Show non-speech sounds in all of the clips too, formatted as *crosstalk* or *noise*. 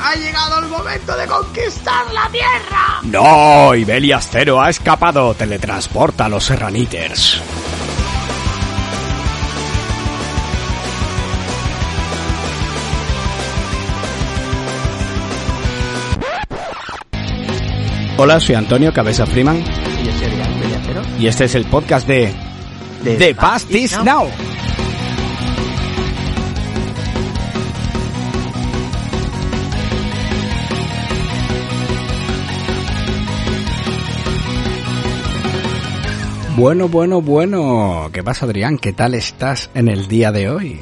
¡Ha llegado el momento de conquistar la Tierra! No, Ibelias Cero ha escapado. Teletransporta a los Serraniters. Hola, soy Antonio Cabeza Freeman Y yo soy Adrián Bellacero. y este es el podcast de De The Past is Now. Bueno, bueno, bueno. ¿Qué pasa, Adrián? ¿Qué tal estás en el día de hoy?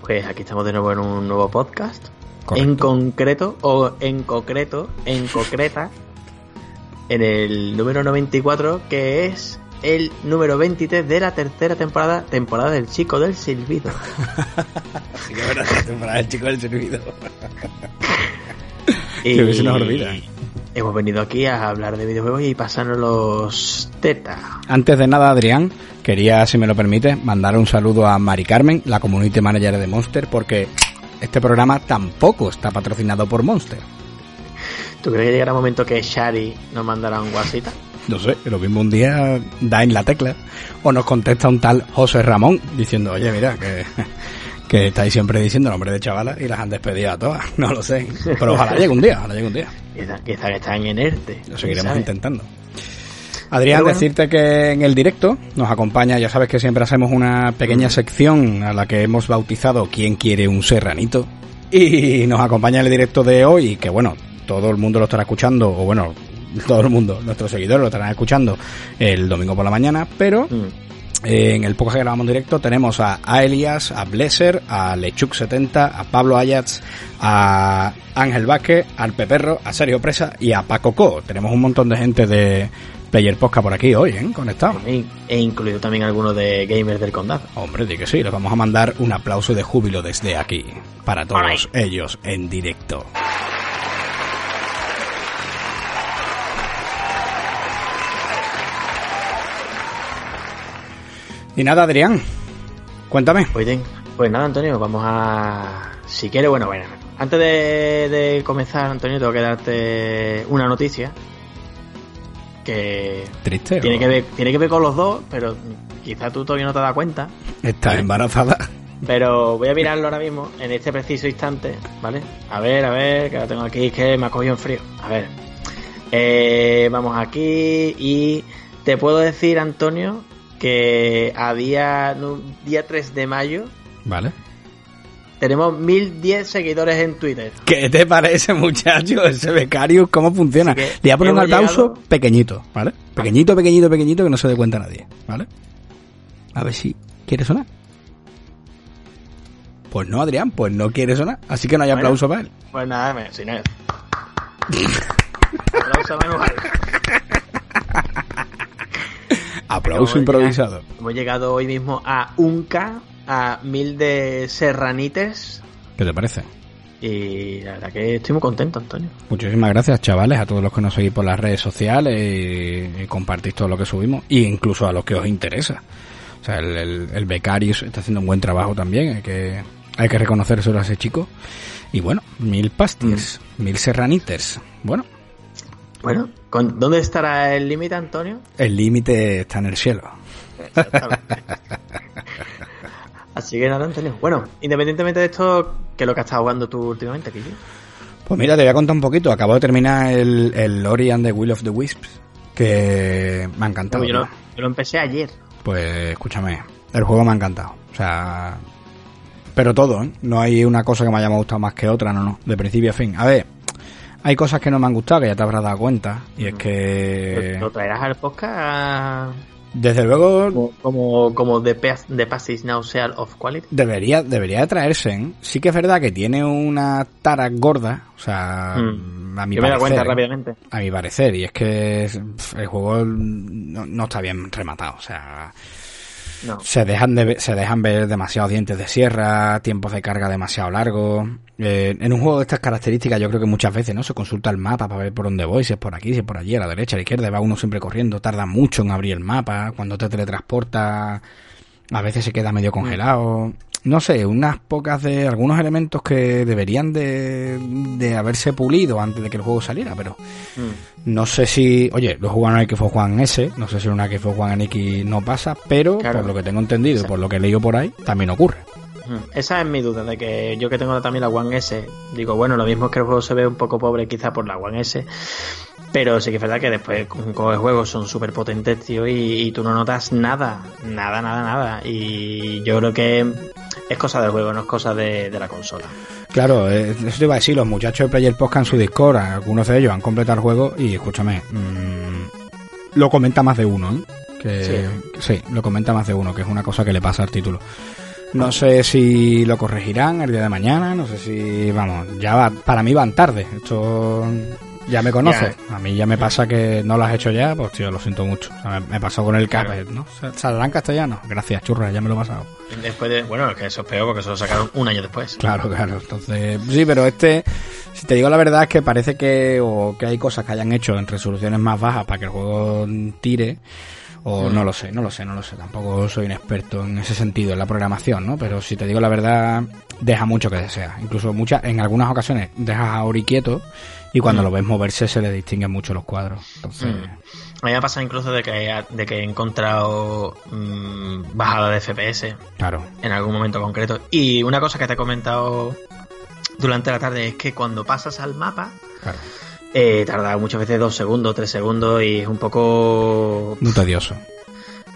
Pues aquí estamos de nuevo en un nuevo podcast. Correcto. En concreto, o en concreto, en concreta, en el número 94, que es el número 23 de la tercera temporada, temporada del Chico del Silbido. *laughs* el chico del servido. *laughs* Y Que se nos olvida. Hemos venido aquí a hablar de videojuegos y pasarnos los teta. Antes de nada, Adrián, quería, si me lo permite, mandar un saludo a Mari Carmen, la community manager de Monster, porque este programa tampoco está patrocinado por Monster. ¿Tú crees que llegará un momento que Shari nos mandará un guasita? No sé, lo mismo un día da en la tecla o nos contesta un tal José Ramón diciendo, oye, mira, que, que estáis siempre diciendo el nombre de chavalas y las han despedido a todas. No lo sé, pero ojalá llegue un día, ojalá llegue un día. Quizá, quizá que están en ERTE. Lo seguiremos intentando. Adrián, bueno. decirte que en el directo nos acompaña, ya sabes que siempre hacemos una pequeña sección a la que hemos bautizado ¿Quién quiere un serranito? Y nos acompaña en el directo de hoy, que bueno, todo el mundo lo estará escuchando, o bueno, todo el mundo, nuestros seguidores lo estarán escuchando el domingo por la mañana, pero Mm. En el podcast que grabamos en directo tenemos a, a Elias, a Blesser, a Lechuk70, a Pablo Ayats, a Ángel Vázquez, al Peperro, a Sergio Presa y a Paco Co. Tenemos un montón de gente de Player Podcast por aquí hoy, ¿eh? Conectados. E he incluido también algunos de gamers del condado. Hombre, di que sí, les vamos a mandar un aplauso de júbilo desde aquí, para todos ellos en directo. Y nada, Adrián, cuéntame. Pues nada, Antonio, vamos a. Si quieres, bueno, bueno. Antes de, de comenzar, Antonio, tengo que darte una noticia que Triste. tiene ¿o? que ver, tiene que ver con los dos, pero quizá tú todavía no te das cuenta. Está embarazada. Pero voy a mirarlo ahora mismo, en este preciso instante, ¿vale? A ver, a ver, que lo tengo aquí, que me ha cogido en frío. A ver. Eh, vamos aquí y te puedo decir, Antonio, que a día, no, día 3 de mayo Vale. tenemos 1010 seguidores en Twitter. ¿Qué te parece, muchacho, ese becario? ¿Cómo funciona? Que Le voy a poner un aplauso llegado- pequeñito, ¿vale? Pequeñito, pequeñito, pequeñito, que no se dé cuenta nadie, ¿vale? A ver si quiere sonar. Pues no, Adrián, pues no quiere sonar. Así que no hay Bueno. aplauso para él. Pues nada, me, si no es. *laughs* Aplauso. Aplauso Acabo de improvisado. llegar- Hemos llegado hoy mismo a 1K, a 1000 de serranites. ¿Qué te parece? Y la verdad que estoy muy contento, Antonio. Muchísimas gracias, chavales, a todos los que nos seguís por las redes sociales y, y compartís todo lo que subimos, e incluso a los que os interesa. O sea, el, el, el becario está haciendo un buen trabajo también, hay que, hay que reconocérselo a ese chico. Y bueno, mil pastis, mil serranites. Bueno, Bueno, ¿con- ¿dónde estará el límite, Antonio? el límite está en el cielo. *laughs* Así que nada, Antonio. Bueno, independientemente de esto, ¿qué es lo que has estado jugando tú últimamente, Kiki? Pues mira, te voy a contar un poquito. Acabo de terminar el, el Ori and the Will of the Wisps, que me ha encantado. yo, lo, yo lo empecé ayer. Pues escúchame, el juego me ha encantado. O sea, pero todo, ¿eh? No hay una cosa que me haya gustado más que otra, no, no, de principio a fin. A ver, hay cosas que no me han gustado, que ya te habrás dado cuenta, y es que, ¿Lo traerás al podcast desde luego, como, como, como The, The Passes Now Seal of Quality? debería, debería de traerse. ¿eh? Sí que es verdad que tiene una tara gorda, o sea, Mm. a mi Yo me he dado parecer, cuenta ¿eh? rápidamente. a mi parecer, y es que el juego no, no está bien rematado, o sea, No. se dejan de, se dejan ver demasiados dientes de sierra, tiempos de carga demasiado largos. Eh, en un juego de estas características yo creo que muchas veces no se consulta el mapa para ver por dónde voy, si es por aquí, si es por allí, a la derecha, a la izquierda, va uno siempre corriendo, tarda mucho en abrir el mapa, cuando te teletransporta a veces se queda medio congelado. no sé, unas pocas de algunos elementos que deberían de, de haberse pulido antes de que el juego saliera, pero Mm. no sé si, oye, lo jugaron en Xbox One S, no sé si en una Xbox One X no pasa, pero Claro. por lo que tengo entendido y Sí. por lo que he leído por ahí, también ocurre. Esa es mi duda, de que yo que tengo también la One S, digo, bueno, lo mismo es que el juego se ve un poco pobre quizá por la One S, pero sí que es verdad que después con con el juego son súper potentes, tío, y, y tú no notas nada, nada, nada, nada. Y yo creo que es cosa del juego, no es cosa de, de la consola. Claro, eh, eso te iba a decir, los muchachos de Player Podcast en su Discord, algunos de ellos han completado el juego y escúchame, mm, lo comenta más de uno, ¿eh? Que, Sí. que sí, lo comenta más de uno, que es una cosa que le pasa al título. No sé si lo corregirán el día de mañana, no sé si, vamos, ya va, para mí van tarde. Esto ya me conoces. A mí ya me pasa que no lo has hecho ya, pues tío, lo siento mucho. O sea, me, me pasó con el. Cuphead, ¿no? ¿Saldrá en castellano? Gracias, churra, ya me lo he pasado. Después de, bueno, es que eso es peor porque eso lo sacaron un año después. Claro, claro. Entonces, sí, pero este, si te digo la verdad, es que parece que, o que hay cosas que hayan hecho en resoluciones más bajas para que el juego tire, o Mm. no lo sé, no lo sé, no lo sé. Tampoco soy un experto en ese sentido, en la programación, ¿no? Pero si te digo la verdad, deja mucho que desear. Incluso muchas, en algunas ocasiones dejas a Ori quieto y cuando Mm. lo ves moverse se le distinguen mucho los cuadros. Entonces, Mm. A mí me pasa incluso de que, de que he encontrado bajada de FPS claro. en algún momento concreto. Y una cosa que te he comentado durante la tarde es que cuando pasas al mapa, Claro. Eh, tarda muchas veces dos segundos, tres segundos y es un poco Muy tedioso.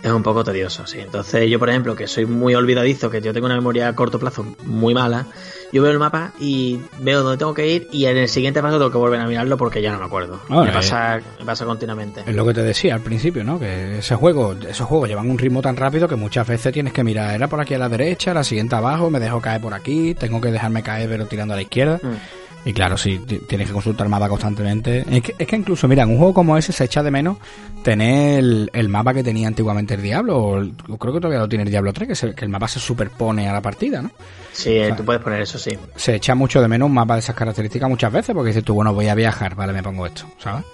es un poco tedioso, sí. Entonces yo, por ejemplo, que soy muy olvidadizo, que yo tengo una memoria a corto plazo muy mala, yo veo el mapa y veo dónde tengo que ir y en el siguiente paso tengo que volver a mirarlo porque ya no me acuerdo. Ah, me, eh. pasa, me pasa continuamente. Es lo que te decía al principio, ¿no? Que ese juego, esos juegos llevan un ritmo tan rápido que muchas veces tienes que mirar, era por aquí a la derecha, la siguiente abajo, me dejo caer por aquí, tengo que dejarme caer pero tirando a la izquierda. Mm. Y claro, sí, ti- tienes que consultar el mapa constantemente. Es que, es que incluso, mira, en un juego como ese se echa de menos tener el, el mapa que tenía antiguamente el Diablo, o, el- o creo que todavía lo tiene el Diablo 3, que, se- que el mapa se superpone a la partida, ¿no? Sí, sea, tú puedes poner eso, sí. Se echa mucho de menos un mapa de esas características muchas veces, porque dices tú, bueno, voy a viajar, vale, me pongo esto, ¿sabes?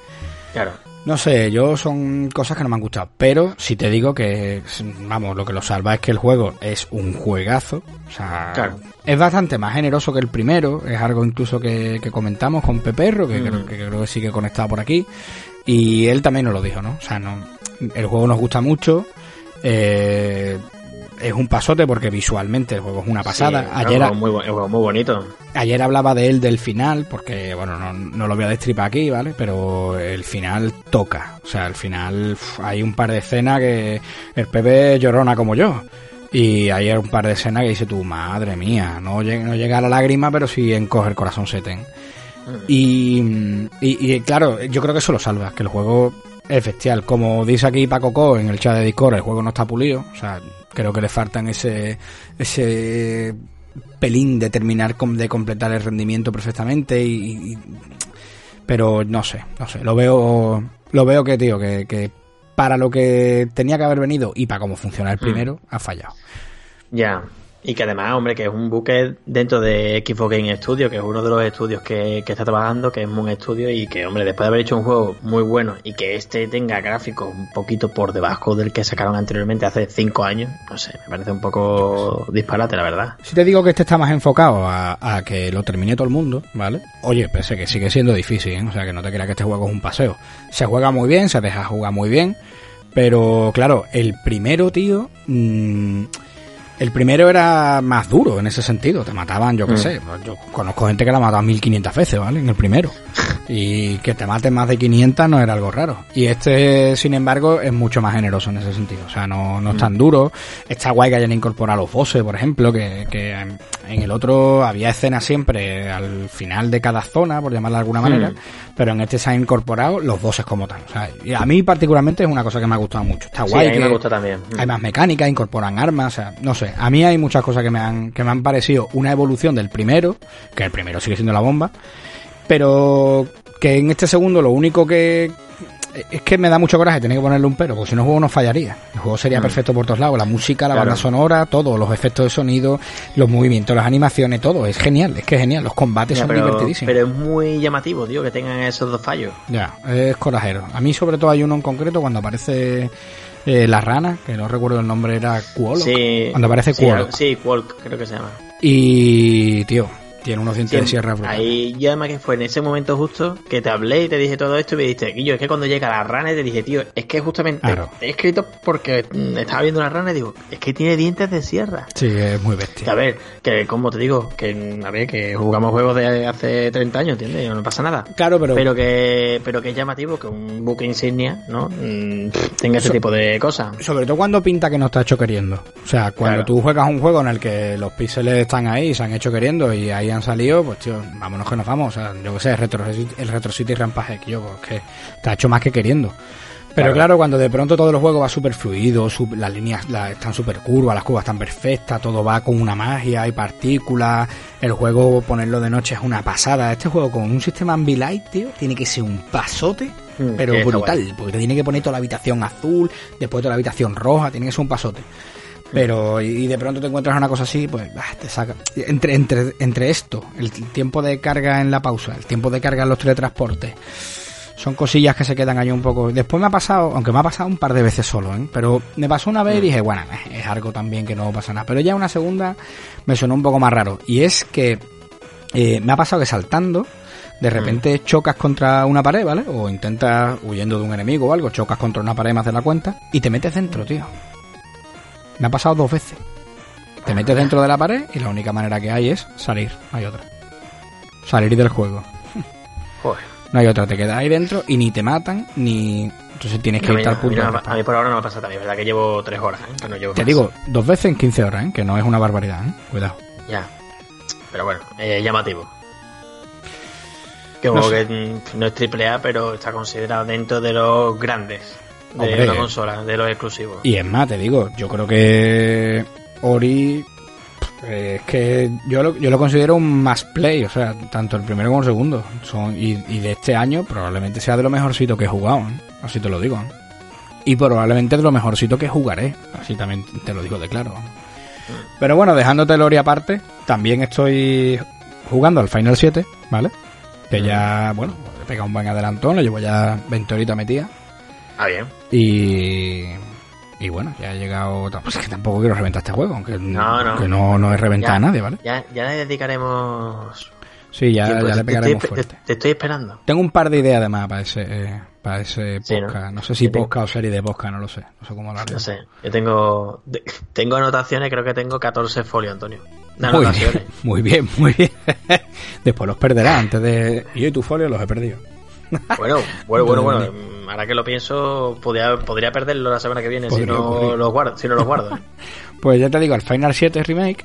Claro. No sé, yo son cosas que no me han gustado, pero si te digo que, vamos, lo que lo salva es que el juego es un juegazo, o sea, Claro. es bastante más generoso que el primero, es algo incluso que, que comentamos con Peperro, que, Mm. creo, que creo que sigue conectado por aquí, y él también nos lo dijo, ¿no? O sea, no, el juego nos gusta mucho, eh, es un pasote porque visualmente el juego es una pasada. Sí, es Ayer, un juego muy, es muy bonito. Ayer hablaba de él del final, porque, bueno, no, no lo voy a destripar aquí, ¿vale? Pero el final toca. O sea, el final hay un par de escenas que el Pepe llorona como yo. Y hay un par de escenas que dice tú, madre mía, no llega, no llega a la lágrima, pero sí encoge el corazón seten. Mm. Y, y, y, claro, yo creo que eso lo salva, que el juego es bestial. Como dice aquí Paco Co en el chat de Discord, el juego no está pulido. O sea, creo que le faltan ese, ese pelín de terminar de completar el rendimiento perfectamente y, y- pero no sé, no sé, lo veo lo veo que tío que, que para lo que tenía que haber venido y para cómo funciona el Mm. primero ha fallado. Ya. Y que además, hombre, que es un buque dentro de Xbox Game Studio, que es uno de los estudios que, que está trabajando, que es Moon Studio, y que, hombre, después de haber hecho un juego muy bueno y que este tenga gráficos un poquito por debajo del que sacaron anteriormente hace cinco años, no sé, me parece un poco disparate, la verdad. Si te digo que este está más enfocado a, que lo termine todo el mundo, ¿vale? Oye, pensé que sigue siendo difícil, ¿eh? O sea, que no te creas que este juego es un paseo. Se juega muy bien, se deja jugar muy bien, pero claro, el primero, tío... mm, el primero era más duro en ese sentido, te mataban, yo qué Mm. sé, yo conozco gente que la ha matado 1500 veces, ¿vale? En el primero. *laughs* Y que te maten más de 500 no era algo raro. Y este, sin embargo, es mucho más generoso en ese sentido. O sea, no, no es tan duro. Está guay que hayan incorporado los bosses, por ejemplo, que, que en el otro había escenas siempre al final de cada zona, por llamarla de alguna manera, Mm. pero en este se han incorporado los bosses como tal. O sea, y a mí particularmente es una cosa que me ha gustado mucho. Está Sí, guay. a mí que- me gusta también. hay más mecánica, incorporan armas, o sea, no sé. A mí hay muchas cosas que me han, que me han parecido una evolución del primero, que el primero sigue siendo la bomba, pero que en este segundo lo único que es que me da mucho coraje tener que ponerle un pero, porque si no el juego no fallaría. El juego sería Mm. perfecto por todos lados, la música, la Claro. banda sonora, todo, los efectos de sonido, los movimientos, las animaciones, todo, es genial, es que es genial, los combates Ya, son pero, divertidísimos. pero es muy llamativo, tío, que tengan esos dos fallos. Ya, es corajero. A mí sobre todo hay uno en concreto cuando aparece eh, la rana, que no recuerdo el nombre, era Quolok. Sí. Cuando aparece sí, Quolok. Sí, Quolk, creo que se llama. Y, tío, tiene unos dientes de sierra. Ahí yo además que fue en ese momento justo que te hablé y te dije todo esto y me dijiste, Guillo, es que cuando llega la rana y te dije, tío, es que justamente Claro. te he escrito porque mm, estaba viendo la rana y digo, es que tiene dientes de sierra. Sí, es muy Que bestia. a ver, que como te digo, que mm, a ver, que jugamos juegos de hace 30 años, ¿entiendes? No pasa nada. Claro, pero, Pero que, pero que es llamativo que un buque insignia, ¿no? Mm, tenga So- tipo de cosas. sobre todo cuando pinta que no está hecho queriendo. O sea, cuando Claro. tú juegas un juego en el que los píxeles están ahí, se han hecho queriendo y ahí han salido, pues tío, vámonos que nos vamos. O sea, yo que sé, Retro, el Retro City Rampage, que yo, pues que está hecho más que queriendo. Pero Claro. claro, cuando de pronto todo el juego va súper fluido, las líneas la- están súper curvas, las curvas están perfectas, todo va con una magia, hay partículas, el juego ponerlo de noche es una pasada. Este juego con un sistema Ambilight, tío, tiene que ser un pasote, Mm, pero brutal, porque te tiene que poner toda la habitación azul, después toda la habitación roja, tiene que ser un pasote. Pero, y de pronto te encuentras una cosa así, pues ah, te saca. Entre, entre, entre esto, el tiempo de carga en la pausa, el tiempo de carga en los teletransportes, son cosillas que se quedan ahí un poco. Después me ha pasado, aunque me ha pasado un par de veces solo, ¿eh? pero me pasó una vez y dije, bueno, es algo también que no pasa nada. Pero ya una segunda me sonó un poco más raro. Y es que eh, me ha pasado que saltando, de repente chocas contra una pared, ¿vale? O intentas, huyendo de un enemigo o algo, chocas contra una pared más de la cuenta y te metes dentro, tío. Me ha pasado dos veces. Te metes dentro de la pared y la única manera que hay es salir, no hay otra. Salir del juego. Joder. No hay otra, te quedas ahí dentro y ni te matan, ni... Entonces tienes que irte al a a mí por ahora no me pasa también, ¿verdad? Que llevo 3 horas, ¿eh? Que no llevo Te más. digo, dos veces en 15 horas, ¿eh? Que no es una barbaridad, ¿eh? Cuidado. Ya. Pero bueno, eh, llamativo. Que No sé. que mm, no es triple A, pero está considerado dentro de los grandes de Hombre. la consola, de los exclusivos. Y es más, te digo, yo creo que Ori eh, es que yo lo, yo lo considero un más play, o sea, tanto el primero como el segundo. Son, y, y de este año probablemente sea de lo mejorcito que he jugado, ¿eh? así te lo digo. ¿eh? Y probablemente de lo mejorcito que jugaré, así también te lo digo de claro. Pero bueno, dejándote el Ori aparte, también estoy jugando al Final 7, ¿vale? Que ya, bueno, he pegado un buen adelantón, lo llevo ya 20 horitas metida. Ah, bien. Y, y bueno, ya he llegado. Pues es que tampoco quiero reventar este juego, aunque No, no. que no, no es reventar Ya. a nadie, ¿vale? Ya, ya le dedicaremos. Sí, ya, tiempo. ya le Te- pegaremos te, fuerte. te- te estoy esperando. Tengo un par de ideas además para ese, eh, para ese podcast. ¿no? sé si Yo tengo- podcast o serie de podcast, no lo sé. No sé cómo lo haré. No sé. Yo tengo. tengo anotaciones, creo que tengo 14 folios, Antonio. Muy anotaciones. bien, *laughs* muy bien, muy bien. *laughs* Después los perderás antes de. Yo y tu folio los he perdido. Bueno, bueno, bueno, bueno. Ahora que lo pienso, podría, podría perderlo la semana que viene si no, los guardo, si no los guardo. *laughs* Pues ya te digo, al Final 7 Remake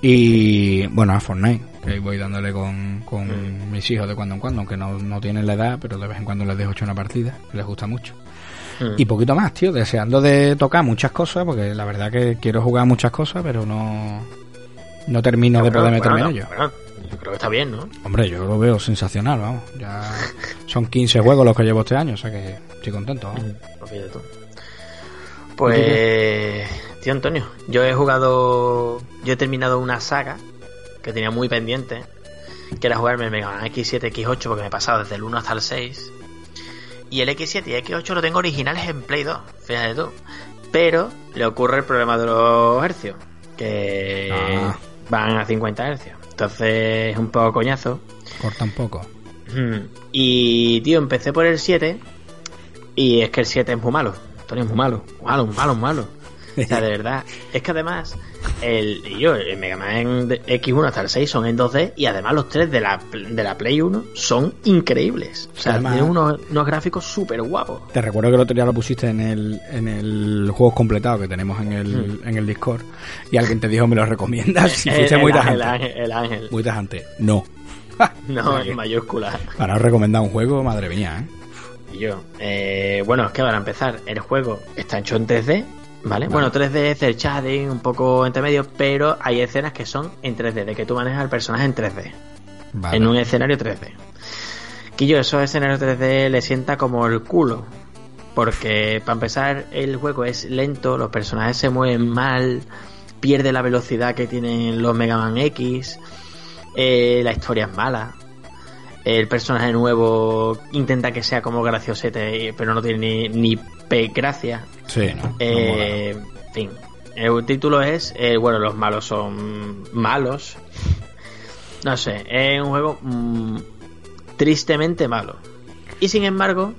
y bueno, a Fortnite, que ahí voy dándole con, con Mm. mis hijos de cuando en cuando, aunque no, no tienen la edad, pero de vez en cuando les dejo echar una partida, que les gusta mucho. Mm. Y poquito más, tío, deseando de tocar muchas cosas, porque la verdad que quiero jugar muchas cosas, pero no, no termino de Bueno, poder meterme bueno, en ello. Yo creo que está bien, ¿no? Hombre, yo lo veo sensacional, vamos. Ya son 15 juegos los que llevo este año, o sea que estoy contento. vamos. Pues fíjate tú. Pues, tío Antonio, yo he jugado, yo he terminado una saga que tenía muy pendiente, que era jugarme el Mega Man X7, X8, porque me he pasado desde el 1 hasta el 6. Y el X7 y X8 lo tengo originales en Play 2, fíjate tú. Pero le ocurre el problema de los hercios, que Ah. van a 50 hercios. Entonces es un poco coñazo. Corta un poco. Y, tío, empecé por el 7 y es que el 7 es muy malo. Antonio es muy malo, malo, malo, malo. *laughs* O sea, de verdad. Es que además, el, yo, el Mega Man de X1 hasta el 6 son en 2D y además los tres de la, de la Play 1 son increíbles. O sea, Además- tienen unos, unos gráficos súper guapos. Te recuerdo que el otro día lo pusiste en el, en el juegos completado que tenemos en el, en el Discord y alguien te dijo me lo recomiendas *laughs* El, fuiste muy tajante. ángel, el ángel. Muy tajante. No. *laughs* No, en mayúscula. Para recomendar un juego, madre mía, ¿eh? Y yo, eh, bueno, es que para empezar, el juego está hecho en 3D, ¿vale? Bueno, 3D es el shading, un poco entre medio, pero hay escenas que son en 3D, de que tú manejas al personaje en 3D, Vale. en un escenario 3D. Que yo, esos escenarios 3D le sienta como el culo, porque para empezar, el juego es lento, los personajes se mueven mal, pierde la velocidad que tienen los Mega Man X, eh, la historia es mala. El personaje nuevo intenta que sea como graciosete, pero no tiene ni, ni pe gracia. Sí, no. Eh, en fin, el título es, eh, bueno, los malos son malos. No sé, es un juego mm, tristemente malo. Y sin embargo,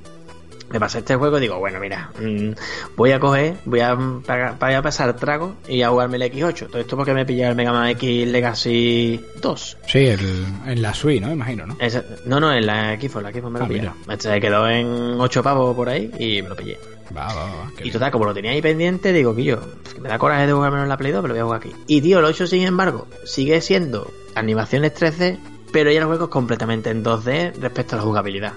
me pasé este juego y digo, bueno, mira, mm, voy a coger, voy a, voy a pasar trago y a jugarme el X8. Todo esto porque me pillé el Mega Man X Legacy 2. Sí, el, en la Switch, ¿no? Imagino, ¿no? No, no, en la Xbox, la Xbox me lo Ah, pillé. Se quedó en 8 pavos por ahí y me lo pillé. Va, va, va. Y bien. total, como lo tenía ahí pendiente, digo que yo, me da coraje de jugármelo en la Play 2, pero lo voy a jugar aquí. Y tío, el 8 sin embargo, sigue siendo animaciones 3D, pero ya el juego es completamente en 2D respecto a la jugabilidad.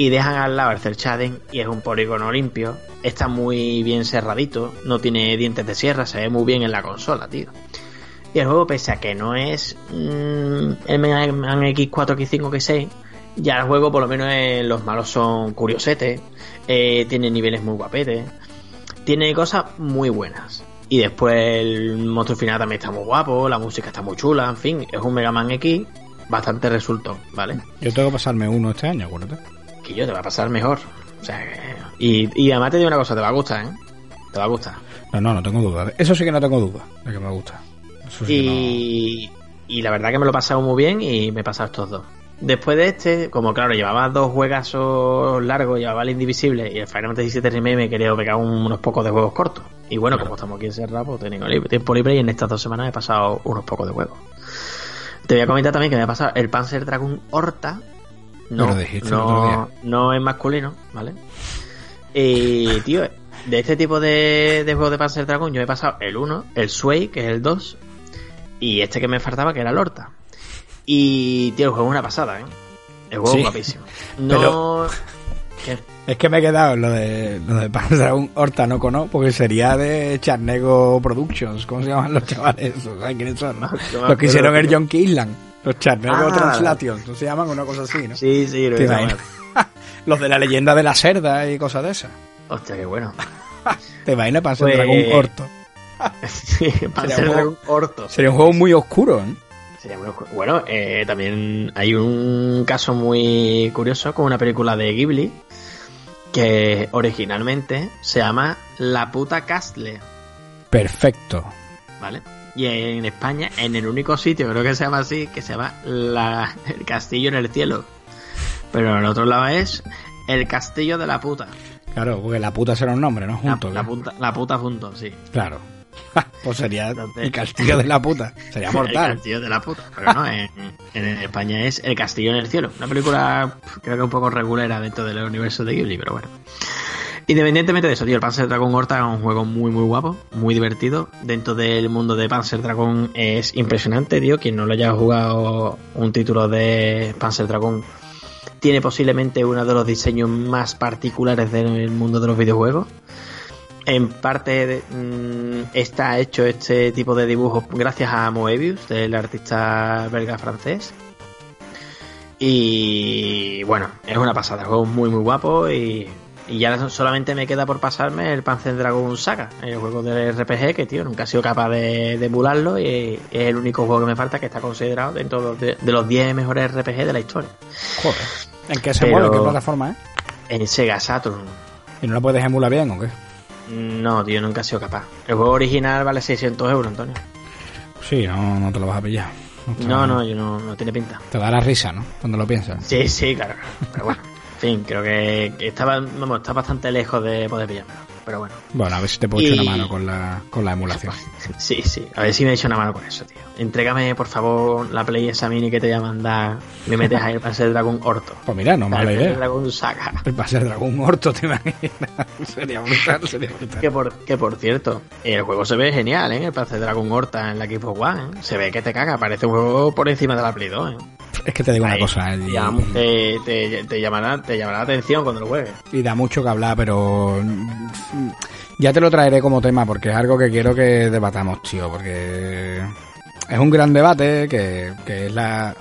Y dejan al lado el cel shading y es un polígono limpio, está muy bien cerradito, no tiene dientes de sierra, se ve muy bien en la consola, tío. Y el juego, pese a que no es mm, el Mega Man X4, X5, X6, ya el juego por lo menos eh, los malos son curiosetes, eh, tiene niveles muy guapetes, tiene cosas muy buenas. Y después el monstruo final también está muy guapo, la música está muy chula, en fin, es un Mega Man X bastante resultón, ¿vale? Yo tengo que pasarme uno este año, acuérdate. Yo te va a pasar mejor. O sea, y, y además te digo una cosa, te va a gustar, ¿eh? Te va a gustar. No, no, no tengo duda. Eso sí que no tengo duda de que me gusta. Eso sí que Y, y la verdad que me lo he pasado muy bien y me he pasado estos dos. Después de este, como claro, llevaba dos juegazos largos, llevaba el Indivisible y el Final Fantasy VII Remake, me querido pegar un- unos pocos de juegos cortos. Y bueno, como estamos aquí encerrados, pues tengo libre- tiempo libre y en estas dos semanas he pasado unos pocos de juegos. Te voy a comentar también que me ha pasado el Panzer Dragon Horta. No, Me lo dijiste el otro no, día. no es masculino, ¿vale? Y, *laughs* tío, de este tipo de, de juegos de Panzer Dragon yo he pasado el 1, el Sway, que es el 2, y este que me faltaba, que era el Horta. Y, tío, el juego es una pasada, ¿eh? El juego Sí. es guapísimo. *laughs* No... *laughs* ¿Qué? Es que me he quedado lo de, lo de Panzer Dragon Horta, no conozco, porque sería de Charnego Productions. ¿Cómo se llaman los chavales? ¿Sabes quiénes son? no? Los que hicieron el. John Island. Los Charnego Ah. Translations. ¿no se llaman una cosa así, no? Sí, sí, lo *laughs* los de la leyenda de la cerda y cosas de esas. Hostia, qué bueno. *laughs* ¿Te imaginas Panzer Pues- Dragon Horta? *laughs* Sí, Panzer un juego- Horto. Sería un juego muy oscuro, ¿eh? Sería muy oscuro. Bueno, eh, también hay un caso muy curioso con una película de Ghibli que originalmente se llama La puta Castle, Perfecto. ¿vale? Y en España, en el único sitio, creo que se llama así, que se llama la, El Castillo en el Cielo. Pero en el otro lado es El Castillo de la Puta. Claro, porque la puta será un nombre, ¿no? Junto. la puta, la puta junto, sí. Claro. pues sería Entonces- el castillo de la puta. Sería El mortal. castillo de la puta. Pero no, en, en España es El Castillo en el Cielo. Una película, creo que un poco regulera dentro del universo de Ghibli, pero bueno. Independientemente de eso, tío, el Panzer Dragon Horta es un juego muy, muy guapo, muy divertido. Dentro del mundo de Panzer Dragon es impresionante, tío. Quien no lo haya jugado un título de Panzer Dragon tiene posiblemente uno de los diseños más particulares del mundo de los videojuegos. En parte mm, está hecho este tipo de dibujos gracias a Moebius, del artista belga francés. Y bueno, es una pasada, el juego es muy muy guapo y, y ya solamente me queda por pasarme el Panzer Dragon Saga, el juego de RPG que tío nunca he sido capaz de, de emularlo y es el único juego que me falta que está considerado dentro de, de los 10 mejores RPG de la historia. Joder. ¿En qué se Pero- mueve? ¿En qué plataforma es? En Sega Saturn. ¿Y no la puedes emular bien o qué? No, tío, nunca he sido capaz. El juego original vale 600 euros, Antonio. Sí, no, no te lo vas a pillar. No, no, yo no, no tiene pinta. Te da la risa, ¿no? Cuando lo piensas. Sí, sí, claro. Pero bueno, en fin, creo que estaba, vamos, está bastante lejos de poder pillármelo. Pero bueno, Bueno, a ver si te puedo echar Y- una mano con la, con la emulación. *laughs* sí, sí. A ver si me echo una mano con eso, tío. Entrégame, por favor, la Play esa mini que te voy a mandar. Me metes ahí para ser Dragon Horto. Pues mira, no mala Para el idea. Dragon Saga. Va a ser dragón horto, te imaginas. *laughs* sería brutal, sería brutal. Que por, que por cierto, el juego se ve genial, ¿eh? El Panzer Dragon Horta en la Xbox One, ¿eh? Se ve que te caga, parece un juego por encima de la Play 2, ¿eh? Es que te digo una cosa, llama- te, te- te llamará, te llamará la atención cuando lo juegues. y da mucho que hablar, pero mm, ya te lo traeré como tema porque es algo que quiero que debatamos, tío, porque es un gran debate que, que es la,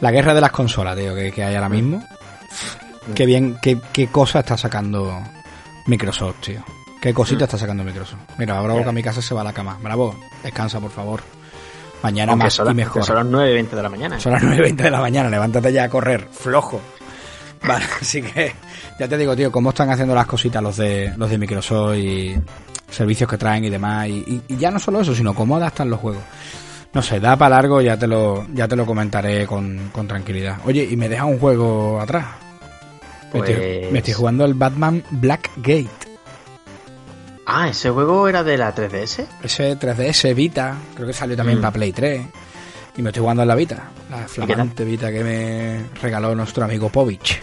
la guerra de las consolas, tío, que, que hay ahora mismo. Qué bien, qué, qué cosa está sacando Microsoft, tío. Qué cosita está sacando Microsoft. Mira, Bravo que a mi casa se va a la cama. Bravo, descansa, por favor. Mañana más son, y mejor. Son las 9 y 20 de la mañana. Son las 9 y 20 de la mañana, levántate ya a correr, flojo. Vale, *laughs* así que ya te digo, tío, cómo están haciendo las cositas los de los de Microsoft y servicios que traen y demás. Y, y ya no solo eso, sino cómo adaptan los juegos. No sé, da para largo, ya te lo, ya te lo comentaré con, con tranquilidad. Oye, y me deja un juego atrás. Me, estoy, Pues- me estoy jugando el Batman Blackgate. Ah, ese juego era de la 3DS. Ese 3DS Vita, creo que salió también Mm. para Play 3. Y me estoy jugando en la Vita, la flamante Vita que me regaló nuestro amigo Povich.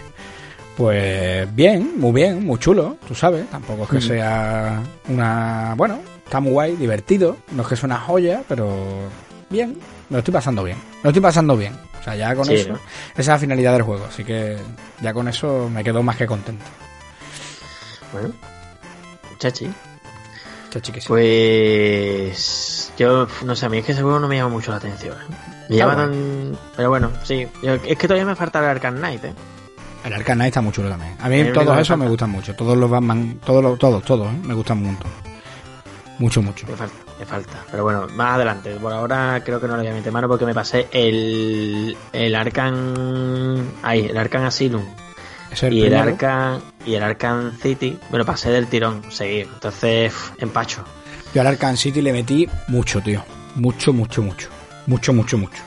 Pues bien, muy bien, muy chulo, tú sabes. Tampoco es que Mm. sea una. Bueno, está muy guay, divertido. No es que sea una joya, pero bien, me lo estoy pasando bien. Me lo estoy pasando bien. O sea, ya con Sí, eso. ¿no? Esa es la finalidad del juego, así que ya con eso me quedo más que contento. Bueno, chachi. Pues yo no sé, a mí es que ese juego no me llama mucho la atención. ¿eh? Me llama tan... Pero bueno, sí. Yo- es que todavía me falta el Arkham Knight, ¿eh? El Arkham Knight está muy chulo también. A mí El todos esos me gustan mucho. Todos los Batman, todos, los, todos, todos, ¿eh? me gustan un montón. Mucho, mucho. Me falta, me falta. Pero bueno, más adelante. Por ahora creo que no le voy a meter mano porque me pasé el, el Arkham... Ahí, el Arkham Asylum. El y el. Arkham y el Arkham City me lo pasé del tirón seguido. Entonces, empacho. Yo al Arkham City le metí mucho, tío. Mucho, mucho, mucho. Mucho, mucho, mucho.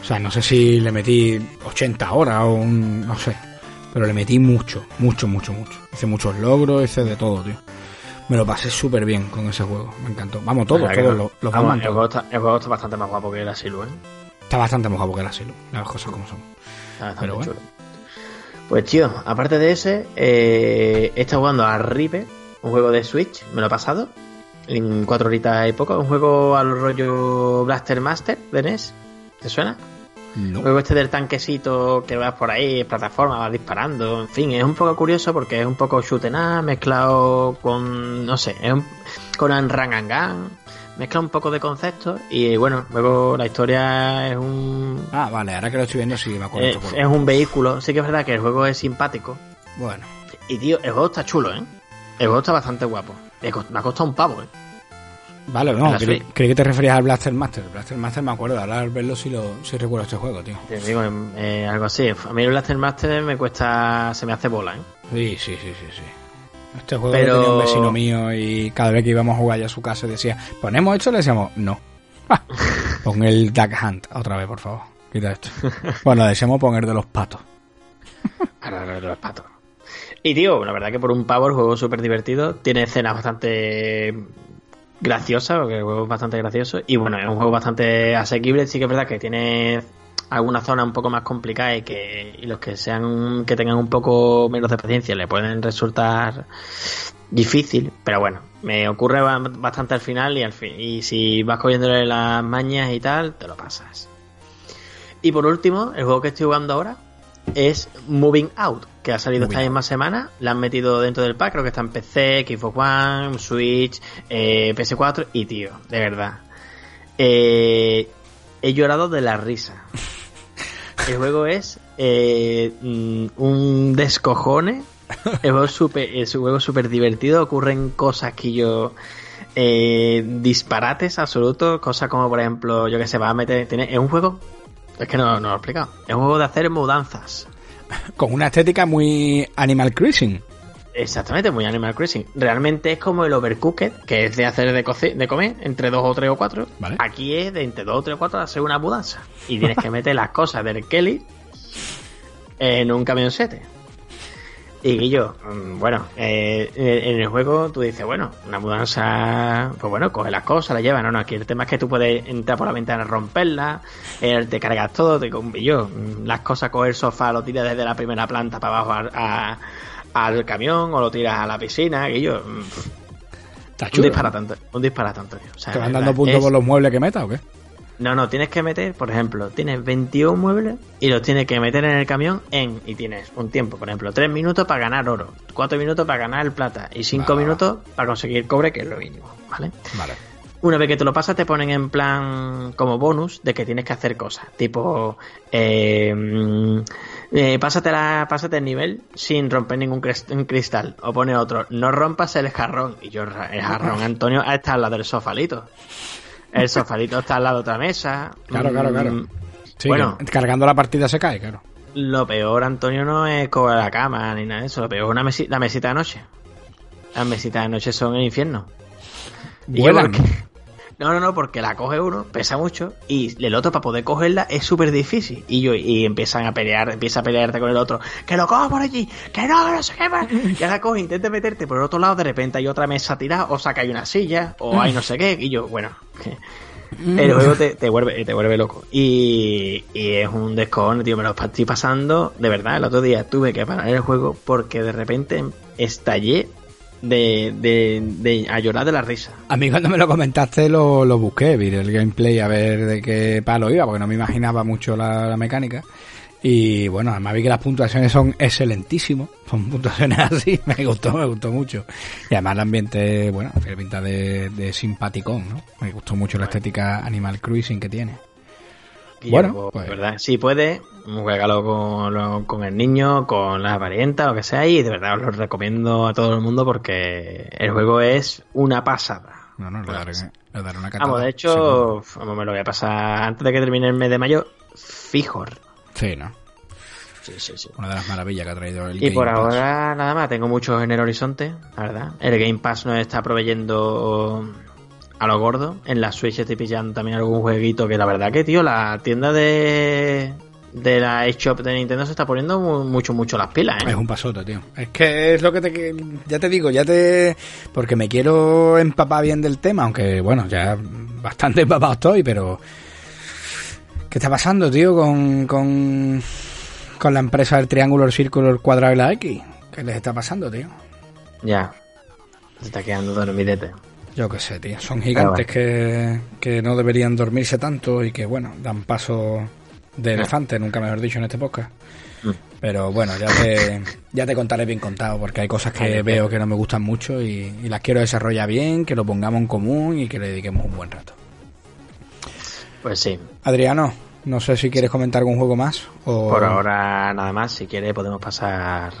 O sea, no sé si le metí 80 horas o un... no sé. Pero le metí mucho, mucho, mucho, mucho. Hice muchos logros, hice de todo, tío. Me lo pasé súper bien con ese juego. Me encantó. Vamos, todos, todos que no. los, los Vamos, el, juego está, el juego está bastante más guapo que el Asylum, ¿eh? Está bastante mojado porque era así, las cosas como son. Está bastante Pero bueno. Pues tío, aparte de ese, eh, he estado jugando a River, un juego de Switch, me lo he pasado. En cuatro horitas y poco. Un juego al rollo Blaster Master de NES. ¿Te suena? No. Juego este del tanquecito que vas por ahí, plataforma, vas disparando. En fin, es un poco curioso porque es un poco shoot 'em up mezclado con. No sé, es un, con un run and gun. Mezcla un poco de conceptos. Y bueno, luego la historia es un. Ah, vale, ahora que lo estoy viendo sí me acuerdo. Es, este es un vehículo. Sí que es verdad que el juego es simpático. Bueno, Y tío, el juego está chulo, ¿eh? El juego está bastante guapo. Me ha costado un pavo, ¿eh? vale, no, creí, que te referías al Blaster Master. Blaster Master me acuerdo, ahora al verlo sí, lo, sí recuerdo este juego, tío. Te digo, eh, algo así. A mí el Blaster Master me cuesta. Se me hace bola, ¿eh? Sí, sí, sí, sí, sí. Este juego Pero- lo tenía un vecino mío y cada vez que íbamos a jugar ya a su casa decía, ¿ponemos esto? Le decíamos, no. Ah, *laughs* Pon el Duck Hunt otra vez, por favor. Quita esto. *laughs* Bueno, deseamos poner de los patos. *laughs* De los patos. Y tío, la verdad que por un pavo el juego es súper divertido. Tiene escenas bastante graciosas, porque el juego es bastante gracioso. Y bueno, es un juego bastante asequible. Sí que es verdad que tiene algunas zonas un poco más complicadas y que y los que sean que tengan un poco menos de paciencia le pueden resultar difícil, pero bueno, me ocurre ba- bastante al final y al fin y si vas cogiéndole las mañas y tal, te lo pasas. Y por último, el juego que estoy jugando ahora es Moving Out, que ha salido Moving esta misma semana. La han metido dentro del pack, creo que está en PC, Xbox One, Switch, eh, PS4 y tío, de verdad. Eh, he llorado de la risa. El juego es eh, mm, un descojone. *laughs* El juego es súper es un juego súper divertido. Ocurren cosas que yo. eh, disparates absolutos. Cosas como, por ejemplo, yo que sé, va a meter. Tiene, es un juego. Es que no, no lo he explicado. Es un juego de hacer mudanzas. Con una estética muy Animal Crossing. Exactamente, muy Animal Crossing. Realmente es como el Overcooked, que es de hacer de, coce- de comer entre dos o tres o cuatro. Vale. Aquí es de entre dos o tres o cuatro hacer una mudanza. Y tienes que meter las cosas del Kelly en un camioncete. Y yo, mm, bueno, eh, en el juego tú dices, bueno, una mudanza, pues bueno, coge las cosas, las lleva, no, no, aquí el tema es que tú puedes entrar por la ventana, romperla, eh, te cargas todo, te y yo, mm, las cosas, coger el sofá, lo tiras desde la primera planta para abajo a- a- al camión o lo tiras a la piscina, yo, mm, un disparatante, un disparatante. O sea, ¿Te van dando puntos es- por los muebles que metas o qué? no, no, tienes que meter, por ejemplo, tienes 21 muebles y los tienes que meter en el camión en, y tienes un tiempo, por ejemplo, 3 minutos para ganar oro, 4 minutos para ganar el plata y 5 Va, va, va. minutos para conseguir cobre, que es lo mínimo, ¿vale? Vale. Una vez que te lo pasas, te ponen en plan como bonus de que tienes que hacer cosas. Tipo, eh, mm, eh, pásate, la, pásate el nivel sin romper ningún cristal. O pone otro, no rompas el jarrón. Y yo, el jarrón, *laughs* Antonio, ha estado la del sofalito. El *laughs* sofadito está al lado de otra mesa. Claro, claro, claro. Mm, Sí, Bueno. cargando la partida se cae, claro. Lo peor, Antonio, no es coger la cama ni nada de eso. Lo peor es una mesi- la mesita de noche. Las mesitas de noche son el infierno. Y yo porque- No, no, no, porque la coge uno, pesa mucho, y el otro para poder cogerla es súper difícil. Y yo, y empiezan a pelear, empieza a pelearte con el otro, que lo coja por allí, que no, no sé qué más. *laughs* Y ahora coge, intenta meterte por el otro lado, de repente hay otra mesa tirada, o saca hay una silla, o *laughs* hay no sé qué, y yo, bueno, *laughs* el juego te, te vuelve, te vuelve loco. Y, y es un descojones, tío. Me lo estoy pasando. De verdad, el otro día tuve que parar el juego porque de repente estallé de, de, de- a llorar de la risa. A mí cuando me lo comentaste lo, lo busqué, vi el gameplay a ver de qué palo iba, porque no me imaginaba mucho la, la mecánica. Y bueno, además vi que las puntuaciones son excelentísimos, son puntuaciones *laughs* así, me gustó, me gustó mucho. Y además el ambiente, bueno, tiene pinta de, de simpaticón, ¿no? Me gustó mucho la estética Animal Cruising que tiene. Y Bueno, yo, pues- verdad, si puede, juégalo con, lo- con el niño, con la parienta, lo que sea, y de verdad os lo recomiendo a todo el mundo porque el juego es una pasada. No, no, le Una daré, pasada. le daré una catada. Vamos, de hecho, vamos, me lo voy a pasar antes de que termine el mes de mayo, fijo. Sí, ¿no? Sí, sí, sí. Una de las maravillas que ha traído el Y Game por Pass. ahora nada más, tengo muchos en el horizonte, la verdad. El Game Pass nos está proveyendo a lo gordo. En la Switch estoy pillando también algún jueguito que la verdad que, tío, la tienda de, de la eShop de Nintendo se está poniendo mu- mucho, mucho las pilas, Es ¿eh? un pasote, tío. Es que es lo que te... Ya te digo, ya te... Porque me quiero empapar bien del tema, aunque, bueno, ya bastante *laughs* empapado estoy, pero... ¿Qué está pasando, tío, con... con... con la empresa del triángulo, el círculo, el cuadrado y la X? ¿Qué les está pasando, tío? Ya. Se está quedando dormidete. Yo qué sé, tío. Son gigantes que, que no deberían dormirse tanto y que, bueno, dan paso de elefante, nunca mejor dicho en este podcast. Mm. Pero bueno, ya te, ya te contaré bien contado, porque hay cosas que Vale, veo que no me gustan mucho y, y las quiero desarrollar bien, que lo pongamos en común y que le dediquemos un buen rato. Pues sí. Adriano, no sé si quieres comentar algún juego más o... Por ahora nada más, si quiere podemos pasar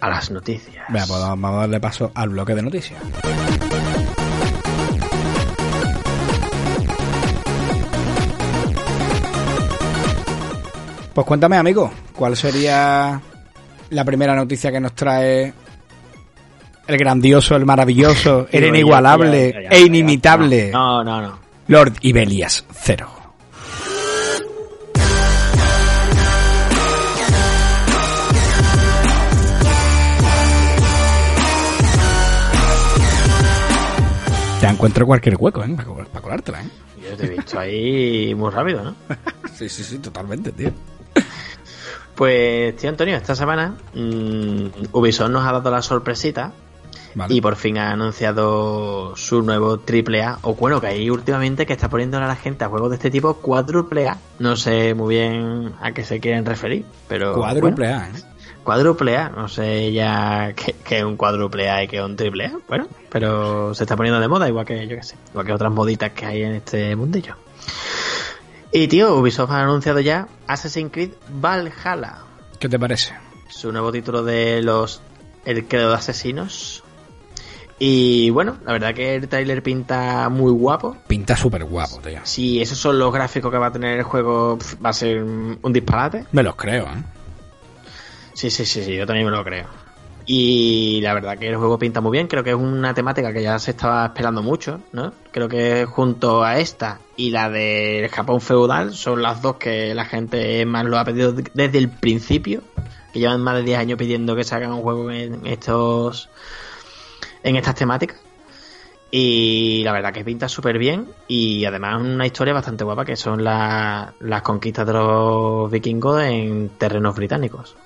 a las noticias. Pues vamos a darle paso al bloque de noticias. Pues cuéntame, amigo, ¿cuál sería la primera noticia que nos trae el grandioso, el maravilloso, *laughs* el inigualable ya, ya, ya, e inimitable No, no, no. Lord Ibelias Cero? Te encuentro cualquier hueco, ¿eh? Para colártela, ¿eh? Yo te he visto ahí muy rápido, ¿no? *laughs* Sí, sí, sí, totalmente, tío. Pues, tío Antonio, esta semana mm, Ubisoft nos ha dado la sorpresita Vale. y por fin ha anunciado su nuevo triple A, o bueno, que hay últimamente que está poniendo a la gente a juegos de este tipo cuádruple A. No sé muy bien a qué se quieren referir, pero... Cuádruple bueno, A, ¿eh? Cuádruple A, no sé ya qué, qué es un cuádruple A y qué es un triple A, bueno, pero se está poniendo de moda, igual que yo que sé, igual que otras moditas que hay en este mundillo. Y tío, Ubisoft ha anunciado ya Assassin's Creed Valhalla, ¿Qué te parece? su nuevo título de los El credo de asesinos. Y bueno, la verdad que el trailer pinta muy guapo. Pinta súper guapo, tío. Si esos son los gráficos que va a tener el juego, va a ser un disparate. Me los creo, ¿eh? Sí, sí, sí, sí, yo también me lo creo. Y la verdad que el juego pinta muy bien, creo que es una temática que ya se estaba esperando mucho, ¿no? Creo que junto a esta y la del Japón feudal son las dos que la gente más lo ha pedido desde el principio, que llevan más de 10 años pidiendo que se haga un juego en estos en estas temáticas. Y la verdad que pinta súper bien y además una historia bastante guapa que son la- las conquistas de los vikingos en terrenos británicos.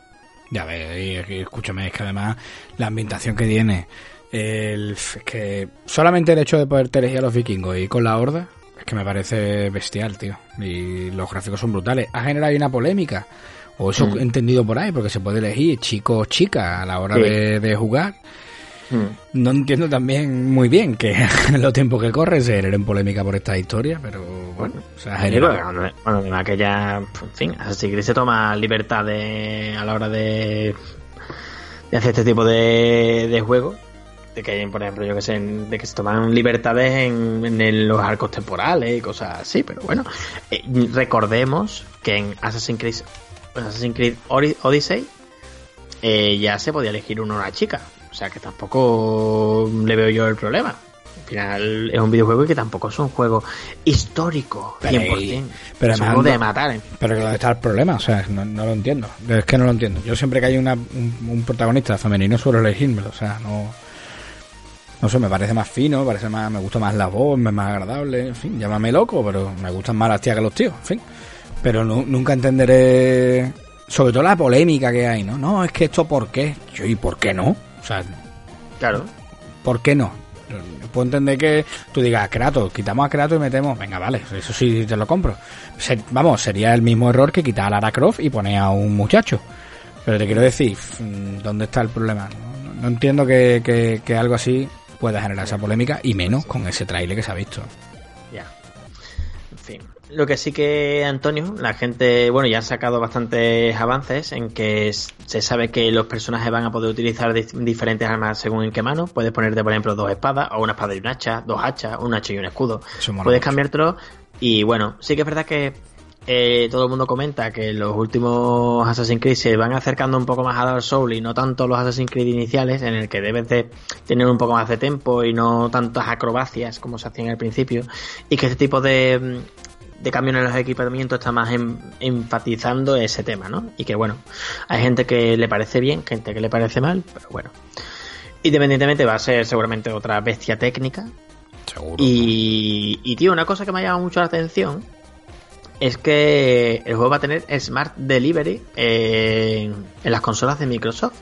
Ya ves, escúchame, es que además la ambientación que tiene, el, es que solamente el hecho de poder elegir a los vikingos y con la horda, es que me parece bestial, tío. Y los gráficos son brutales. Ha generado una polémica, o eso Mm. he entendido por ahí, porque se puede elegir chico o chica a la hora Sí. de, de jugar. Hmm. No entiendo también muy bien que en *laughs* los tiempos que corren se generen polémica por esta historia, pero bueno, se ha Sí, generado. porque, Bueno, bueno, además que ya, en fin, Assassin's Creed se toma libertad de, a la hora de, de hacer este tipo de, de juego. de que, por ejemplo, yo que sé, de que se toman libertades en, los arcos temporales y cosas así, pero bueno, eh, recordemos que en Assassin's Creed, Assassin's Creed Odyssey eh, ya se podía elegir una hora chica, o sea que tampoco le veo yo el problema. Al final es un videojuego y que tampoco es un juego histórico, 100%. Pero es un de matar. ¿eh? Pero ¿dónde está el problema? O sea, no, lo entiendo. Es que no lo entiendo. Yo siempre que hay una, un, protagonista femenino suelo elegírmelo. O sea, no... No sé, me parece más fino, me parece más, me gusta más la voz, me más agradable, en fin, llámame loco, pero me gustan más las tías que los tíos, en fin. Pero nunca entenderé, sobre todo la polémica que hay, ¿no? No, es que esto por qué. Yo, ¿y por qué no? Sea, claro. ¿Por qué no? Puedo entender que tú digas, Kratos, quitamos a Kratos y metemos, venga, vale, eso sí te lo compro. vamos, sería el mismo error que quitar a Lara Croft y poner a un muchacho. Pero te quiero decir, ¿dónde está el problema? No, entiendo que, que algo así pueda generar esa polémica y menos con ese trailer que se ha visto. Lo que sí que, Antonio, la gente, bueno, ya ha sacado bastantes avances en que se sabe que los personajes van a poder utilizar diferentes armas según en qué mano. Puedes ponerte, por ejemplo, dos espadas, o una espada y un hacha, dos hachas, un hacha y un escudo. Puedes cambiártelo. Y bueno, sí que es verdad que eh, todo el mundo comenta que los últimos Assassin's Creed se van acercando un poco más a Dark Souls y no tanto los Assassin's Creed iniciales, en el que debes de tener un poco más de tiempo y no tantas acrobacias como se hacían al principio, y que este tipo de, de cambios en los equipamientos está más enfatizando ese tema, ¿no? Y que bueno, hay gente que le parece bien, gente que le parece mal, pero bueno. Independientemente va a ser seguramente otra bestia técnica. Seguro. Y, y tío, una cosa que me ha llamado mucho la atención es que el juego va a tener Smart Delivery en, las consolas de Microsoft.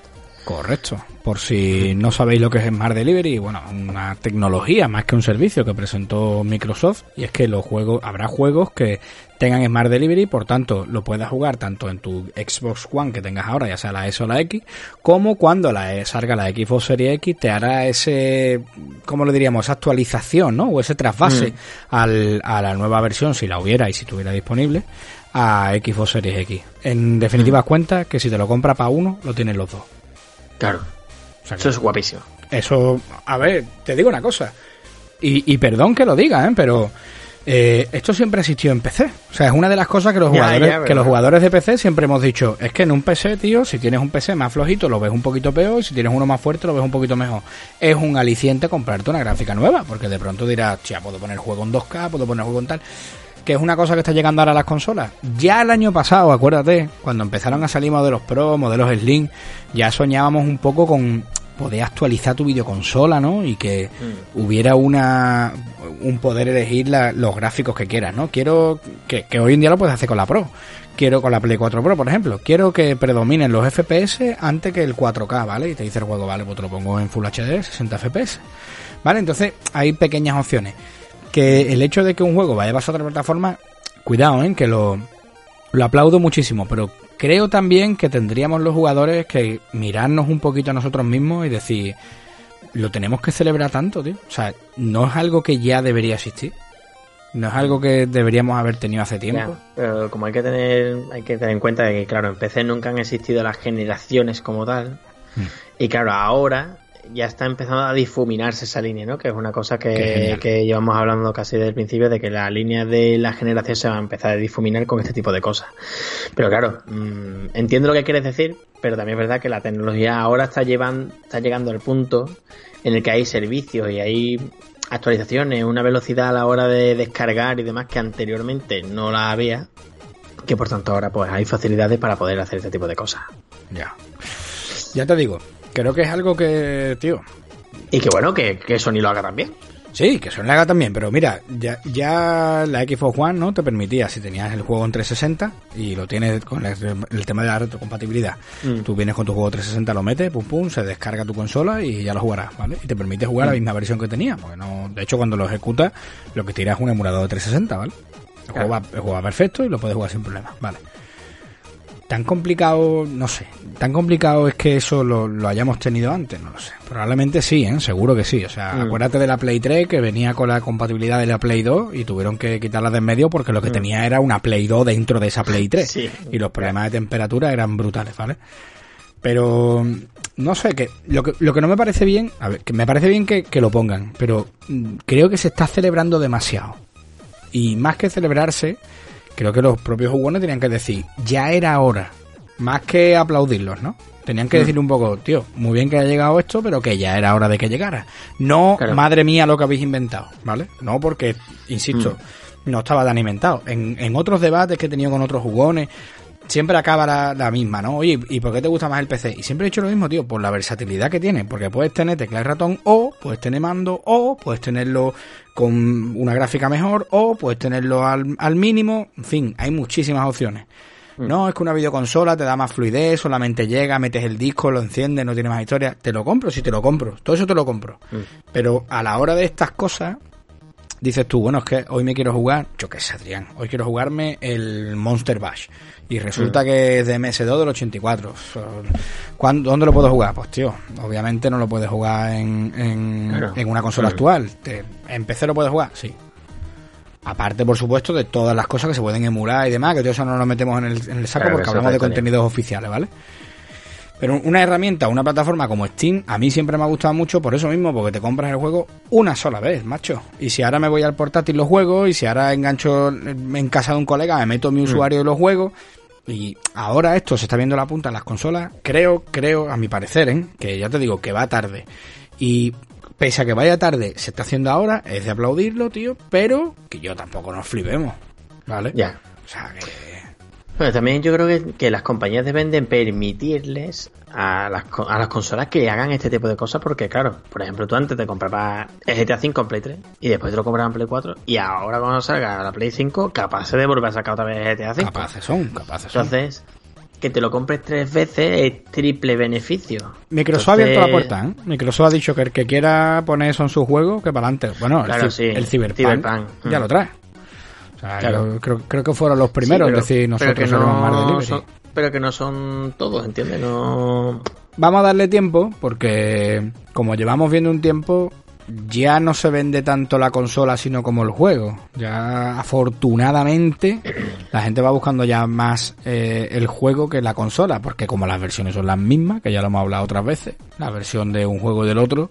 Correcto. Por si no sabéis lo que es Smart Delivery, bueno, una tecnología más que un servicio que presentó Microsoft y es que los juegos habrá juegos que tengan Smart Delivery, por tanto, lo puedas jugar tanto en tu Xbox One que tengas ahora, ya sea la S o la X, como cuando la salga la Xbox Series X te hará ese, ¿cómo lo diríamos? Esa actualización, ¿no? O ese trasvase mm. al, a la nueva versión, si la hubiera y si estuviera disponible, a Xbox Series X. En definitiva, mm. cuenta que si te lo compras para uno, lo tienes los dos. Claro. eso es guapísimo. Eso, a ver, te digo una cosa. Y, y perdón que lo diga, ¿eh? pero eh, esto siempre ha existido en PC. O sea, es una de las cosas que los jugadores, que los jugadores de PC siempre hemos dicho. Es que en un PC, tío, si tienes un PC más flojito, lo ves un poquito peor. Y si tienes uno más fuerte, lo ves un poquito mejor. Es un aliciente comprarte una gráfica nueva. Porque de pronto dirás, ya puedo poner juego en 2K, puedo poner juego en tal que es una cosa que está llegando ahora a las consolas. Ya el año pasado, acuérdate, cuando empezaron a salir modelos Pro, modelos Slim, ya soñábamos un poco con poder actualizar tu videoconsola, ¿no? Y que mm. hubiera una un poder elegir los gráficos que quieras, ¿no? Quiero que, que, hoy en día lo puedes hacer con la Pro. Quiero con la Play 4 Pro, por ejemplo. Quiero que predominen los FPS antes que el 4K, ¿vale? Y te dice el juego, vale, pues te lo pongo en Full HD, 60 FPS. ¿Vale? Entonces hay pequeñas opciones que el hecho de que un juego vaya a pasar a otra plataforma, cuidado, ¿eh? que lo, lo aplaudo muchísimo, pero creo también que tendríamos los jugadores que mirarnos un poquito a nosotros mismos y decir, lo tenemos que celebrar tanto, tío. O sea, no es algo que ya debería existir. No es algo que deberíamos haber tenido hace tiempo. pero como hay que tener, hay que tener en cuenta que, claro, en PC nunca han existido las generaciones como tal. Mm. Y claro, ahora ya está empezando a difuminarse esa línea, ¿no? Que es una cosa que, que llevamos hablando casi desde el principio de que la línea de la generación se va a empezar a difuminar con este tipo de cosas. Pero claro, mm, entiendo lo que quieres decir, pero también es verdad que la tecnología ahora está llevando, está llegando al punto en el que hay servicios y hay actualizaciones, una velocidad a la hora de descargar y demás que anteriormente no la había, que por tanto ahora pues hay facilidades para poder hacer este tipo de cosas. Ya. Ya te digo, creo que es algo que, tío. Y que bueno, que, que Sony lo haga también. Sí, que Sony lo haga también, pero mira, ya, ya la Xbox One no te permitía, si tenías el juego en 360 y lo tienes con el, tema de la retrocompatibilidad, mm. tú vienes con tu juego 360, lo metes, pum pum, se descarga tu consola y ya lo jugarás, ¿vale? Y te permite jugar la mm. misma versión que tenía, porque no, de hecho cuando lo ejecutas, lo que tiras es un emulador de 360, ¿vale? El, juego va, el juego va perfecto y lo puedes jugar sin problema, ¿vale? Tan complicado, no sé, tan complicado es que eso lo, hayamos tenido antes, no lo sé. Probablemente sí, ¿eh? seguro que sí. O sea, mm. acuérdate de la Play 3 que venía con la compatibilidad de la Play 2 y tuvieron que quitarla de en medio porque lo que mm. tenía era una Play 2 dentro de esa Play *laughs* 3 y los problemas de temperatura eran brutales, ¿vale? Pero no sé, que lo, que lo que no me parece bien, a ver, que me parece bien que, que lo pongan, pero mm, creo que se está celebrando demasiado. Y más que celebrarse, creo que los propios jugones tenían que decir, ya era hora, más que aplaudirlos, ¿no? Tenían que Mm. decir un poco, tío, muy bien que haya llegado esto, pero que ya era hora de que llegara. No, Claro. madre mía, lo que habéis inventado, ¿vale? No porque, insisto, Mm. no estaba tan inventado. En, en otros debates que he tenido con otros jugones, siempre acaba la, la misma, ¿no? Oye, ¿y por qué te gusta más el PC? Y siempre he dicho lo mismo, tío, por la versatilidad que tiene, porque puedes tener tecla y ratón, o puedes tener mando, o puedes tenerlo con una gráfica mejor, o puedes tenerlo al, al mínimo, en fin, hay muchísimas opciones. No, es que una videoconsola te da más fluidez, solamente llega, metes el disco, lo enciendes, no tiene más historia. Te lo compro, sí te lo compro. Todo eso te lo compro. Pero a la hora de estas cosas, dices tú, bueno, es que hoy me quiero jugar, yo qué sé, Adrián, hoy quiero jugarme el Monster Bash. Y resulta que es de MS2 del 84. ¿Cuándo, ¿Dónde lo puedo jugar? Pues tío, obviamente no lo puedes jugar en, en, Claro. en una consola actual. Te- ¿En PC lo puedes jugar? Sí. Aparte, por supuesto, de todas las cosas que se pueden emular y demás, que todo eso no lo metemos en el, en el saco Claro, porque hablamos de contenidos oficiales, ¿vale? Pero una herramienta, una plataforma como Steam, a mí siempre me ha gustado mucho por eso mismo, porque te compras el juego una sola vez, macho. Y si ahora me voy al portátil los juegos, y si ahora engancho en casa de un colega, me meto mi usuario y los juegos, y ahora esto se está viendo la punta en las consolas, creo, creo, a mi parecer, ¿eh? que ya te digo, que va tarde. Y pese a que vaya tarde, se está haciendo ahora, es de aplaudirlo, tío, pero que yo tampoco nos flipemos, ¿vale? Ya. O sea, que... Bueno, también yo creo que, que las compañías deben de permitirles a las, a las consolas que hagan este tipo de cosas porque, claro, por ejemplo, tú antes te comprabas el GTA 5 en Play 3 y después te lo comprabas en Play 4 y ahora cuando salga la Play 5 capaz de volver a sacar otra vez el GTA 5. Capaces son, capaces son. Entonces, que te lo compres tres veces es triple beneficio. Microsoft ha abierto la puerta, ¿eh? Microsoft ha dicho que el que quiera poner eso en su juego, que para adelante. Bueno, Claro, el, sí, el Cyberpunk, Cyberpunk, ya lo trae. O sea, Claro. yo creo, creo que fueron los primeros sí, pero- decir nosotros más son- pero que no son todos, ¿entiendes? No... Vamos a darle tiempo porque como llevamos viendo un tiempo, ya no se vende tanto la consola sino como el juego. Ya afortunadamente la gente va buscando ya más eh, el juego que la consola, porque como las versiones son las mismas, que ya lo hemos hablado otras veces, la versión de un juego y del otro,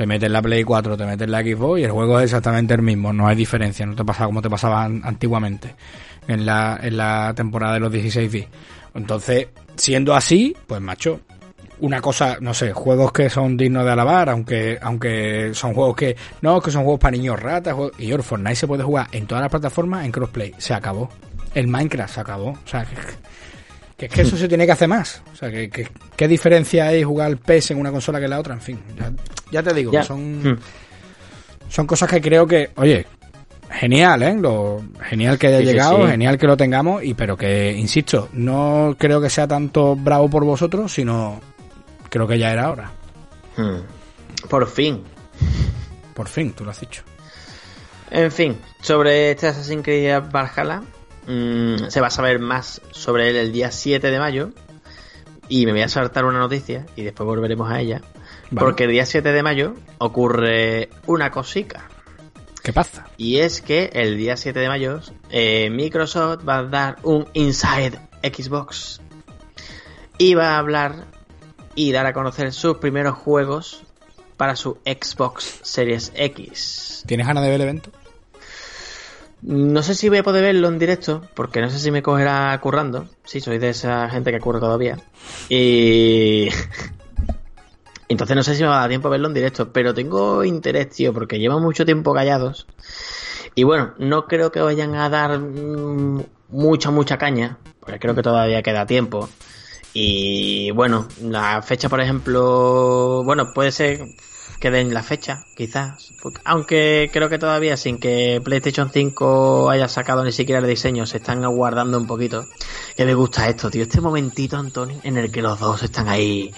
te metes la Play 4, te metes la Xbox y el juego es exactamente el mismo, no hay diferencia, no te pasa como te pasaba an- antiguamente en la, en la temporada de los 16 bits. Entonces, siendo así, pues macho, una cosa, no sé, juegos que son dignos de alabar, aunque aunque son juegos que no, que son juegos para niños ratas, y el Fortnite se puede jugar en todas las plataformas en crossplay, se acabó. El Minecraft se acabó, o sea, *laughs* que, es que eso se tiene que hacer más. O sea, que, que- qué diferencia hay jugar PES en una consola que en la otra, en fin. Ya, ya te digo, Ya. son Mm. son cosas que creo que, oye, genial, ¿eh? Lo, genial que haya Sí, sí, llegado, sí. genial que lo tengamos, y pero que, insisto, no creo que sea tanto bravo por vosotros, sino creo que ya era hora. Hmm. Por fin. Por fin, tú lo has dicho. En fin, sobre este Assassin's Creed Valhalla, mm, se va a saber más sobre él el día 7 de mayo. Y me voy a saltar una noticia y después volveremos a ella. Vale. Porque el día 7 de mayo ocurre una cosica. ¿Qué pasa? Y es que el día 7 de mayo eh, Microsoft va a dar un Inside Xbox. Y va a hablar y dar a conocer sus primeros juegos para su Xbox Series X. ¿Tienes ganas de ver el evento? No sé si voy a poder verlo en directo, porque no sé si me cogerá currando. Sí, soy de esa gente que curra todavía. Y. *laughs* Entonces no sé si me va a dar tiempo a verlo en directo, pero tengo interés, tío, porque llevan mucho tiempo callados. Y bueno, no creo que vayan a dar mm, mucha, mucha caña, porque creo que todavía queda tiempo. Y bueno, la fecha, por ejemplo, bueno, puede ser que den la fecha, quizás. Aunque creo que todavía sin que PlayStation 5 haya sacado ni siquiera el diseño, se están aguardando un poquito. Que me gusta esto, tío. Este momentito, Antonio, en el que los dos están ahí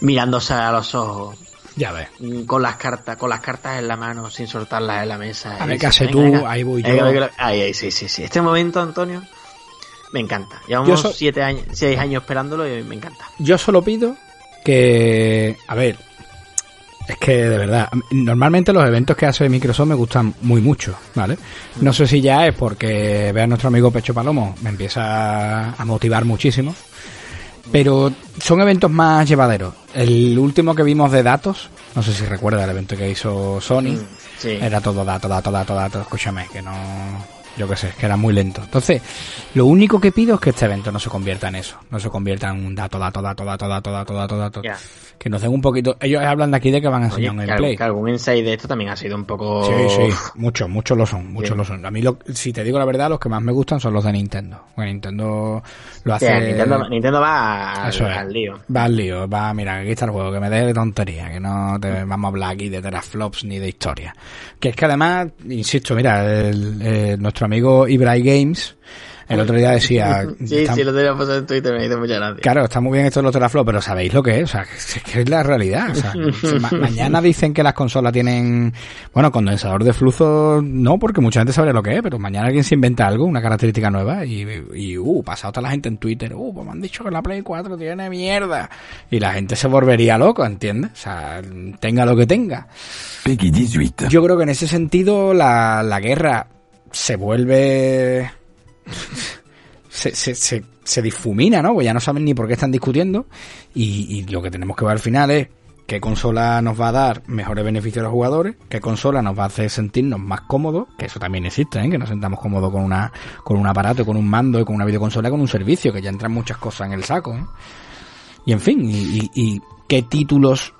mirándose a los ojos. Ya ves. mm, Con las cartas, con las cartas en la mano, sin soltarlas en la mesa. A ver qué haces "Venga, tú, ahí voy yo". venga". Ahí, ahí, sí, sí, sí. Este momento, Antonio, me encanta. Llevamos so- siete años, seis años esperándolo y me encanta. Yo solo pido que... A ver, es que de verdad, normalmente los eventos que hace Microsoft me gustan muy mucho, ¿vale? No sé si ya es porque ve a nuestro amigo Pecho Palomo, me empieza a motivar muchísimo. Pero son eventos más llevaderos. El último que vimos de datos, no sé si recuerda el evento que hizo Sony, Mm, sí. era todo dato, dato, dato, dato, escúchame, que no, yo qué sé, que era muy lento. Entonces, lo único que pido es que este evento no se convierta en eso, no se convierta en un dato, dato, dato, dato, dato, dato, dato, dato. Yeah. Que nos den un poquito. Ellos hablan de aquí de que van a enseñar un gameplay. Que algún insight de esto también ha sido un poco. Sí, *laughs* sí, muchos, muchos lo son, muchos lo son. A mí, lo, si te digo la verdad, los que más me gustan son los de Nintendo. Porque Nintendo lo hace. Nintendo, va al, lío. Va al lío, va, mira, aquí está el juego, que me deje de tontería, que no te vamos a hablar aquí de teraflops ni de historia. Que es que además, insisto, mira, el, eh, nuestro amigo Ibrai Games, el otro día decía... *laughs* Sí, está- sí, lo tenía puesto en Twitter, me hizo mucha gracia. Claro, está muy bien esto de los teraflops, pero ¿sabéis lo que es? O sea, que es, que es la realidad. O sea, *laughs* ma- mañana dicen que las consolas tienen, bueno, condensador de flujo, no, porque mucha gente sabe lo que es, pero mañana alguien se inventa algo, una característica nueva, y, y uh, pasa otra la gente en Twitter, uh, pues me han dicho que la Play 4 tiene mierda. Y la gente se volvería loco, ¿entiendes? O sea, tenga lo que tenga. Peggy 18. Yo creo que en ese sentido la, la guerra se vuelve... Se, se, se, se difumina, ¿no? Pues ya no saben ni por qué están discutiendo y, lo que tenemos que ver al final es qué consola nos va a dar mejores beneficios a los jugadores, qué consola nos va a hacer sentirnos más cómodos, que eso también existe, ¿eh? que nos sentamos cómodos con una con un aparato, con un mando, y con una videoconsola, con un servicio, que ya entran muchas cosas en el saco. ¿eh? Y en fin, y, y- y qué títulos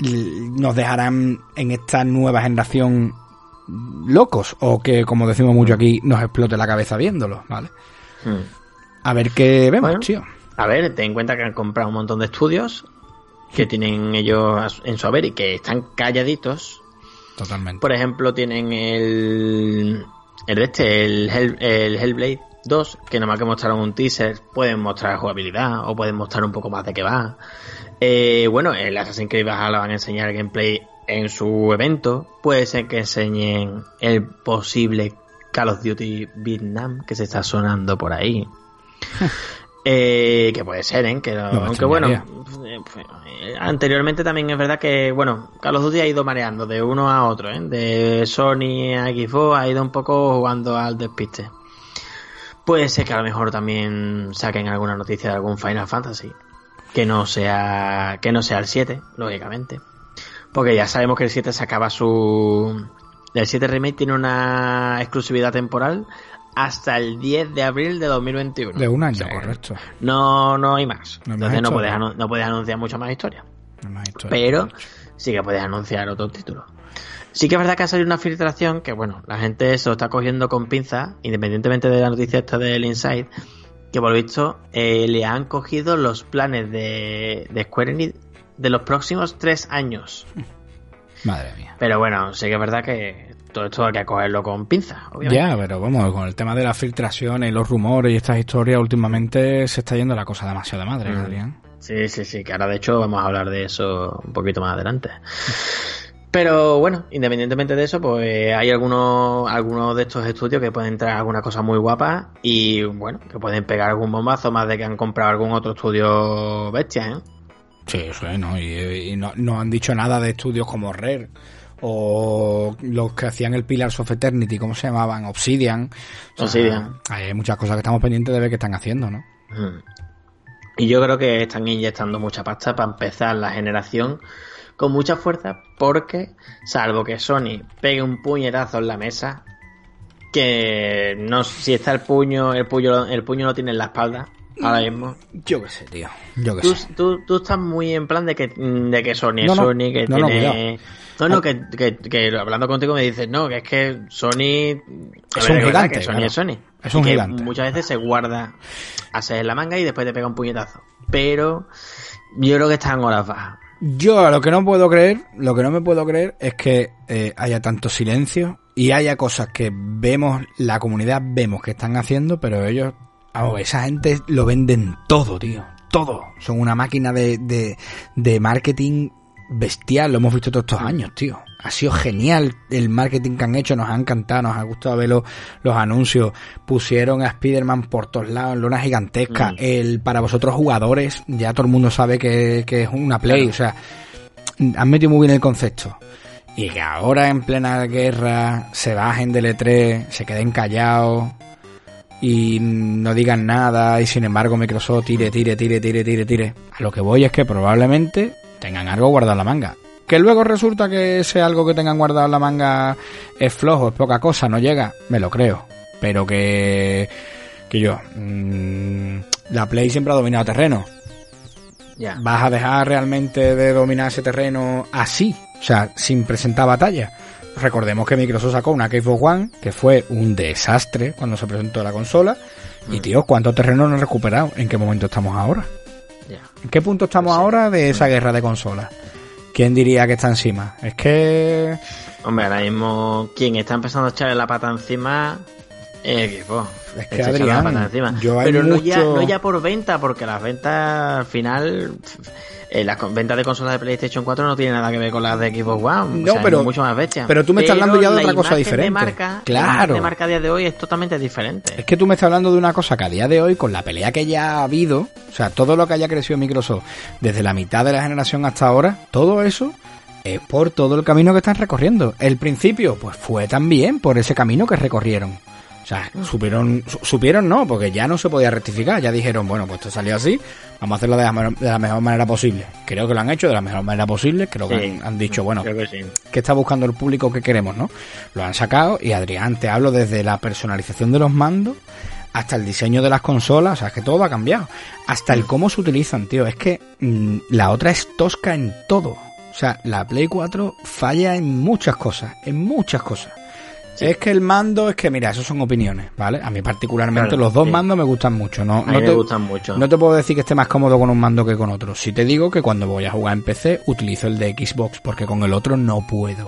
nos dejarán en esta nueva generación locos o que, como decimos mucho aquí, nos explote la cabeza viéndolos, ¿vale? Hmm. A ver qué vemos, Bueno. tío. A ver, ten en cuenta que han comprado un montón de estudios que tienen ellos en su haber y que están calladitos. Totalmente. Por ejemplo, tienen el. El de este, el, Hell- el Hellblade 2, que nada más que mostraron un teaser, pueden mostrar jugabilidad o pueden mostrar un poco más de qué va. Eh, bueno, el Assassin's Creed Valhalla van a enseñar gameplay en su evento. Puede ser que enseñen el posible Call of Duty Vietnam que se está sonando por ahí. *laughs* Eh, que puede ser, ¿eh? Que, aunque bueno, extrañaría. eh, anteriormente también es verdad que, bueno, Call of Duty ha ido mareando de uno a otro, ¿eh? De Sony a Xbox ha ido un poco jugando al despiste. Puede ser que a lo mejor también saquen alguna noticia de algún Final Fantasy. Que no sea, que no sea el 7, lógicamente. Porque ya sabemos que el 7 se acaba su... El 7 Remake tiene una exclusividad temporal hasta el 10 de abril de 2021. De un O año, sea, correcto. No, no hay más. No Entonces no puedes, no puedes anunciar mucha más historia. Pero sí que puedes anunciar otros títulos. Sí que es verdad que ha salido una filtración que, bueno, la gente se lo está cogiendo con pinzas, independientemente de la noticia esta del Inside, que por lo visto eh, le han cogido los planes de, de Square Enix de los próximos tres años. *laughs* Madre mía. Pero bueno, sí que es verdad que todo esto hay que cogerlo con pinzas, obviamente. Ya, pero vamos, con el tema de las filtraciones y los rumores y estas historias, últimamente se está yendo la cosa demasiado de madre, Mm. Adrián. Sí, sí, sí, que ahora de hecho vamos a hablar de eso un poquito más adelante. Pero bueno, independientemente de eso, pues hay algunos, algunos de estos estudios que pueden traer alguna cosa muy guapa y bueno, que pueden pegar algún bombazo más de que han comprado algún otro estudio bestia, ¿eh? Sí, eso es, ¿no? Y, y no, no han dicho nada de estudios como Rare o los que hacían el Pillars of Eternity, ¿cómo se llamaban? Obsidian. O sea, Obsidian. Hay muchas cosas que estamos pendientes de ver qué están haciendo, ¿no? Mm. Y yo creo que están inyectando mucha pasta para empezar la generación con mucha fuerza porque, salvo que Sony pegue un puñetazo en la mesa, que no si está el puño, el puño, el puño lo tiene en la espalda ahora mismo. Yo qué sé, tío. Yo qué Tú, sé. tú, tú estás muy en plan de que, de que Sony es No, no. Sony, que No, tiene... No, no, que, que, que hablando contigo me dices, no, que es que Sony... Es Es un gigante, que Sony claro. es Sony. Es Y un que gigante. Muchas veces se guarda a en la manga y después te pega un puñetazo. Pero yo creo que están horas bajas. Yo lo que no puedo creer, lo que no me puedo creer es que eh, haya tanto silencio y haya cosas que vemos, la comunidad vemos que están haciendo, pero ellos, vamos, esa gente lo venden todo, tío, todo. Son una máquina de, de, de marketing bestial, lo hemos visto todos estos años, tío. Ha sido genial el marketing que han hecho, nos ha encantado, nos ha gustado ver los, los anuncios. Pusieron a Spider-Man por todos lados, en lona gigantesca. Mm. El, para vosotros jugadores, ya todo el mundo sabe que, que es una Play, o sea, han metido muy bien el concepto. Y que ahora en plena guerra se bajen del E3, se queden callados y no digan nada y sin embargo Microsoft tire, tire, tire, tire, tire, tire. A lo que voy es que probablemente tengan algo guardado en la manga. Que luego resulta que ese algo que tengan guardado en la manga es flojo, es poca cosa, no llega, me lo creo. Pero que, que yo, mmm, la Play siempre ha dominado terreno. Ya. ¿Vas a dejar realmente de dominar ese terreno así? O sea, sin presentar batalla. Recordemos que Microsoft sacó una Xbox One que fue un desastre cuando se presentó la consola. Y tío, ¿cuánto terreno no han recuperado? ¿En qué momento estamos ahora? ¿En qué punto estamos sí. ahora de esa guerra de consolas? ¿Quién diría que está encima? Es que... Hombre, ahora mismo quien está empezando a echarle la pata encima es el equipo. Es que, echando la Adrián, pata encima. yo Pero no, ya, no ya por venta, porque las ventas al final. Eh, las ventas de consolas de PlayStation 4 no tienen nada que ver con las de Xbox One. No, o sea, pero- es mucho más bestia. pero tú me estás hablando ya de otra cosa diferente. De marca, Claro. La de marca a día de hoy es totalmente diferente. Es que tú me estás hablando de una cosa que a día de hoy, con la pelea que ya ha habido, o sea, todo lo que haya crecido Microsoft desde la mitad de la generación hasta ahora, todo eso es por todo el camino que están recorriendo. El principio, pues fue también por ese camino que recorrieron. O sea, supieron, su- supieron no, porque ya no se podía rectificar. Ya dijeron, bueno, pues esto salió así, vamos a hacerlo de la, de la mejor manera posible. Creo que lo han hecho de la mejor manera posible. Creo que han, han dicho, bueno, Creo que sí. que está buscando el público que queremos, ¿no? Lo han sacado y Adrián, te hablo desde la personalización de los mandos hasta el diseño de las consolas, o sea, es que todo ha cambiado. Hasta el cómo se utilizan, tío. Es que mm, la otra es tosca en todo. O sea, la Play 4 falla en muchas cosas, en muchas cosas. Sí. Es que el mando, es que mira, eso son opiniones, ¿vale? A mí particularmente Claro, los dos sí. mandos me gustan mucho, ¿no? A mí no me te- gustan mucho. no te puedo decir que esté más cómodo con un mando que con otro. Si te digo que cuando voy a jugar en PC utilizo el de Xbox porque con el otro no puedo.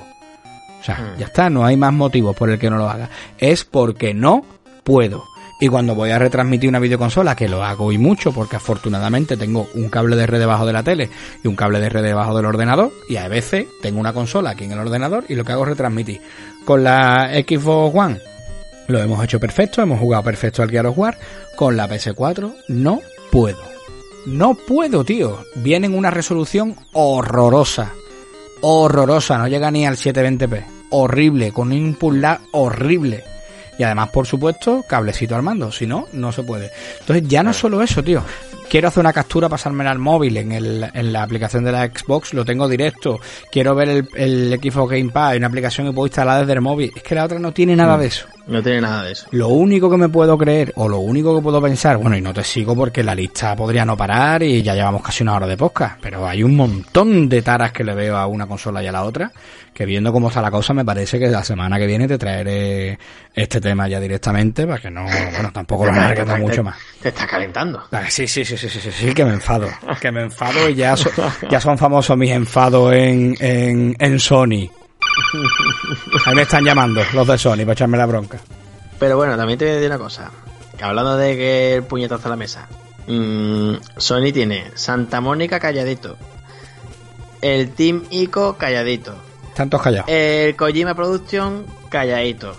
O sea, Hmm. ya está, no hay más motivos por el que no lo haga. Es porque no puedo. Y cuando voy a retransmitir una videoconsola, que lo hago y mucho, porque afortunadamente tengo un cable de red debajo de la tele y un cable de red debajo del ordenador, y a veces tengo una consola aquí en el ordenador y lo que hago es retransmitir. Con la Xbox One lo hemos hecho perfecto, hemos jugado perfecto al Gear of War. Con la PS4 no puedo. No puedo, tío. Viene en una resolución horrorosa. Horrorosa, no llega ni al 720p. Horrible, con un input lag horrible. Y además, por supuesto, cablecito al mando. Si no, no se puede. Entonces, ya no solo eso, tío. Quiero hacer una captura, pasármela al móvil en, el, en la aplicación de la Xbox, lo tengo directo. Quiero ver el, el Xbox Game Pass, una aplicación que puedo instalar desde el móvil. Es que la otra no tiene nada de eso. No tiene nada de eso. Lo único que me puedo creer, o lo único que puedo pensar, bueno, y no te sigo porque la lista podría no parar y ya llevamos casi una hora de podcast, pero hay un montón de taras que le veo a una consola y a la otra, que viendo cómo está la cosa, me parece que la semana que viene te traeré este tema ya directamente, para que no, bueno, tampoco lo alarguemos mucho más. Te está calentando. Sí, sí, sí, sí, sí, sí, sí, que me enfado, que me enfado y ya, ya son famosos mis enfados en, en, en Sony. Ahí me están llamando los de Sony para echarme la bronca. Pero bueno, también te voy a decir una cosa. Que hablando de que el puñetazo a la mesa. mm, Sony tiene Santa Mónica calladito. El Team Ico calladito. Tantos callados. El Kojima Production calladito.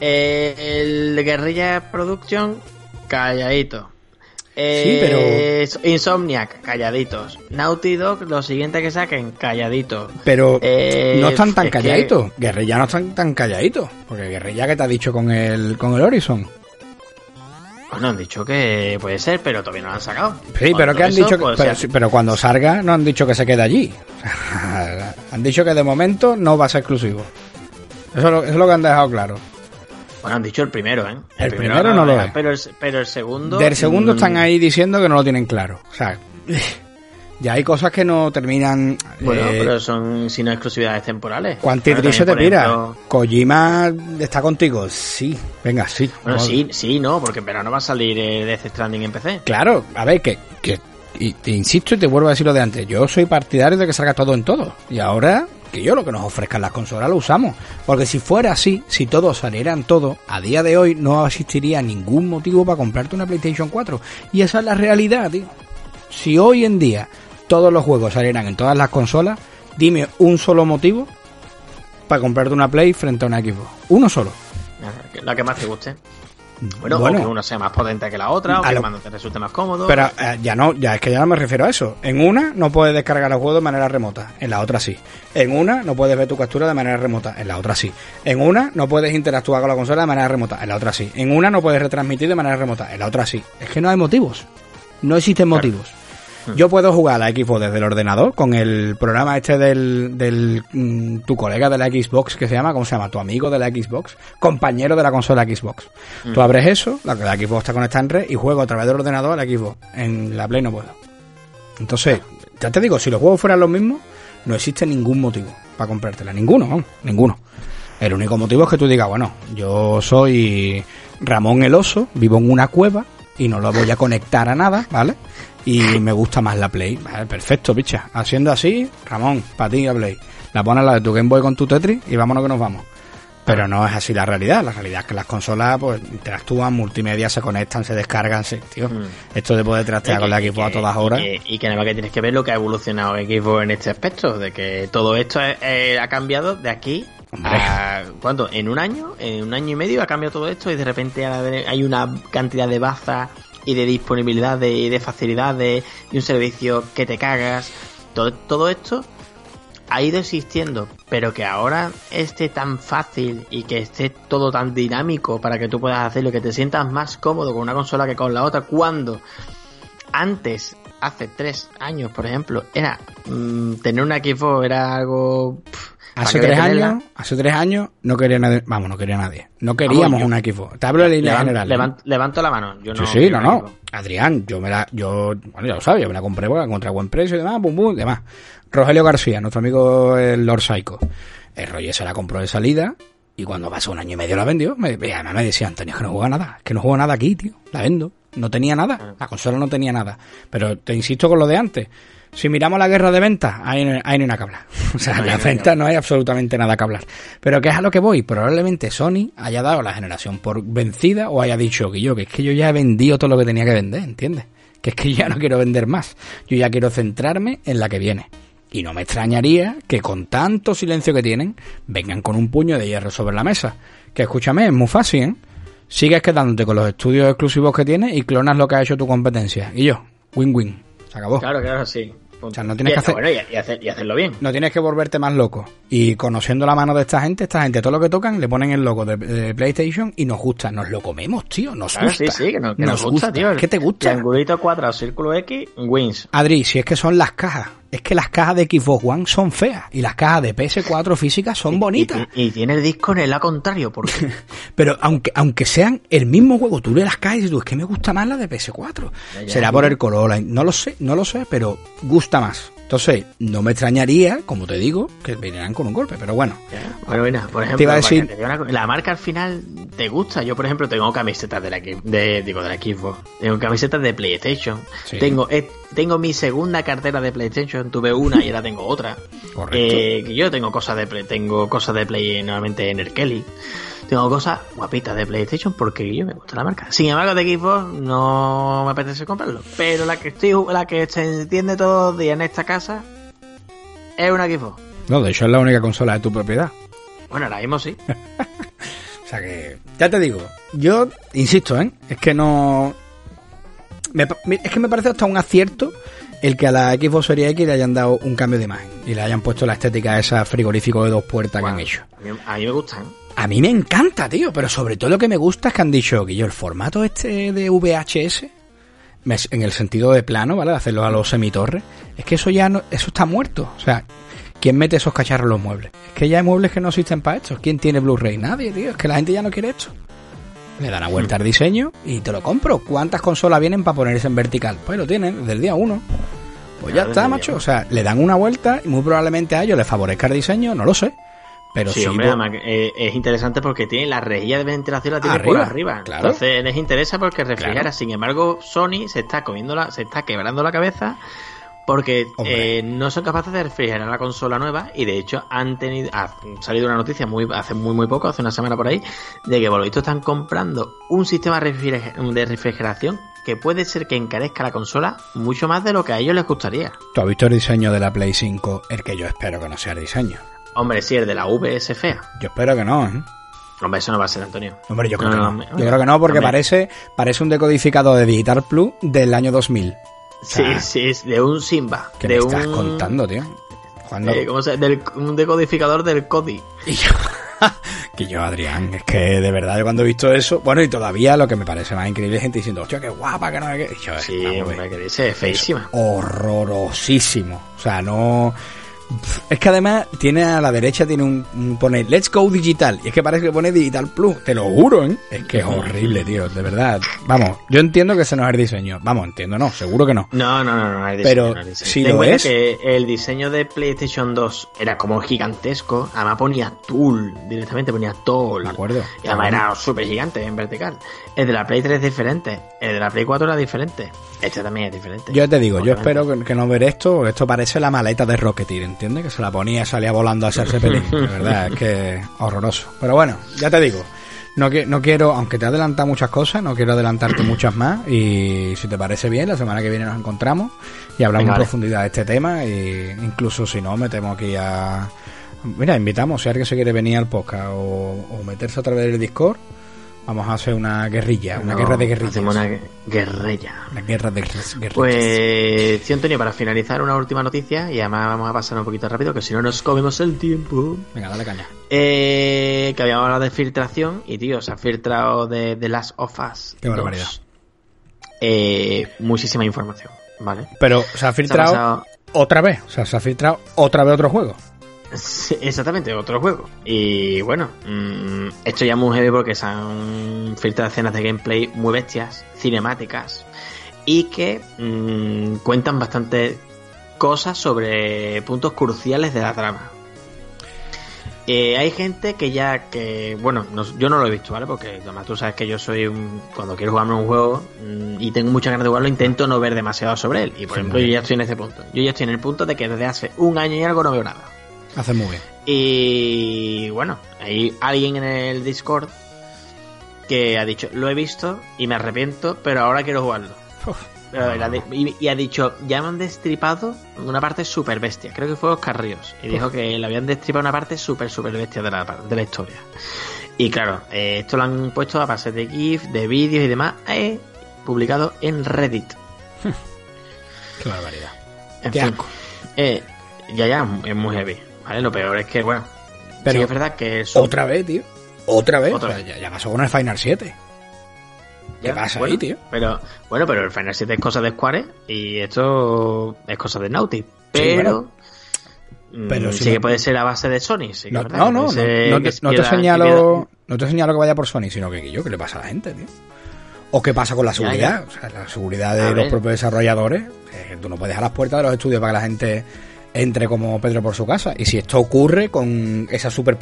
El Guerrilla Production calladito. Eh, Insomniac calladitos. Naughty Dog, lo siguiente que saquen calladitos. Pero Eh, no están tan es que- calladitos. Guerrilla no están tan calladitos. Porque Guerrilla que te ha dicho con el, con el Horizon. Bueno, han dicho que puede ser, pero todavía no lo han sacado. Sí, pero que han eso, dicho que, pues, pero, sí, pero cuando salga no han dicho que se quede allí. *laughs* han dicho que de momento no va a ser exclusivo. Eso es lo, eso es lo que han dejado claro. Bueno, han dicho el primero, ¿eh? El primero no lo es. Pero el, pero el segundo. Del segundo mm, están ahí diciendo que no lo tienen claro. O sea, ya hay cosas que no terminan. Bueno, eh, pero son sin exclusividades temporales. Se te pira. ejemplo- Kojima está contigo. Sí, venga, sí. Bueno, No- sí, sí, no, porque en verano va a salir eh, Death Stranding en PC. Claro, a ver, que, que y te insisto y te vuelvo a decir lo de antes, yo soy partidario de que salga todo en todo. Y ahora, que yo lo que nos ofrezcan las consolas lo usamos. Porque si fuera así, si todos salieran todo, a día de hoy no existiría ningún motivo para comprarte una PlayStation 4. Y esa es la realidad, tío. Si hoy en día todos los juegos salieran en todas las consolas, dime un solo motivo para comprarte una Play frente a una Xbox. Uno solo. La que más te guste. Bueno, Bueno. o que una sea más potente que la otra, o que lo- el mando te resulte más cómodo. Pero eh, ya no, ya es que ya no me refiero a eso. En una no puedes descargar el juego de manera remota, en la otra sí. En una no puedes ver tu captura de manera remota, en la otra sí. En una no puedes interactuar con la consola de manera remota, en la otra sí. En una no puedes retransmitir de manera remota, en la otra sí. Es que no hay motivos. No existen motivos. Yo puedo jugar a la Xbox desde el ordenador con el programa este del, del mm, tu colega de la Xbox que se llama, ¿cómo se llama? Tu amigo de la Xbox, compañero de la consola Xbox. Tú abres eso, la, la Xbox está conectada en red y juego a través del ordenador a la Xbox. En la Play no puedo. Entonces, ya te digo, si los juegos fueran los mismos, no existe ningún motivo para comprártela. Ninguno, vamos, ninguno. El único motivo es que tú digas, bueno, yo soy Ramón el Oso, vivo en una cueva y no lo voy a conectar a nada, ¿vale? Y me gusta más la Play. Vale, perfecto, picha. Haciendo así, Ramón, para ti la Play. La pones la de tu Game Boy con tu Tetris y vámonos que nos vamos. Pero no es así la realidad. La realidad es que las consolas pues interactúan, multimedia, se conectan, se descargan, se, tío. Mm. Esto de poder trastear con la Xbox a todas horas. Y que, y que nada más que tienes que ver lo que ha evolucionado Xbox en este aspecto, de que todo esto eh, eh, ha cambiado de aquí a... ¿Cuánto? ¿En un año? En un año y medio ha cambiado todo esto y de repente hay una cantidad de bazas y de disponibilidad y de facilidades y un servicio que te cagas. Todo, todo esto ha ido existiendo, pero que ahora esté tan fácil y que esté todo tan dinámico para que tú puedas hacerlo, que te sientas más cómodo con una consola que con la otra, cuando antes, hace tres años, por ejemplo, era mm, tener una Xbox era algo... pff, ¿para Hace tres años, hace tres años no quería nadie, vamos, no quería nadie. No queríamos Vamos, una Xbox. Te hablo de línea Levan- general. levan- levanto la mano. Yo no sí, sí, no, no. Adrián, yo me la, yo, bueno, ya lo sabía, yo me la compré porque la encontré a buen precio y demás, bum, bum, y demás. Rogelio García, nuestro amigo el Lord Psycho. El Roger se la compró de salida y cuando pasó un año y medio la vendió. Me, además me decía, Antonio, es que no juega nada, es que no juego nada aquí, tío. La vendo. No tenía nada. La consola no tenía nada. Pero te insisto con lo de antes. Si miramos la guerra de ventas, ahí, no- ahí no hay nada que hablar. *laughs* O sea, No hay en la nada que venta no hay absolutamente nada que hablar. Pero que es a lo que voy. Probablemente Sony haya dado la generación por vencida o haya dicho que yo, que es que yo ya he vendido todo lo que tenía que vender, ¿entiendes? Que es que ya no quiero vender más. Yo ya quiero centrarme en la que viene. Y no me extrañaría que con tanto silencio que tienen, vengan con un puño de hierro sobre la mesa. Que escúchame, es muy fácil, ¿eh? Sigues quedándote con los estudios exclusivos que tienes y clonas lo que ha hecho tu competencia. Y yo, win-win. Se acabó. Claro, claro, sí. O sea, no tienes Y- que hacer- Bueno, y, y hacer- y hacerlo bien. No tienes que volverte más loco. Y conociendo la mano de esta gente, esta gente, todo lo que tocan, le ponen el logo de, de PlayStation y nos gusta. Nos lo comemos, tío. Nos Claro, gusta. sí, sí, que, no- que nos, gusta, tío. ¿Qué te gusta? Triangulito cuadrado, círculo X, wins. Adri, si es que son las cajas. Es que las cajas de Xbox One son feas. Y las cajas de PS4 físicas son bonitas. Y, y tiene el disco en el lado contrario, porque *laughs* Pero aunque, aunque sean el mismo juego, tú le las cajas y dices, tú, es que me gusta más la de PS4. Ya, ya, Será ya. por el color, no lo sé, no lo sé, pero gusta más. Entonces, no me extrañaría, como te digo, que vinieran con un golpe, pero bueno. Bueno, mira, por ejemplo, Te iba a decir- la marca al final te gusta. Yo, por ejemplo, tengo camisetas de la de, digo, de la Xbox. Tengo camisetas de PlayStation. Sí. Tengo, eh, tengo mi segunda cartera de PlayStation. Tuve una y ahora tengo otra. Correcto. Eh, yo tengo cosas de Play, tengo cosas de Play normalmente en el Kelly. Tengo cosas guapitas de PlayStation porque yo me gusta la marca. Sin embargo, de Xbox no me apetece comprarlo. Pero la que estoy, la que se entiende todos los días en esta casa es una Xbox. No, de hecho es la única consola de tu propiedad. Bueno, ahora mismo sí. *laughs* O sea que, ya te digo, yo insisto, ¿eh? Es que no... me es que me parece hasta un acierto el que a la Xbox Series X le hayan dado un cambio de imagen y le hayan puesto la estética esa frigorífico de dos puertas que han hecho. A mí, a mí me gustan. A mí me encanta, tío, pero sobre todo lo que me gusta es que han dicho que yo el formato este de VHS, en el sentido de plano, ¿vale? De hacerlo a los semitorres, es que eso ya no, eso está muerto. O sea, ¿quién mete esos cacharros en los muebles? Es que ya hay muebles que no existen para esto. ¿Quién tiene Blu-ray? Nadie, tío. Es que la gente ya no quiere esto. Le dan a vuelta al diseño y te lo compro. ¿Cuántas consolas vienen para ponerse en vertical? Pues lo tienen desde el día uno. Pues ya está, macho. O sea, le dan una vuelta y muy probablemente a ellos les favorezca el diseño, no lo sé. Pero sí, sí, hombre, además, eh, es interesante porque tiene la rejilla de ventilación la tiene por Arriba, claro. Entonces les interesa porque refrigera. Claro. Sin embargo, Sony se está comiendo la, se está quebrando la cabeza porque eh, no son capaces de refrigerar la consola nueva y de hecho han tenido ha salido una noticia muy hace muy muy poco, hace una semana por ahí, de que por lo visto están comprando un sistema de refrigeración que puede ser que encarezca la consola mucho más de lo que a ellos les gustaría. ¿Tú has visto el diseño de la Play 5? El que yo espero que no sea el diseño. Hombre, si el de la V es fea. Yo espero que no, ¿eh? Hombre, eso no va a ser, Antonio. Hombre, yo creo No, que no, Yo creo que no, porque parece, parece un decodificador de Digital Plus del año 2000. Sí, sea, sí, es de un Simba. ¿Qué de me estás un, contando, tío? Eh, ¿cómo se- del, un decodificador del CODI. Y yo, *laughs* que yo, Adrián, es que de verdad, yo cuando he visto eso, bueno, y todavía lo que me parece más increíble es gente diciendo, hostia, qué guapa, que no sé qué. Sí, hombre, que dice, es feísima. horrorosísimo. O sea, no. Es que además tiene a la derecha tiene un, un pone Let's Go Digital y es que parece que pone Digital Plus, te lo juro, ¿eh? Es que es horrible, tío, de verdad. Vamos, yo entiendo que ese no es el diseño. Vamos, entiendo, no, seguro que no. No, no, no, no, es diseño, Pero no es diseño. si Ten en lo es- que el diseño de PlayStation 2 era como gigantesco, además ponía Tool, directamente ponía Tool. De acuerdo. Y además era súper gigante en vertical. El de la Play 3 es diferente, el de la Play 4 era diferente, este también es diferente. Yo te digo, yo espero que, que no ver esto, esto parece la maleta de Rocketeer, ¿entiendes? Que se la ponía y salía volando a hacer Zeppelin. De verdad, es que horroroso. Pero bueno, ya te digo, no, qui- no quiero, aunque te he adelantado muchas cosas, no quiero adelantarte muchas más. Y si te parece bien, la semana que viene nos encontramos y hablamos Venga, en profundidad de este tema. Y incluso si no, metemos aquí a. Mira, invitamos, si alguien se quiere venir al podcast o, o meterse a través del Discord, vamos a hacer una guerrilla, una No, guerra de guerrillas. Hacemos una gue- guerrilla. Una guerra de guerrillas. Pues, sí, Antonio, para finalizar una última noticia, y además vamos a pasar un poquito rápido, que si no nos comemos el tiempo. Venga, dale caña. Eh, que habíamos hablado de filtración, y tío, se ha filtrado de The Last of Us. Qué 2. barbaridad. Eh, muchísima información, ¿vale? Pero se ha Se ha filtrado otra vez. O sea, se ha filtrado otra vez otro juego. Exactamente, otro juego. Y bueno, mm, esto ya es muy heavy porque se han filtrado escenas de gameplay muy bestias, cinemáticas, y que mm, cuentan bastante cosas sobre puntos cruciales de la trama. Eh, hay gente que ya que, bueno, no- yo no lo he visto, ¿vale? Porque además tú sabes que yo soy un, cuando quiero jugarme un juego mm, y tengo muchas ganas de jugarlo, intento no ver demasiado sobre él. Y por Sí, ejemplo, yo ya estoy en ese punto. Yo ya estoy en el punto de que desde hace un año y algo no veo nada. Hace muy bien. Y bueno, hay alguien en el Discord que ha dicho, lo he visto y me arrepiento, pero ahora quiero jugarlo. Uf. Pero y, y ha dicho, ya me han destripado una parte súper bestia. Creo que fue Oscar Ríos. Y dijo que le habían destripado una parte súper, súper bestia de la, de la historia. Y claro, eh, esto lo han puesto a base de GIF, de vídeos y demás, eh, publicado en Reddit. *laughs* Qué barbaridad. En Qué fin, asco. eh, ya, ya, es muy heavy. ¿Vale? Lo peor es que, bueno, Pero sí es verdad que otra vez, tío. Otra vez. Otra ya, ya pasó con el Final 7. ¿Qué Ya, pasa bueno, ahí, tío? Pero, bueno, pero el Final 7 es cosa de Square y esto es cosa de Naughty. Pero, bueno. mm, Pero sí si no- que puede ser a base de Sony. Sí No, no, no, no, te, te señalo, no te señalo que vaya por Sony, sino que yo, ¿qué le pasa a la gente, tío? O qué pasa con la Ya, seguridad, o sea, la seguridad de A los ver. propios desarrolladores, eh, tú no puedes dejar las puertas de los estudios para que la gente entre como Pedro por su casa. Y si esto ocurre con esas super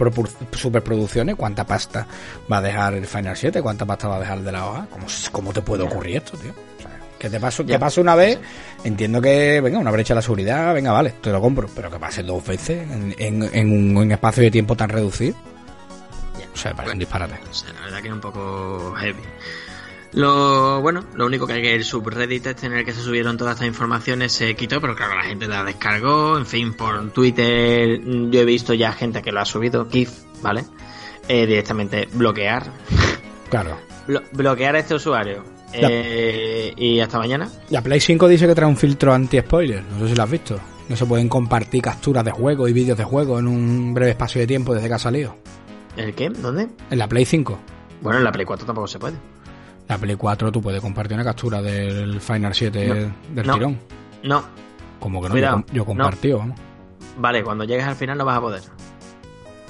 superproducciones, ¿cuánta pasta va a dejar el Final 7? ¿Cuánta pasta va a dejar de la hoja? ¿Cómo, cómo te puede ocurrir esto, tío? O sea, que te paso, que pase una vez, entiendo que, venga, una brecha de la seguridad, venga, vale, te lo compro, pero que pase dos veces en, en, en un, espacio de tiempo tan reducido. O sea, parece un disparate. O sea, la verdad que es un poco heavy. Lo bueno, lo único que hay que el subreddit este en el que se subieron todas estas informaciones se quitó, pero claro, la gente la descargó, en fin, por Twitter yo he visto ya gente que lo ha subido, GIF, ¿vale? Eh, directamente bloquear, Claro. Blo- bloquear a este usuario. Eh, y hasta mañana. La Play 5 dice que trae un filtro anti-spoiler, no sé si lo has visto. No se pueden compartir capturas de juego y vídeos de juego en un breve espacio de tiempo desde que ha salido. ¿El qué? ¿Dónde? En la Play 5. Bueno, en la Play 4 tampoco se puede. La Play 4 tú puedes compartir una captura del Final 7 No. del No. tirón. No. Como que no, Cuidado. yo, yo compartido, vamos. Vale, cuando llegues al final no vas a poder.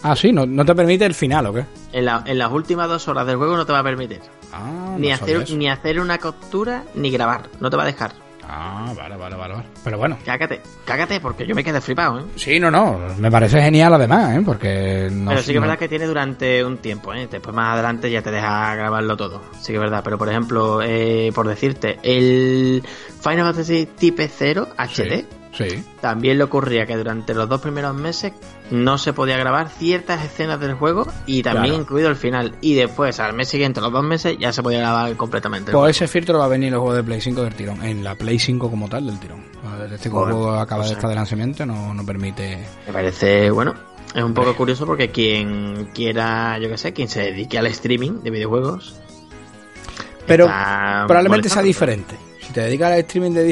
Ah, sí, no, no te permite el final, ¿o qué? En, la- en las últimas dos horas del juego no te va a permitir. Ah, ni, no hacer, eso. ni hacer una captura ni grabar. No te va a dejar. Ah, vale, vale, vale, vale. Pero bueno. Cágate, cágate, porque yo me quedé flipado, ¿eh? Sí, no, no. Me parece genial además, ¿eh? Porque no pero sí que es no- verdad que tiene durante un tiempo, ¿eh? Después más adelante ya te deja grabarlo todo. Sí que es verdad. Pero por ejemplo, eh, por decirte, el Final Fantasy Type 0 HD Sí, sí. también le ocurría que durante los dos primeros meses no se podía grabar ciertas escenas del juego y también Claro. incluido el final. Y después, al mes siguiente, los dos meses, ya se podía grabar completamente. Pues ese filtro va a venir en el juego de Play 5 del tirón. En la Play 5 como tal del tirón. Este Joder, juego acaba o de estar de lanzamiento, no, no permite... Me parece, bueno, Es un poco curioso porque quien quiera, yo qué sé, quien se dedique al streaming de videojuegos. Pero probablemente sea diferente. Si te dedicas al streaming de,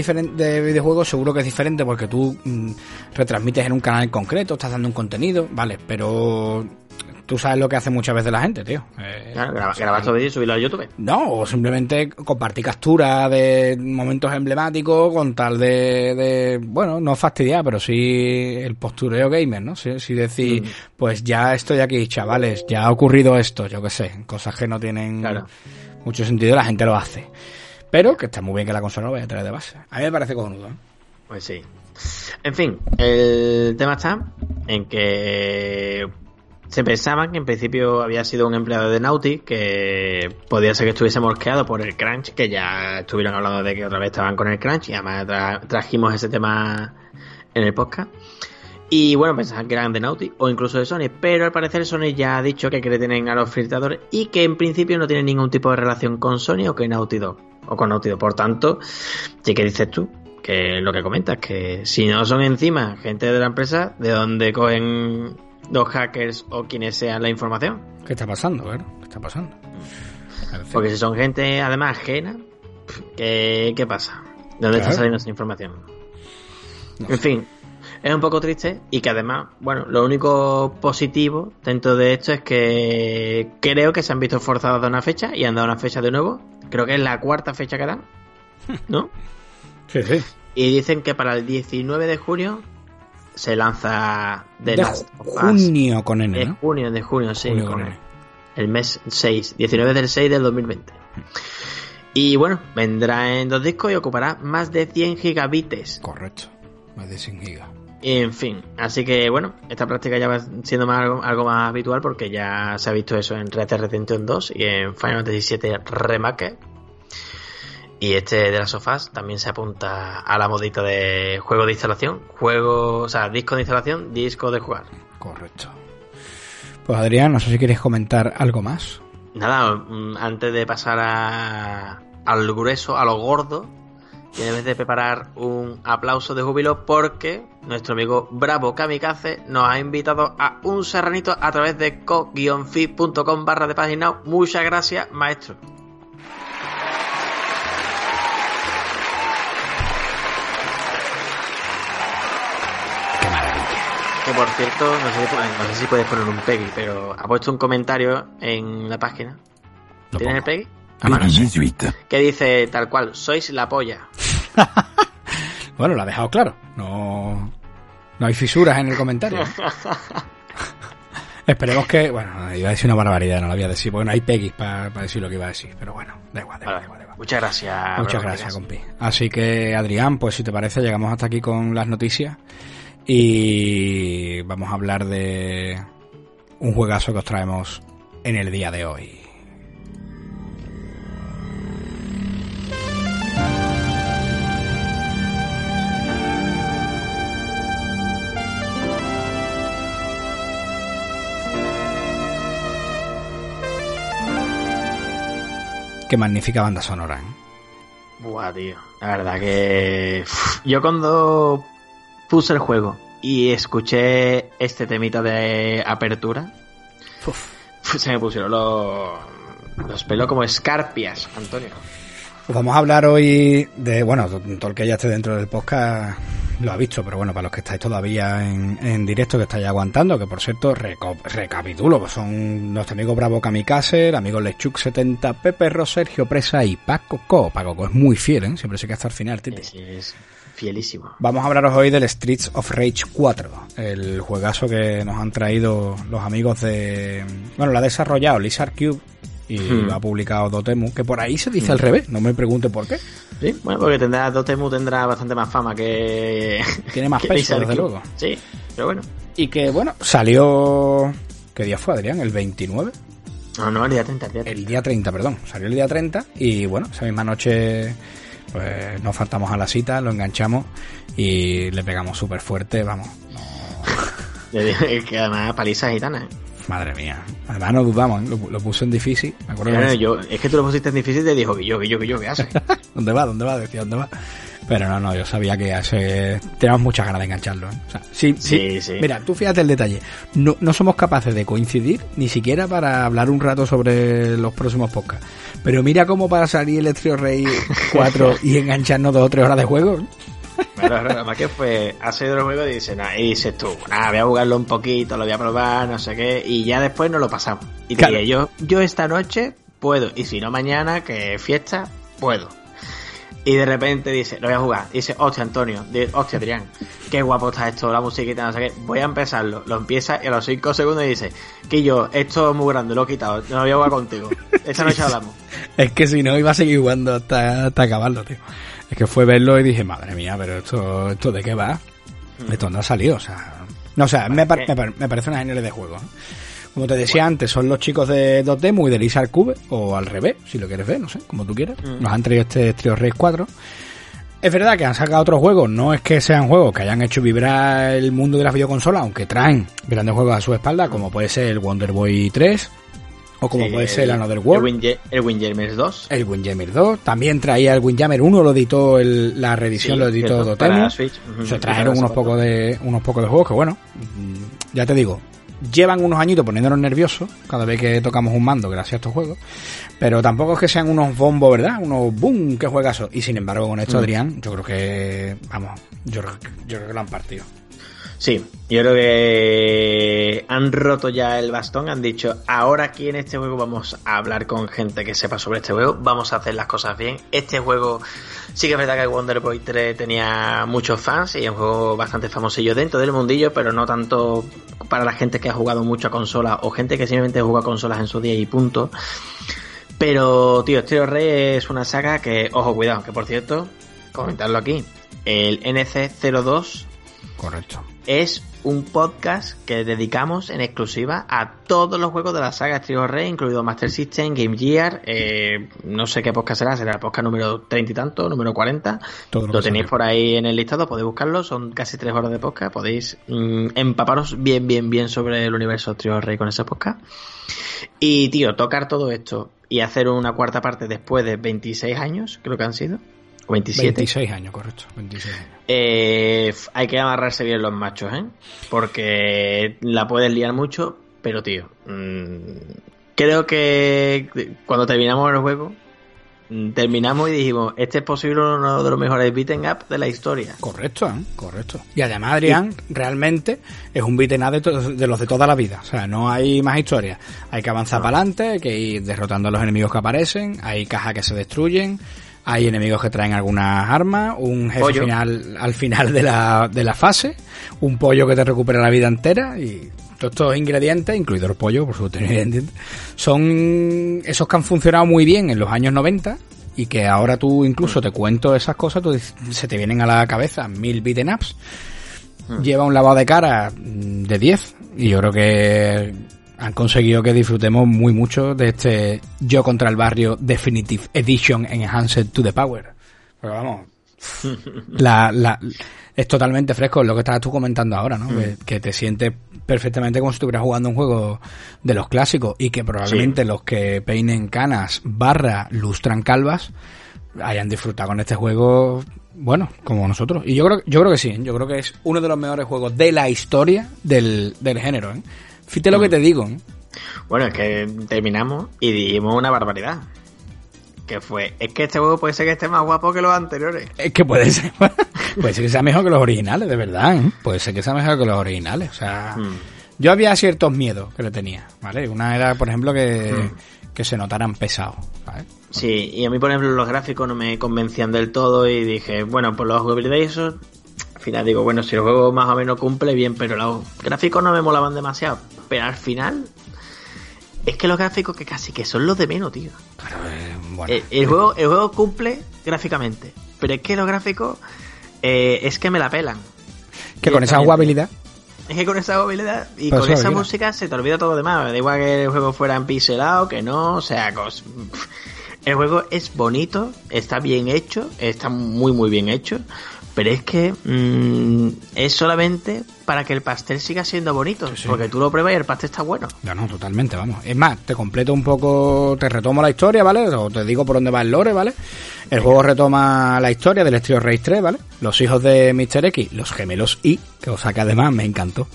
de videojuegos, seguro que es diferente porque tú mm, retransmites en un canal en concreto, estás dando un contenido, vale, pero tú sabes lo que hace muchas veces la gente, tío. Eh, Claro, graba- grabar vídeos y subirlo a YouTube. No, o simplemente compartir capturas de momentos emblemáticos con tal de, de, bueno, no fastidiar, pero sí el postureo gamer, ¿no? Sí, sí decir, Mm. pues ya estoy aquí, chavales, ya ha ocurrido esto, yo qué sé, cosas que no tienen Claro. mucho sentido, la gente lo hace. Pero que está muy bien que la consola lo vaya a traer de base. A mí me parece cojonudo, ¿eh? Pues sí. En fin, el tema está en que se pensaban que en principio había sido un empleado de Naughty que podía ser que estuviese mosqueado por el crunch, que ya estuvieron hablando de que otra vez estaban con el crunch y además tra- trajimos ese tema en el podcast. Y bueno, pensaban que eran de Naughty o incluso de Sony, pero al parecer Sony ya ha dicho que tener a los filtradores y que en principio no tiene ningún tipo de relación con Sony o con Naughty Dog. O con. Por tanto, ¿sí que dices tú? Que lo que comentas, que si no son encima gente de la empresa, ¿de dónde cogen los hackers o quienes sean la información? ¿Qué está pasando, claro? ¿Qué está pasando? En fin. Porque si son gente además ajena, ¿qué, qué pasa? ¿De dónde está saliendo esa información? No en fin, es un poco triste y que además, bueno, lo único positivo dentro de esto es que creo que se han visto forzados a una fecha y han dado una fecha de nuevo. Creo que es la cuarta fecha que dan, *laughs* ¿no? Sí, sí. Y dicen que para el 19 de junio se lanza The De Last of Us. junio con N, De ¿no? junio, de junio, sí. Junio con N. el mes 6, 19 del 6 del 2020. Y bueno, vendrá en dos discos y ocupará más de 100 gigabytes. Correcto. Más de 100 gigas. En fin, así que bueno, esta práctica ya va siendo más algo, algo más habitual porque ya se ha visto eso en Red Dead Redemption 2 y en Final Fantasy VII Remake. Y este de las sofás también se apunta a la modita de juego de instalación, juego, o sea, disco de instalación, disco de jugar. Correcto. Pues Adrián, no sé si quieres comentar algo más. Nada, mm, antes de pasar a, al grueso, a lo gordo, tienes de preparar un aplauso de júbilo porque nuestro amigo Bravo Kamikaze nos ha invitado a un serranito a través de co-fi.com barra de página. Muchas gracias, maestro. Qué maravilla. Que por cierto, no sé, si puedes- no sé si puedes poner un Peggy, pero ha puesto un comentario en la página. ¿Tienes el. Peggy? A mano, Peggy sí. 18. Que dice tal cual, sois la polla. *laughs* Bueno, lo ha dejado claro. No, no hay fisuras en el comentario. *laughs* Esperemos que, bueno, iba a decir una barbaridad, no la voy a decir, porque no hay Peggy para decir lo que iba a decir, pero bueno, da igual, da igual, da igual, da igual. Muchas gracias. Muchas gracias, compi. Así que, Adrián, pues si te parece, llegamos hasta aquí con las noticias y vamos a hablar de un juegazo que os traemos en el día de hoy. Qué magnífica banda sonora, ¿eh? Buah, tío. La verdad que. Yo cuando puse el juego y escuché este temita de apertura, uf, se me pusieron los, los pelos como escarpias, Antonio. Pues vamos a hablar hoy de, bueno, todo el que ya esté dentro del podcast lo ha visto, pero bueno, para los que estáis todavía en, en directo, que estáis aguantando, que por cierto, recapitulo, pues son nuestro amigo Bravo Kamikaze, el amigo Lechuk70, Pepe Ro, Sergio Presa y Paco Co. Paco Co es muy fiel, ¿eh? Siempre se queda hasta el final, Titi. Es, es fielísimo. Vamos a hablaros hoy del Streets of Rage 4, el juegazo que nos han traído los amigos de... Bueno, lo ha desarrollado Lizard Cube y Hmm. lo ha publicado Dotemu, que por ahí se dice al revés, no me pregunte por qué. Sí, bueno, porque tendrá Dotemu tendrá bastante más fama que. *laughs* Tiene más que peso, Lizard desde King. luego. Sí, pero bueno. Y que, bueno, salió... ¿Qué día fue, Adrián? ¿El 29? No, no, el día 30, el día 30. El día 30, perdón. Salió el día 30 y, bueno, esa misma noche pues nos faltamos a la cita, lo enganchamos y le pegamos súper fuerte, vamos. Dije *laughs* que además paliza gitana. ¿eh? Madre mía. Además no dudamos, ¿eh? lo, lo puso en difícil. Me acuerdo que Bueno, me- yo, es que tú lo pusiste en difícil y te dijo que yo, que yo, que yo, ¿qué haces? *laughs* ¿Dónde va? ¿Dónde va? Decía, ¿dónde va? Pero no, no, yo sabía que hace... teníamos muchas ganas de engancharlo. ¿eh? O sea, sí, Sí, sí. Mira, tú fíjate el detalle. No, no somos capaces de coincidir ni siquiera para hablar un rato sobre los próximos podcasts. Pero mira cómo para salir el Trio Rey 4 *laughs* y engancharnos dos o tres horas de juego. Claro, claro, además que fue, ha salido el juego y dices, nah, y dices tú, nada, voy a jugarlo un poquito, lo voy a probar, no sé qué, y ya después nos lo pasamos. Y Claro. dije, yo, yo esta noche puedo, y si no mañana, que es fiesta, puedo. Y de repente dice, lo voy a jugar. Y dice, hostia, Antonio, di- hostia, Adrián, qué guapo está esto, la musiquita, no sé qué. Voy a empezarlo. Lo empieza y a los 5 segundos dice, que yo, esto es muy grande, lo he quitado, no lo voy a jugar contigo. Esta *laughs* noche hablamos. Es que si no iba a seguir jugando hasta, hasta acabarlo, tío. Es que fue verlo y dije, madre mía, pero esto, esto de qué va? ¿De dónde ha salido? O sea, no, o sea, me, par- me, par- me parece una de juego. ¿eh? Como te decía antes, son los chicos de Dotemu y de Lizard Cube, o al revés, si lo quieres ver, no sé, como tú quieras. Mm. Nos han traído este Trio Race 4. Es verdad que han sacado otros juegos, no es que sean juegos que hayan hecho vibrar el mundo de las videoconsolas, aunque traen grandes juegos a su espalda, como puede ser el Wonder Boy 3, o como puede ser el Another World. El Windjammers 2. El Windjammer 2, también traía el Windjammer 1, lo editó el- la reedición, Sí, lo editó Dotemu. Se trajeron unos pocos de unos pocos de juegos que bueno, ya te digo, llevan unos añitos poniéndonos nerviosos cada vez que tocamos un mando gracias a estos juegos, pero tampoco es que sean unos bombos, ¿verdad? Unos boom, que juegazo. Y sin embargo, con esto, Mm. Adrián, yo creo que vamos, yo, yo creo que lo han partido. Sí, yo creo que han roto ya el bastón, han dicho, ahora aquí en este juego vamos a hablar con gente que sepa sobre este juego, vamos a hacer las cosas bien. Este juego, sí que es verdad que Wonder Boy 3 tenía muchos fans y es un juego bastante famosillo dentro del mundillo, pero no tanto para la gente que ha jugado mucho a consolas o gente que simplemente juega a consolas en su día y punto. Pero, tío, Stereo Rey es una saga que, ojo, cuidado, que por cierto, comentarlo aquí, el NC02 Correcto. es un podcast que dedicamos en exclusiva a todos los juegos de la saga Trio Rey, incluido Master System, Game Gear, eh, no sé qué podcast será, será el podcast número 30 y tanto, número 40. Todo lo tenéis por ahí en el listado, podéis buscarlo, son casi tres horas de podcast, podéis mm, empaparos bien, bien, bien sobre el universo Trio Rey con ese podcast. Y tío, tocar todo esto y hacer una cuarta parte después de 26 años, creo que han sido, o 27. 26 años, correcto. 26 años. Eh, hay que amarrarse bien los machos, ¿eh? Porque la puedes liar mucho, pero tío, mm, creo que cuando terminamos el juego, mm, terminamos y dijimos, este es posible uno de los mejores beaten up de la historia. Correcto, ¿eh? correcto. Y además, Adrián, realmente es un beat'em up de los de toda la vida. O sea, no hay más historia. Hay que avanzar para adelante, hay que ir derrotando a los enemigos que aparecen, hay cajas que se destruyen, hay enemigos que traen algunas armas, un jefe Pollo. final al final de la, de la fase, un pollo que te recupera la vida entera y todos estos ingredientes, incluido el pollo, por supuesto, *laughs* son esos que han funcionado muy bien en los años 90 y que ahora tú incluso te cuento esas cosas, tú se te vienen a la cabeza mil beaten ups. Lleva un lavado de cara de 10 y yo creo que han conseguido que disfrutemos muy mucho de este Yo contra el Barrio Definitive Edition Enhanced to the Power. Pero vamos, *laughs* la, la, es totalmente fresco lo que estabas tú comentando ahora, ¿no? Que, que te sientes perfectamente como si estuvieras jugando un juego de los clásicos y que probablemente los que peinen canas barra lustran calvas hayan disfrutado con este juego, bueno, como nosotros. Y yo creo, yo creo que sí, yo creo que es uno de los mejores juegos de la historia del, del género. ¿eh? Fíjate lo que te digo. ¿eh? Bueno, es que terminamos y dijimos una barbaridad. Que fue, es que este juego puede ser que esté más guapo que los anteriores. Es que puede ser, *laughs* puede ser que sea mejor que los originales, de verdad. ¿eh? Puede ser que sea mejor que los originales. O sea, Mm. yo había ciertos miedos que le tenía, ¿vale? Una era, por ejemplo, que, Mm. que se notaran pesados, ¿sabes? Sí, y a mí, por ejemplo, los gráficos no me convencían del todo y dije, bueno, por los jugabilidad y eso, al final digo, bueno, si el juego más o menos cumple bien, pero los gráficos no me molaban demasiado. Pero al final, es que los gráficos que casi que son los de menos, tío. Pero, eh, bueno, El, el juego, el juego cumple gráficamente, pero es que los gráficos eh, es que me la pelan. que con esa jugabilidad, Es que con esa jugabilidad y con esa música se te olvida todo lo demás. Da igual que el juego fuera en pixelado, que no, o sea, cos- el juego es bonito, está bien hecho, está muy muy bien hecho, pero es que mm, es solamente para que el pastel siga siendo bonito, Sí, sí. porque tú lo pruebas y el pastel está bueno. No, no, totalmente, vamos. Es más, te completo un poco, te retomo la historia, ¿vale? O te digo por dónde va el lore, ¿vale? El juego retoma la historia del Street Race 3, ¿vale? Los hijos de Mr. X, los gemelos I, que os saca además, me encantó.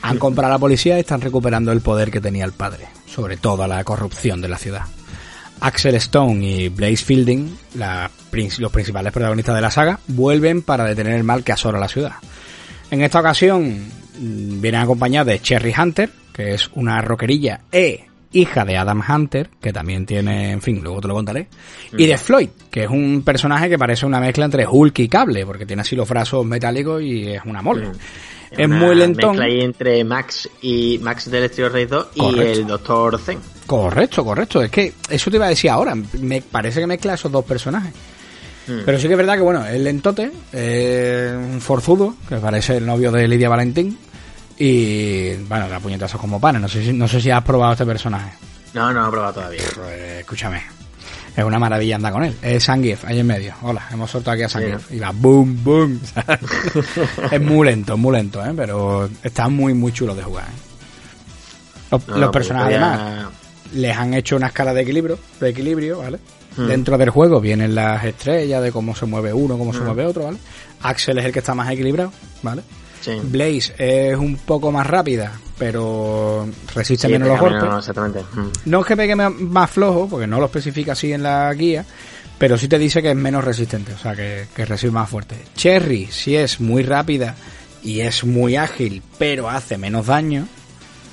Han comprado a la policía y están recuperando el poder que tenía el padre, sobre toda la corrupción de la ciudad. Axel Stone y Blaze Fielding, la los principales protagonistas de la saga, vuelven para detener el mal que asola la ciudad. En esta ocasión mm, vienen acompañados de Cherry Hunter, que es una rockerilla e hija de Adam Hunter, que también tiene, en fin, luego te lo contaré, y de Floyd, que es un personaje que parece una mezcla entre Hulk y Cable, porque tiene así los brazos metálicos y es una mole. Es muy lentón. mezcla ahí entre Max y Max del Street Race 2 y el Doctor Zen. Correcto, correcto. Es que eso te iba a decir ahora. Me parece que mezcla esos dos personajes. Mm. Pero sí que es verdad que, bueno, es lentote, es un forzudo, que parece el novio de Lidia Valentín. Y, bueno, da puñetazos como panes. No sé si, no sé si has probado este personaje. No, no lo he probado todavía. Pues, escúchame. Es una maravilla andar con él. Es Zangief, ahí en medio. Hola, hemos soltado aquí a Zangief. Y va boom, boom. *laughs* es muy lento, muy lento, ¿eh? Pero está muy, muy chulo de jugar, ¿eh? Los, No, los no, personajes, además, les han hecho una escala de equilibrio, de equilibrio, ¿vale? Hmm. Dentro del juego vienen las estrellas de cómo se mueve uno, cómo se Hmm. mueve otro, ¿vale? Axel es el que está más equilibrado, ¿vale? Sí. Blaze es un poco más rápida, pero resiste Sí, menos los golpes. menos, exactamente. Mm. No es que pegue más flojo, porque no lo especifica así en la guía, pero sí te dice que es menos resistente, o sea, que, que resiste más fuerte. Cherry sí es muy rápida y es muy ágil, pero hace menos daño.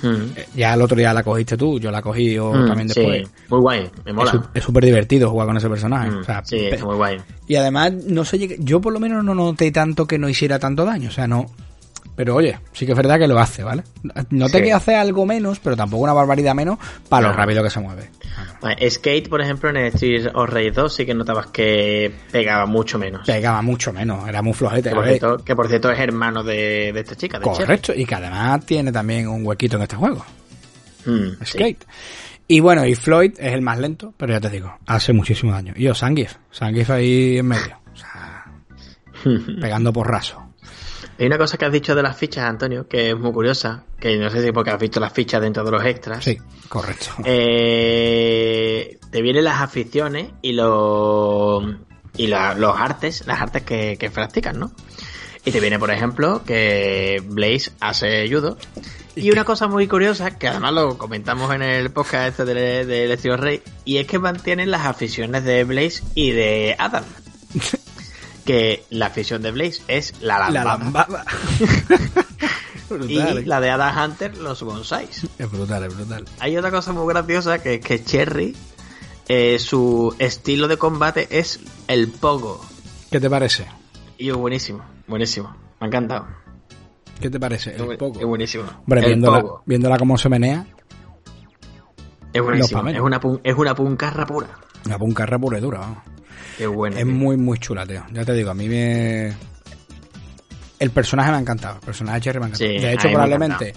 Mm. Eh, Ya el otro día la cogiste tú, yo la cogí yo Mm, también sí, después. muy guay, me Es mola. Es súper divertido jugar con ese personaje. Mm, o sea, sí, está muy guay. y además, no sé, yo por lo menos no noté tanto que no hiciera tanto daño, o sea, no. Pero oye, sí que es verdad que lo hace, ¿vale? Noté Sí. que hace algo menos, pero tampoco una barbaridad menos para lo No. rápido que se mueve. Vale, Skate, por ejemplo, en el Street of Rage 2 sí que notabas que pegaba mucho menos. Pegaba mucho menos, era muy flojete. Que por, cierto, que por cierto es hermano de, de esta chica, de correcto, y que además tiene también un huequito en este juego, Mm, sí. Skate. Y bueno, y Floyd es el más lento, pero ya te digo, hace muchísimo daño. Y yo, Zangief, Zangief ahí en medio, o sea, *laughs* pegando por raso. Hay una cosa que has dicho de las fichas, Antonio, que es muy curiosa, que no sé si porque has visto las fichas dentro de los extras. Sí, correcto. Eh, te vienen las aficiones y los y la- los artes, las artes que, que practican, ¿no? Y te viene, por ejemplo, que Blaze hace judo. Y una cosa muy curiosa, que además lo comentamos en el podcast este del Estilo Rey, y es que mantienen las aficiones de Blaze y de Adam. *laughs* que la afición de Blaze es la La lambada. *laughs* y brutal, ¿eh? la de Adam Hunter, los bonsais. Es brutal, es brutal. Hay otra cosa muy graciosa que es que Cherry, eh, su estilo de combate es el pogo. ¿Qué te parece? Y es buenísimo, buenísimo. Me ha encantado. ¿Qué te parece? Es El poco. Es buenísimo. Hombre, el viéndola, pogo. viéndola cómo se menea, Es buenísimo. Es una, pun- es una puncarra pura. la puncarra pura y dura, vamos. Qué. Es tío. muy, muy chula, tío. Ya te digo, a mí me... El personaje me ha encantado. El personaje de Cherry me ha encantado. Sí, de hecho, me probablemente,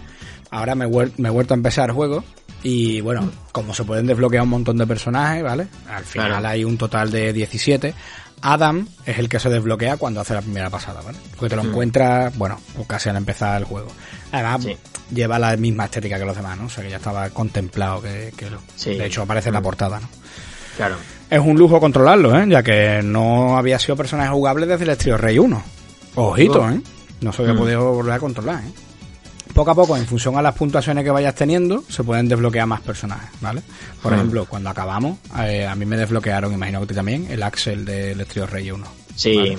ahora me, he me he vuelto a empezar el juego. Y bueno, como se pueden desbloquear un montón de personajes, ¿vale? Al final Claro. hay un total de 17. Adam es el que se desbloquea cuando hace la primera pasada, ¿vale? Porque te lo Mm. encuentras, bueno, pues casi al empezar el juego. Además, Sí. lleva la misma estética que los demás, ¿no? O sea que ya estaba contemplado que, que lo- Sí. De hecho, aparece en la portada, ¿no? Claro. Es un lujo controlarlo, ¿eh? Ya que no había sido personaje jugable desde el Estilo Rey 1. Ojito. ¿eh? No se había Mm. podido volver a controlar, ¿eh? Poco a poco, en función a las puntuaciones que vayas teniendo, se pueden desbloquear más personajes, ¿vale? Por Mm. ejemplo, cuando acabamos, eh, a mí me desbloquearon, imagino que también, el Axel del Estilo Rey 1. Sí. Vale. mm.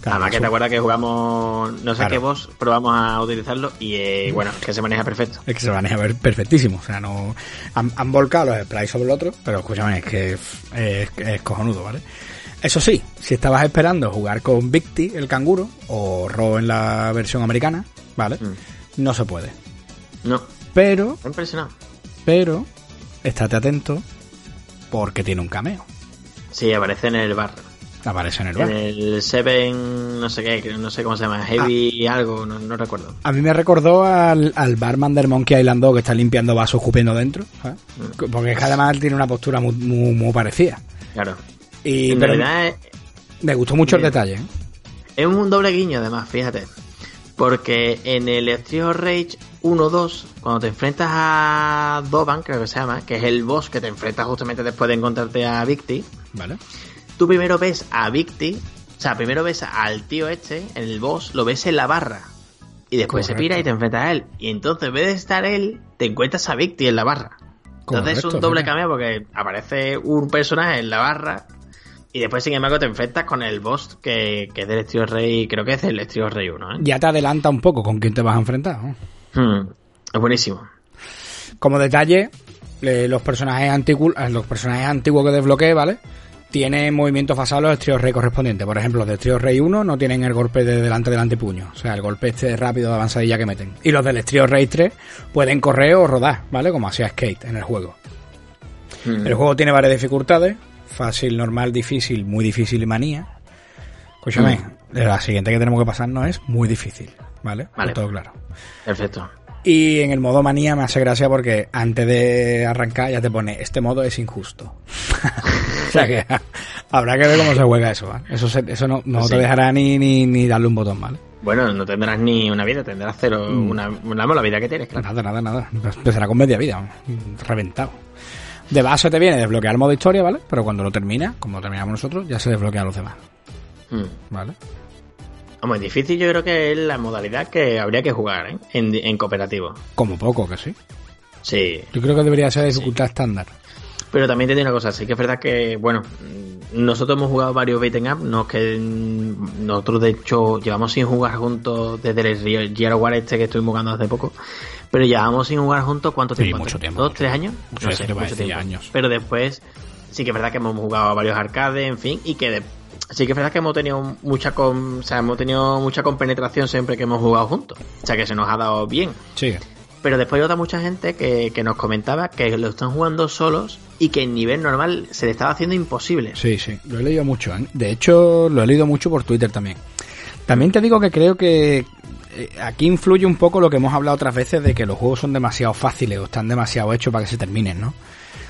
Claro, Además que te acuerdas que jugamos no sé Claro. qué voz, probamos a utilizarlo y eh, bueno, que se maneja perfecto. Es que se maneja perfectísimo. O sea, no. Han, han volcado los sprites sobre el otro, pero escúchame, es que es, es, es cojonudo, ¿vale? Eso sí, si estabas esperando jugar con Victy, el canguro, o Ro en la versión americana, ¿vale? Mm. No se puede. No, Pero, impresionado. pero, estate atento, porque tiene un cameo. Sí, aparece en el bar. Aparece en el En bar. el Seven, no sé qué, no sé cómo se llama, Heavy Ah. algo, no, no recuerdo. A mí me recordó al, al barman del Monkey Island 2 que está limpiando vasos escupiendo dentro, ¿sabes? Mm. Porque es que además tiene una postura muy, muy, muy parecida. Claro. Y en eh, me gustó mucho el detalle, ¿eh? Es un doble guiño, además, fíjate. Porque en el Street Rage 1-2, cuando te enfrentas a Doban, creo que se llama, que es el boss que te enfrentas justamente después de encontrarte a Victi, ¿Vale? Tú primero ves a Victi, o sea, primero ves al tío este, en el boss, lo ves en la barra. Y después se pira y te enfrentas a él. Y entonces, en vez de estar él, te encuentras a Victi en la barra. Entonces es un doble fíjate. cameo porque aparece un personaje en la barra y después, sin embargo, te enfrentas con el boss que, que es del Estilo Rey, creo que es el Estilo Rey 1. ¿eh? Ya te adelanta un poco con quién te vas a enfrentar. ¿no? Hmm, Es buenísimo. Como detalle, eh, los personajes antiguos, eh, los personajes antiguos que desbloqueé, ¿vale? Tienen movimientos basados en los Trio Rey correspondientes. Por ejemplo, los de Trio Rey 1 no tienen el golpe de delante del antepuño. O sea, el golpe este rápido de avanzadilla que meten. Y los del Trio Rey 3 pueden correr o rodar, ¿vale? Como hacía Skate en el juego. El juego tiene varias dificultades. Fácil, normal, difícil, muy difícil y manía. Escúchame, la siguiente que tenemos que pasarnos es muy difícil, ¿vale? Vale. Por todo claro. Perfecto. Y en el modo manía me hace gracia porque antes de arrancar ya te pone, este modo es injusto. *laughs* o sea que *laughs* habrá que ver cómo se juega eso. ¿vale? Eso, se- eso no, no Sí. te dejará ni, ni, ni darle un botón, ¿vale? Bueno, no tendrás ni una vida, tendrás cero, Mm. una, una la vida que tienes, claro. Nada, nada, nada. Empezará con media vida, reventado. De base te viene desbloquear el modo historia, ¿vale? Pero cuando lo termina, como lo terminamos nosotros, ya se desbloquean los demás, Hmm. ¿vale? Hombre, difícil yo creo que es la modalidad que habría que jugar ¿eh? en, en cooperativo. Como poco, que sí. Sí, Yo creo que debería ser dificultad estándar. Pero también te digo una cosa, sí que es verdad que, bueno, nosotros hemos jugado varios beaten up, no es que nosotros de hecho llevamos sin jugar juntos desde el Gear War este que estuvimos jugando hace poco, pero llevamos sin jugar juntos cuánto Sí, tiempo? mucho tiempo, ¿Dos, mucho tres tiempo. años? Te iba a mucho tiempo. años. Pero después sí que es verdad que hemos jugado a varios arcades, en fin, y que de- sí que es verdad que hemos tenido mucha con, o sea, hemos tenido mucha compenetración siempre que hemos jugado juntos, o sea que se nos ha dado bien. Sigue. Pero después hay otra mucha gente que, que nos comentaba que lo están jugando solos y que en nivel normal se le estaba haciendo imposible. Sí, sí, lo he leído mucho. ¿eh? De hecho, lo he leído mucho por Twitter también. También te digo que creo que eh, aquí influye un poco lo que hemos hablado otras veces de que los juegos son demasiado fáciles o están demasiado hechos para que se terminen, ¿no?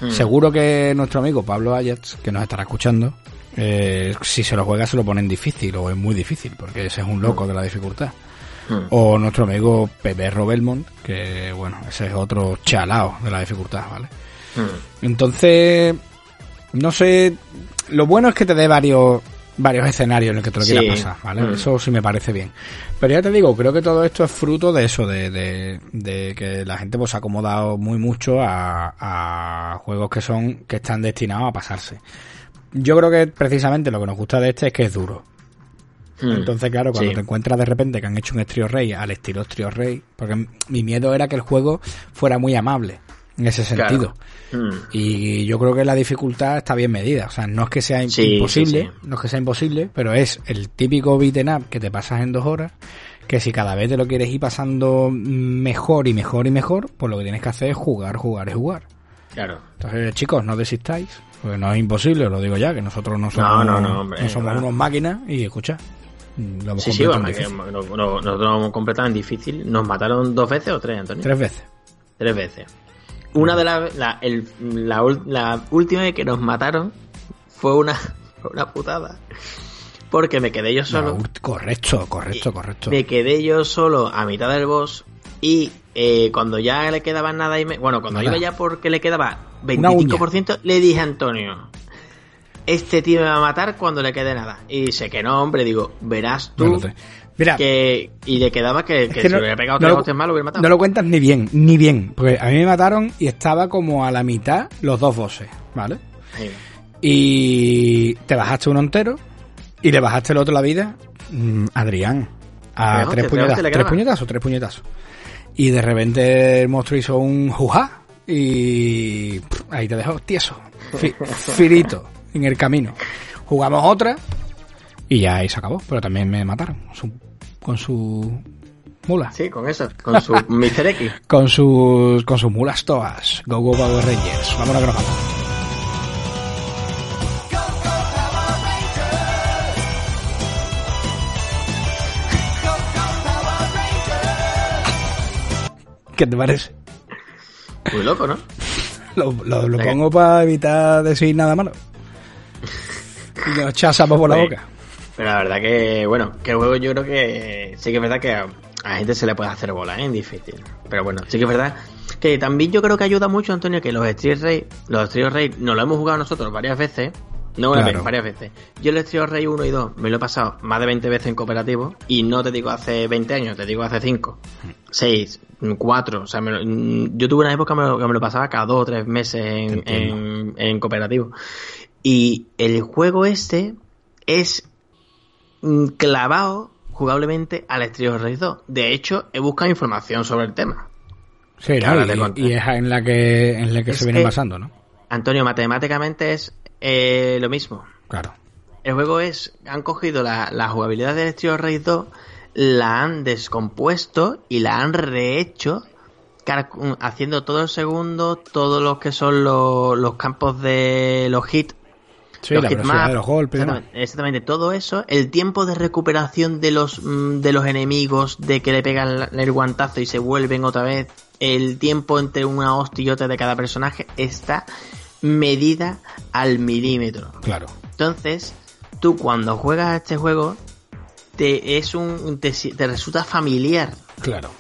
Mm. Seguro que nuestro amigo Pablo Ayats, que nos estará escuchando, eh, si se lo juega se lo pone en difícil o es muy difícil, porque ese es un loco de la dificultad. Mm. O nuestro amigo Pepe Robelmont, que bueno, ese es otro chalao de la dificultad, ¿vale? Mm. Entonces, no sé, lo bueno es que te dé varios varios escenarios en los que te lo Sí. quieras pasar, ¿vale? Mm. Eso sí me parece bien. Pero ya te digo, creo que todo esto es fruto de eso, de, de, de que la gente pues se ha acomodado muy mucho a, a juegos que son, que están destinados a pasarse. Yo creo que precisamente lo que nos gusta de este es que es duro. Mm. Entonces, claro, cuando Sí. te encuentras de repente que han hecho un Estrio Rey al estilo Estrio Rey, porque mi miedo era que el juego fuera muy amable en ese Claro. sentido. Mm. Y yo creo que la dificultad está bien medida. O sea, no es que sea Sí, imposible, sí, sí. no es que sea imposible, pero es el típico beaten up que te pasas en dos horas, que si cada vez te lo quieres ir pasando mejor y mejor y mejor, pues lo que tienes que hacer es jugar, jugar y jugar. Claro. Entonces, chicos, no desistáis, porque no es imposible, os lo digo ya, que nosotros no somos, No, no, no, hombre, no somos unos máquinas y escucha, lo hemos Sí, sí, vamos, que difícil. no- no- nosotros hemos completado en difícil. ¿Nos mataron dos veces o tres, Antonio? tres veces. Tres veces. Una de las... La, la, última vez que nos mataron fue una, *laughs* una putada. Porque me quedé yo solo. No, correcto, correcto, correcto. Me quedé yo solo a mitad del boss y eh, cuando ya le quedaba nada y me... Bueno, cuando Nada. iba ya porque le quedaba. 25%, le dije a Antonio, este tío me va a matar cuando le quede nada. Y dice que no, hombre, digo, verás tú Mira, que... Y le quedaba que, que que si no- hubiera pegado no tres lo- lo hubiera matado. No lo cuentas ni bien, ni bien. Porque a mí me mataron y estaba como a la mitad los dos bosses, ¿vale? Y te bajaste uno entero y le bajaste el otro la vida, mm, Adrián, a Tres hostias, tres puñetazos, tres puñetazos, tres puñetazos. Y de repente el monstruo hizo un jujá y pff, ahí te dejó tieso, fi- filito en el camino. Jugamos otra y ya ahí se acabó, pero también me mataron su- con su mula. Sí, con eso, con su *laughs* Mr. X. Con sus, con sus mulas todas. Go Go Power Rangers. Vámonos que nos vamos. ¿Qué te parece? Muy loco, ¿no? Lo, lo, lo Venga. pongo para evitar decir nada malo. Y nos echar sapo por la boca. Pero la verdad que, bueno, que el juego yo creo que sí que es verdad que a la gente se le puede hacer bola, ¿eh? Difícil. Pero bueno, sí que es verdad que también yo creo que ayuda mucho, Antonio, que los Street Raid, los Street Raid, nos lo hemos jugado nosotros varias veces. No una Claro. vez, varias veces. Yo el Street Raid 1 y 2 me lo he pasado más de 20 veces en cooperativo. Y no te digo hace 20 años, te digo hace 5, 6, 4. O sea, me lo- yo tuve una época que me lo, que me lo pasaba cada dos o tres meses en, en, en cooperativo. Y el juego este es mm, clavado jugablemente al Street Raid 2. De hecho, he buscado información sobre el tema. Sí, te y, y es en la que, en la que Es se viene basando, ¿no? Antonio, matemáticamente es eh, lo mismo. Claro. El juego es, han cogido la, la jugabilidad del Street Raid 2, la han descompuesto y la han rehecho, haciendo todo el segundo, todos los que son los, los campos de los hits, Sí, los la velocidad de los golpes y exactamente, exactamente, todo eso, el tiempo de recuperación de los mm, de los enemigos, de que le pegan el guantazo y se vuelven otra vez, el tiempo entre una hostillota de cada personaje está medida al milímetro. Claro. Entonces, tú cuando juegas a este juego, te es un te, te resulta familiar. Claro.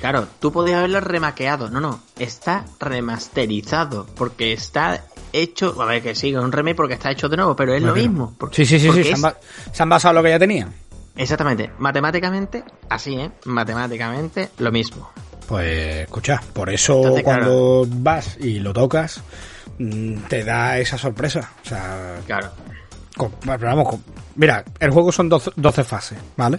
Claro, tú podías haberlo remaqueado. No, no, está remasterizado. Porque está hecho. A ver, que sí, es un remake porque está hecho de nuevo, pero es lo mismo. porque- Sí, sí, sí, sí. Se han, ba- se han basado en lo que ya tenían. Exactamente, matemáticamente, así, ¿eh? Matemáticamente, lo mismo. Pues escucha, por eso Entonces, cuando vas y lo tocas, te da esa sorpresa. O sea, Claro. con- pero vamos, con- mira, el juego son 12, 12 fases, ¿vale?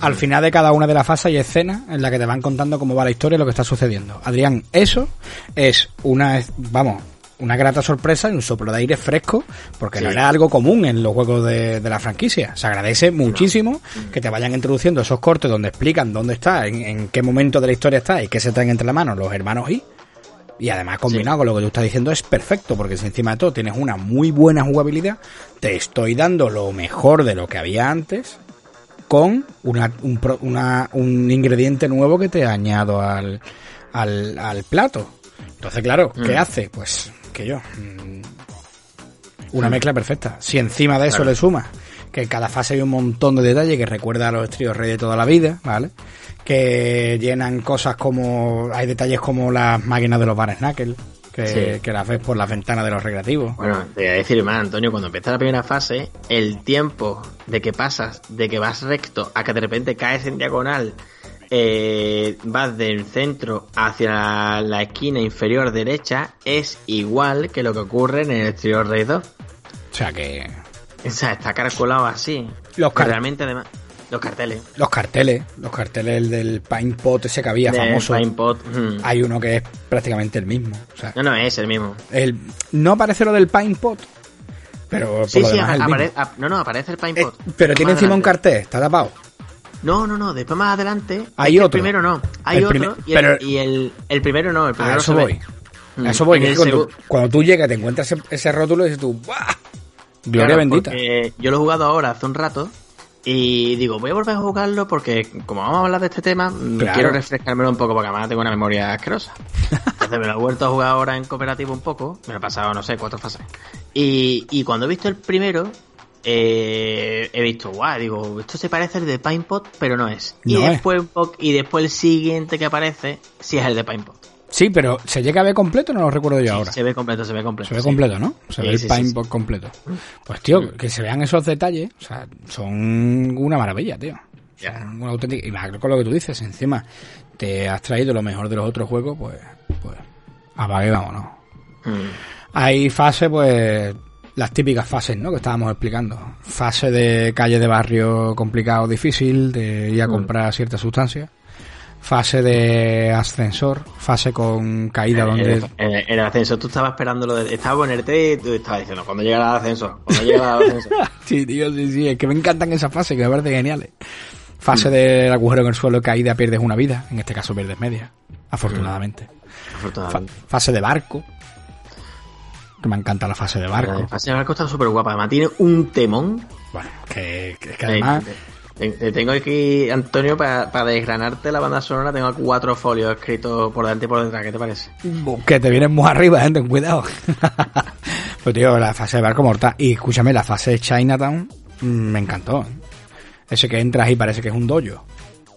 Al final de cada una de las fases hay escenas en la que te van contando cómo va la historia y lo que está sucediendo. Adrián, eso es una, vamos, una grata sorpresa y un soplo de aire fresco, porque no era algo común en los juegos de, de la franquicia. Se agradece muchísimo que te vayan introduciendo esos cortes donde explican dónde está, en, en qué momento de la historia está y qué se traen entre las manos los hermanos y y además combinado con lo que tú estás diciendo es perfecto, porque si encima de todo tienes una muy buena jugabilidad, te estoy dando lo mejor de lo que había antes con una, un, una- un ingrediente nuevo que te añado al, al, al plato. Entonces, claro, ¿qué Mm. hace? Pues que yo. mm, Una mezcla perfecta. Si encima de eso Claro. le sumas que en cada fase hay un montón de detalles que recuerda a los tríos rey de toda la vida, ¿vale? Que llenan cosas como. Hay detalles como las máquinas de los bar Knuckle, que, Sí. que las ves por las ventanas de los recreativos. Bueno, te voy a decir más, Antonio, cuando empieza la primera fase, el tiempo de que pasas, de que vas recto, a que de repente caes en diagonal, eh, vas del centro hacia la, esquina inferior derecha, es igual que lo que ocurre en el exterior Raid 2. O sea que. O sea, está calculado así. Los Que car- Realmente, además, los carteles. Los carteles, los carteles el del Pine Pot ese que había famoso. Pine Pot, mm. Hay uno que es prácticamente el mismo. O sea, No, no, es el mismo. el, no aparece lo del Pine Pot, pero por Sí, lo sí, demás apare- ap- no, no, aparece el Pine Eh, Pot. pero tiene encima un cartel, está tapado. No, no, no, después más adelante. Hay otro. El primero no. Hay El otro. y, el, pero- y el, el primero no, el primero A eso se voy. Mm. A eso voy. Cuando, segu- cuando tú llegas, te encuentras ese, ese rótulo y dices tú, ¡buah! Gloria Claro, bendita. yo lo he jugado ahora hace un rato y digo, voy a volver a jugarlo porque como vamos a hablar de este tema, mm, Claro. quiero refrescármelo un poco porque además tengo una memoria asquerosa. *laughs* Entonces me lo he vuelto a jugar ahora en cooperativo un poco, me lo he pasado, no sé, cuatro fases. Y, y cuando he visto el primero, eh, he visto, guau, digo, esto se parece al de Pine Pot, pero no es. Y No es. después poco- y después el siguiente que aparece, sí es el de Pine Pot. Sí, pero ¿se llega a ver completo? No lo recuerdo yo Sí, ahora. Se ve completo, se ve completo. Se ve sí. completo, ¿no? Se Sí, ve el sí, sí, Pine sí. Pot completo. Pues tío, que se vean esos detalles, o sea, son una maravilla, tío. Son una auténtica... Y con lo que tú dices, encima te has traído lo mejor de los otros juegos, pues, pues, apague, vámonos. Mm. Hay fases, pues, las típicas fases, ¿no? Que estábamos explicando. Fase de calle de barrio complicado, difícil, de ir a Mm. comprar ciertas sustancias. Fase de ascensor, fase con caída donde... En, en- en el ascensor tú estabas esperando lo de... Estaba ponerte y tú estabas diciendo, cuando llega el ascensor? Cuando llega el ascensor? *laughs* Sí, tío, sí, sí, es que me encantan esas fases, que me parecen geniales. Fase del agujero en el suelo, caída, pierdes una vida. En este caso pierdes media, afortunadamente. Fa- Afortunadamente. fase de barco. Que me encanta la fase de barco. La fase de barco está súper guapa. Además tiene un temón. Bueno, que, que- que además... Eh, tengo aquí, Antonio, para desgranarte la banda sonora, tengo cuatro folios escritos por delante y por detrás. ¿Qué te parece? Que te vienes muy arriba, ¿eh? ten cuidado. *laughs* pues tío, la fase de barco mortal. Y escúchame, la fase de Chinatown mm, me encantó. Ese que entras y parece que es un dojo.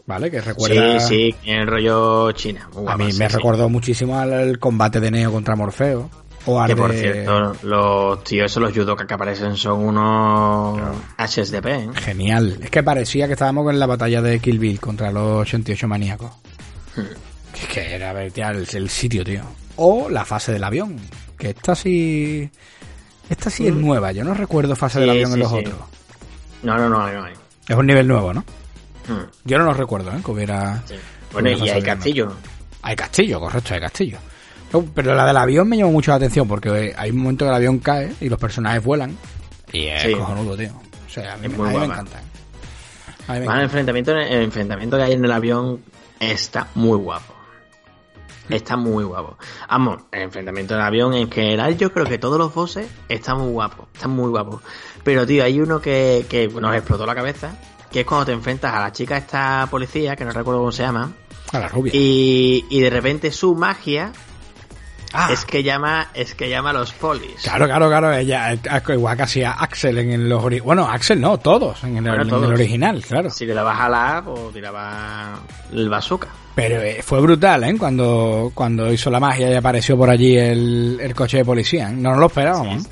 ¿Vale? Que recuerda. Sí, sí, el rollo China. A mí sí, me sí. recordó muchísimo al combate de Neo contra Morfeo. O Que por cierto, los tíos esos, los judokas que aparecen son unos HSDP, ¿eh? Genial. Es que parecía que estábamos en la batalla de Kill Bill contra los 88 maníacos. Hmm. Es que era vertial el, el sitio, tío. O la fase del avión. Que esta sí. Esta sí es nueva. Yo no recuerdo fase del Hmm. Sí, avión en los sí. otros. No, no, no, no hay. Es un nivel nuevo, ¿no? Hmm, Yo no lo recuerdo, ¿eh? Que hubiera. Bueno, y hay castillo. Hay castillo, correcto, hay castillo. No, Pero la del avión me llamó mucho la atención porque hay un momento que el avión cae y los personajes vuelan. Y es Sí. cojonudo, tío. O sea, a mí, me- a mí me encanta. A mí me Más el enfrentamiento, el enfrentamiento que hay en el avión está muy guapo. Está muy guapo. Vamos, el enfrentamiento del avión en general yo creo que todos los bosses están muy guapos. Están muy guapos. Pero tío, hay uno que, que nos explotó la cabeza. Que es cuando te enfrentas a la chica esta policía, que no recuerdo cómo se llama. A la rubia. Y, y de repente su magia Ah, es que llama, es que llama a los polis. Claro, claro, claro. Ella, eh, igual casi a Axel en ori- Bueno, Axel no, todos en el, Bueno, en el todos. original, claro. Si le dabas a la A, pues tiraba el bazooka. Pero eh, fue brutal, ¿eh? Cuando, cuando hizo la magia y apareció por allí el, el coche de policía. ¿eh? No nos lo esperábamos. ¿eh?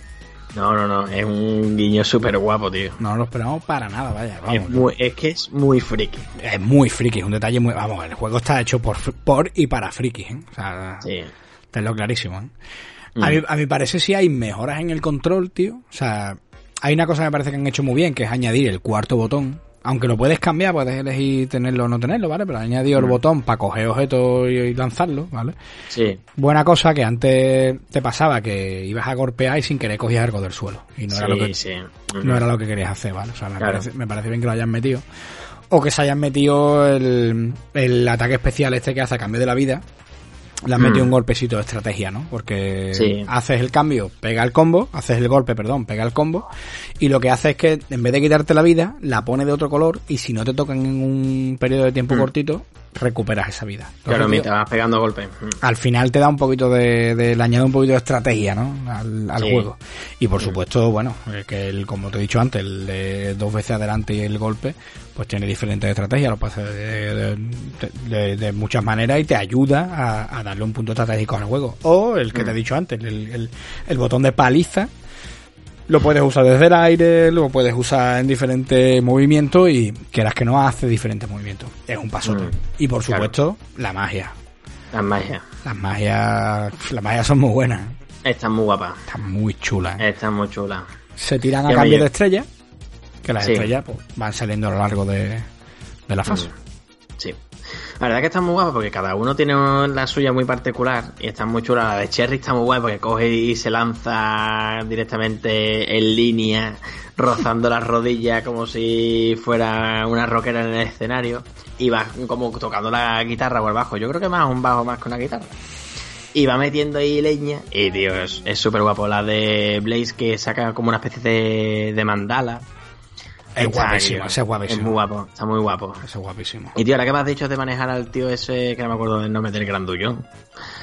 No, no, no, es un guiño súper guapo, tío. No nos lo esperábamos para nada, vaya. Vamos, Es, muy- es que es muy friki. es muy friki, es un detalle muy... Vamos, el juego está hecho por, por y para frikis, ¿eh? O sea, Sí. Tenlo clarísimo, ¿eh? Mm. A, mí, a mi parece sí hay mejoras en el control, tío. O sea, hay una cosa que me parece que han hecho muy bien, que es añadir el cuarto botón. Aunque lo puedes cambiar, puedes elegir tenerlo o no tenerlo, ¿vale? Pero han añadido el Mm. botón para coger objetos y, lanzarlos, ¿vale? Sí. Buena cosa que antes te pasaba que ibas a golpear y sin querer cogías algo del suelo. Y no, era, lo que, sí, sí. no era lo que querías hacer, ¿vale? O sea, me, Claro. parece, me parece bien que lo hayan metido. O que se hayan metido el, el ataque especial este que hace a cambio de la vida. Le han Mm. metido un golpecito de estrategia, ¿no? Porque Sí. haces el cambio, pega el combo, haces el golpe, perdón, pega el combo, y lo que hace es que en vez de quitarte la vida, la pone de otro color, y si no te tocan en un periodo de tiempo Mm. cortito, recuperas esa vida. Entonces, Claro, mientras vas pegando golpes. Mm. al final te da un poquito de, de le añade un poquito de estrategia, ¿no? Al, al Sí. juego. Y por supuesto, bueno, eh, que el, como te he dicho antes, el de dos veces adelante y el golpe, pues tiene diferentes estrategias, lo hacer de, de- muchas maneras y te ayuda a, a darle un punto estratégico al juego. O el que te he Mm. dicho antes, el, el- el botón de paliza, lo puedes usar desde el aire, lo puedes usar en diferentes movimientos y quieras que no hace diferentes movimientos. Es un pasote. Mm. Y por Claro. supuesto, la magia. Las magias. Las magias, las magias son muy buenas. Están muy guapas. Están muy chulas. ¿eh? Están muy chulas. Se tiran a cambio de estrellas, que las Sí. estrellas pues, van saliendo a lo largo de, de la fase. Sí. La verdad que están muy guapas porque cada uno tiene la suya muy particular y están muy chulas. La de Cherry está muy guay porque coge y se lanza directamente en línea, *laughs* rozando las rodillas como si fuera una rockera en el escenario y va como tocando la guitarra o el bajo. Yo creo que más un bajo más que una guitarra. Y va metiendo ahí leña. Y tío, es súper guapo. La de Blaze que saca como una especie de mandala. Es guapísimo, ese es guapísimo. Es muy guapo, está muy guapo. Eso es guapísimo. Y tío, ahora que me has dicho de manejar al tío ese, que no me acuerdo del nombre del grandullón,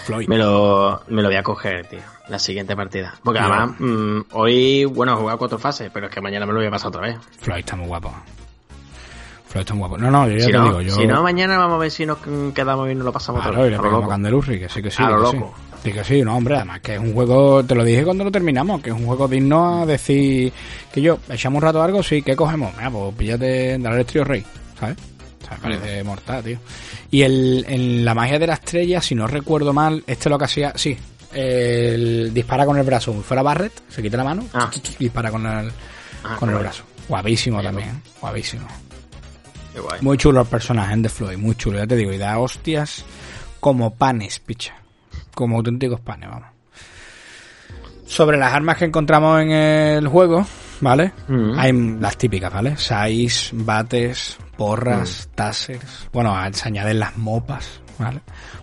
Floyd. me lo, me lo voy a coger, tío, la siguiente partida. Porque además, mm, hoy, bueno, he jugado cuatro fases, pero es que mañana me lo voy a pasar otra vez. Floyd está muy guapo. Floyd está muy guapo. No, no, yo ya Si te no, digo, yo... si no, mañana vamos a ver si nos quedamos y nos lo pasamos Claro, y le A pegamos a Candelurri, que sí, que sí. A lo loco. Sí. Que sí, no, hombre, además que es un juego, te lo dije cuando lo terminamos, que es un juego digno a decir que yo, echamos un rato algo, sí, ¿qué cogemos? Mira, pues píllate el trío rey, ¿sabes? O sea, parece mortal, tío. Y el, en la magia de la estrella, si no recuerdo mal, este lo que hacía, sí, el, dispara con el brazo, fuera Barret, se quita la mano, Ah. dispara con el, Ah, con el brazo. Guapísimo también, ¿eh? guapísimo. Muy chulo el personaje de Floyd, muy chulo, ya te digo, y da hostias como panes, picha. Como auténticos panes, vamos. Sobre las armas que encontramos en el juego, ¿vale? Mm. Hay las típicas, ¿vale? Sais, bates, porras, tasers, bueno, se añaden las mopas, ¿vale?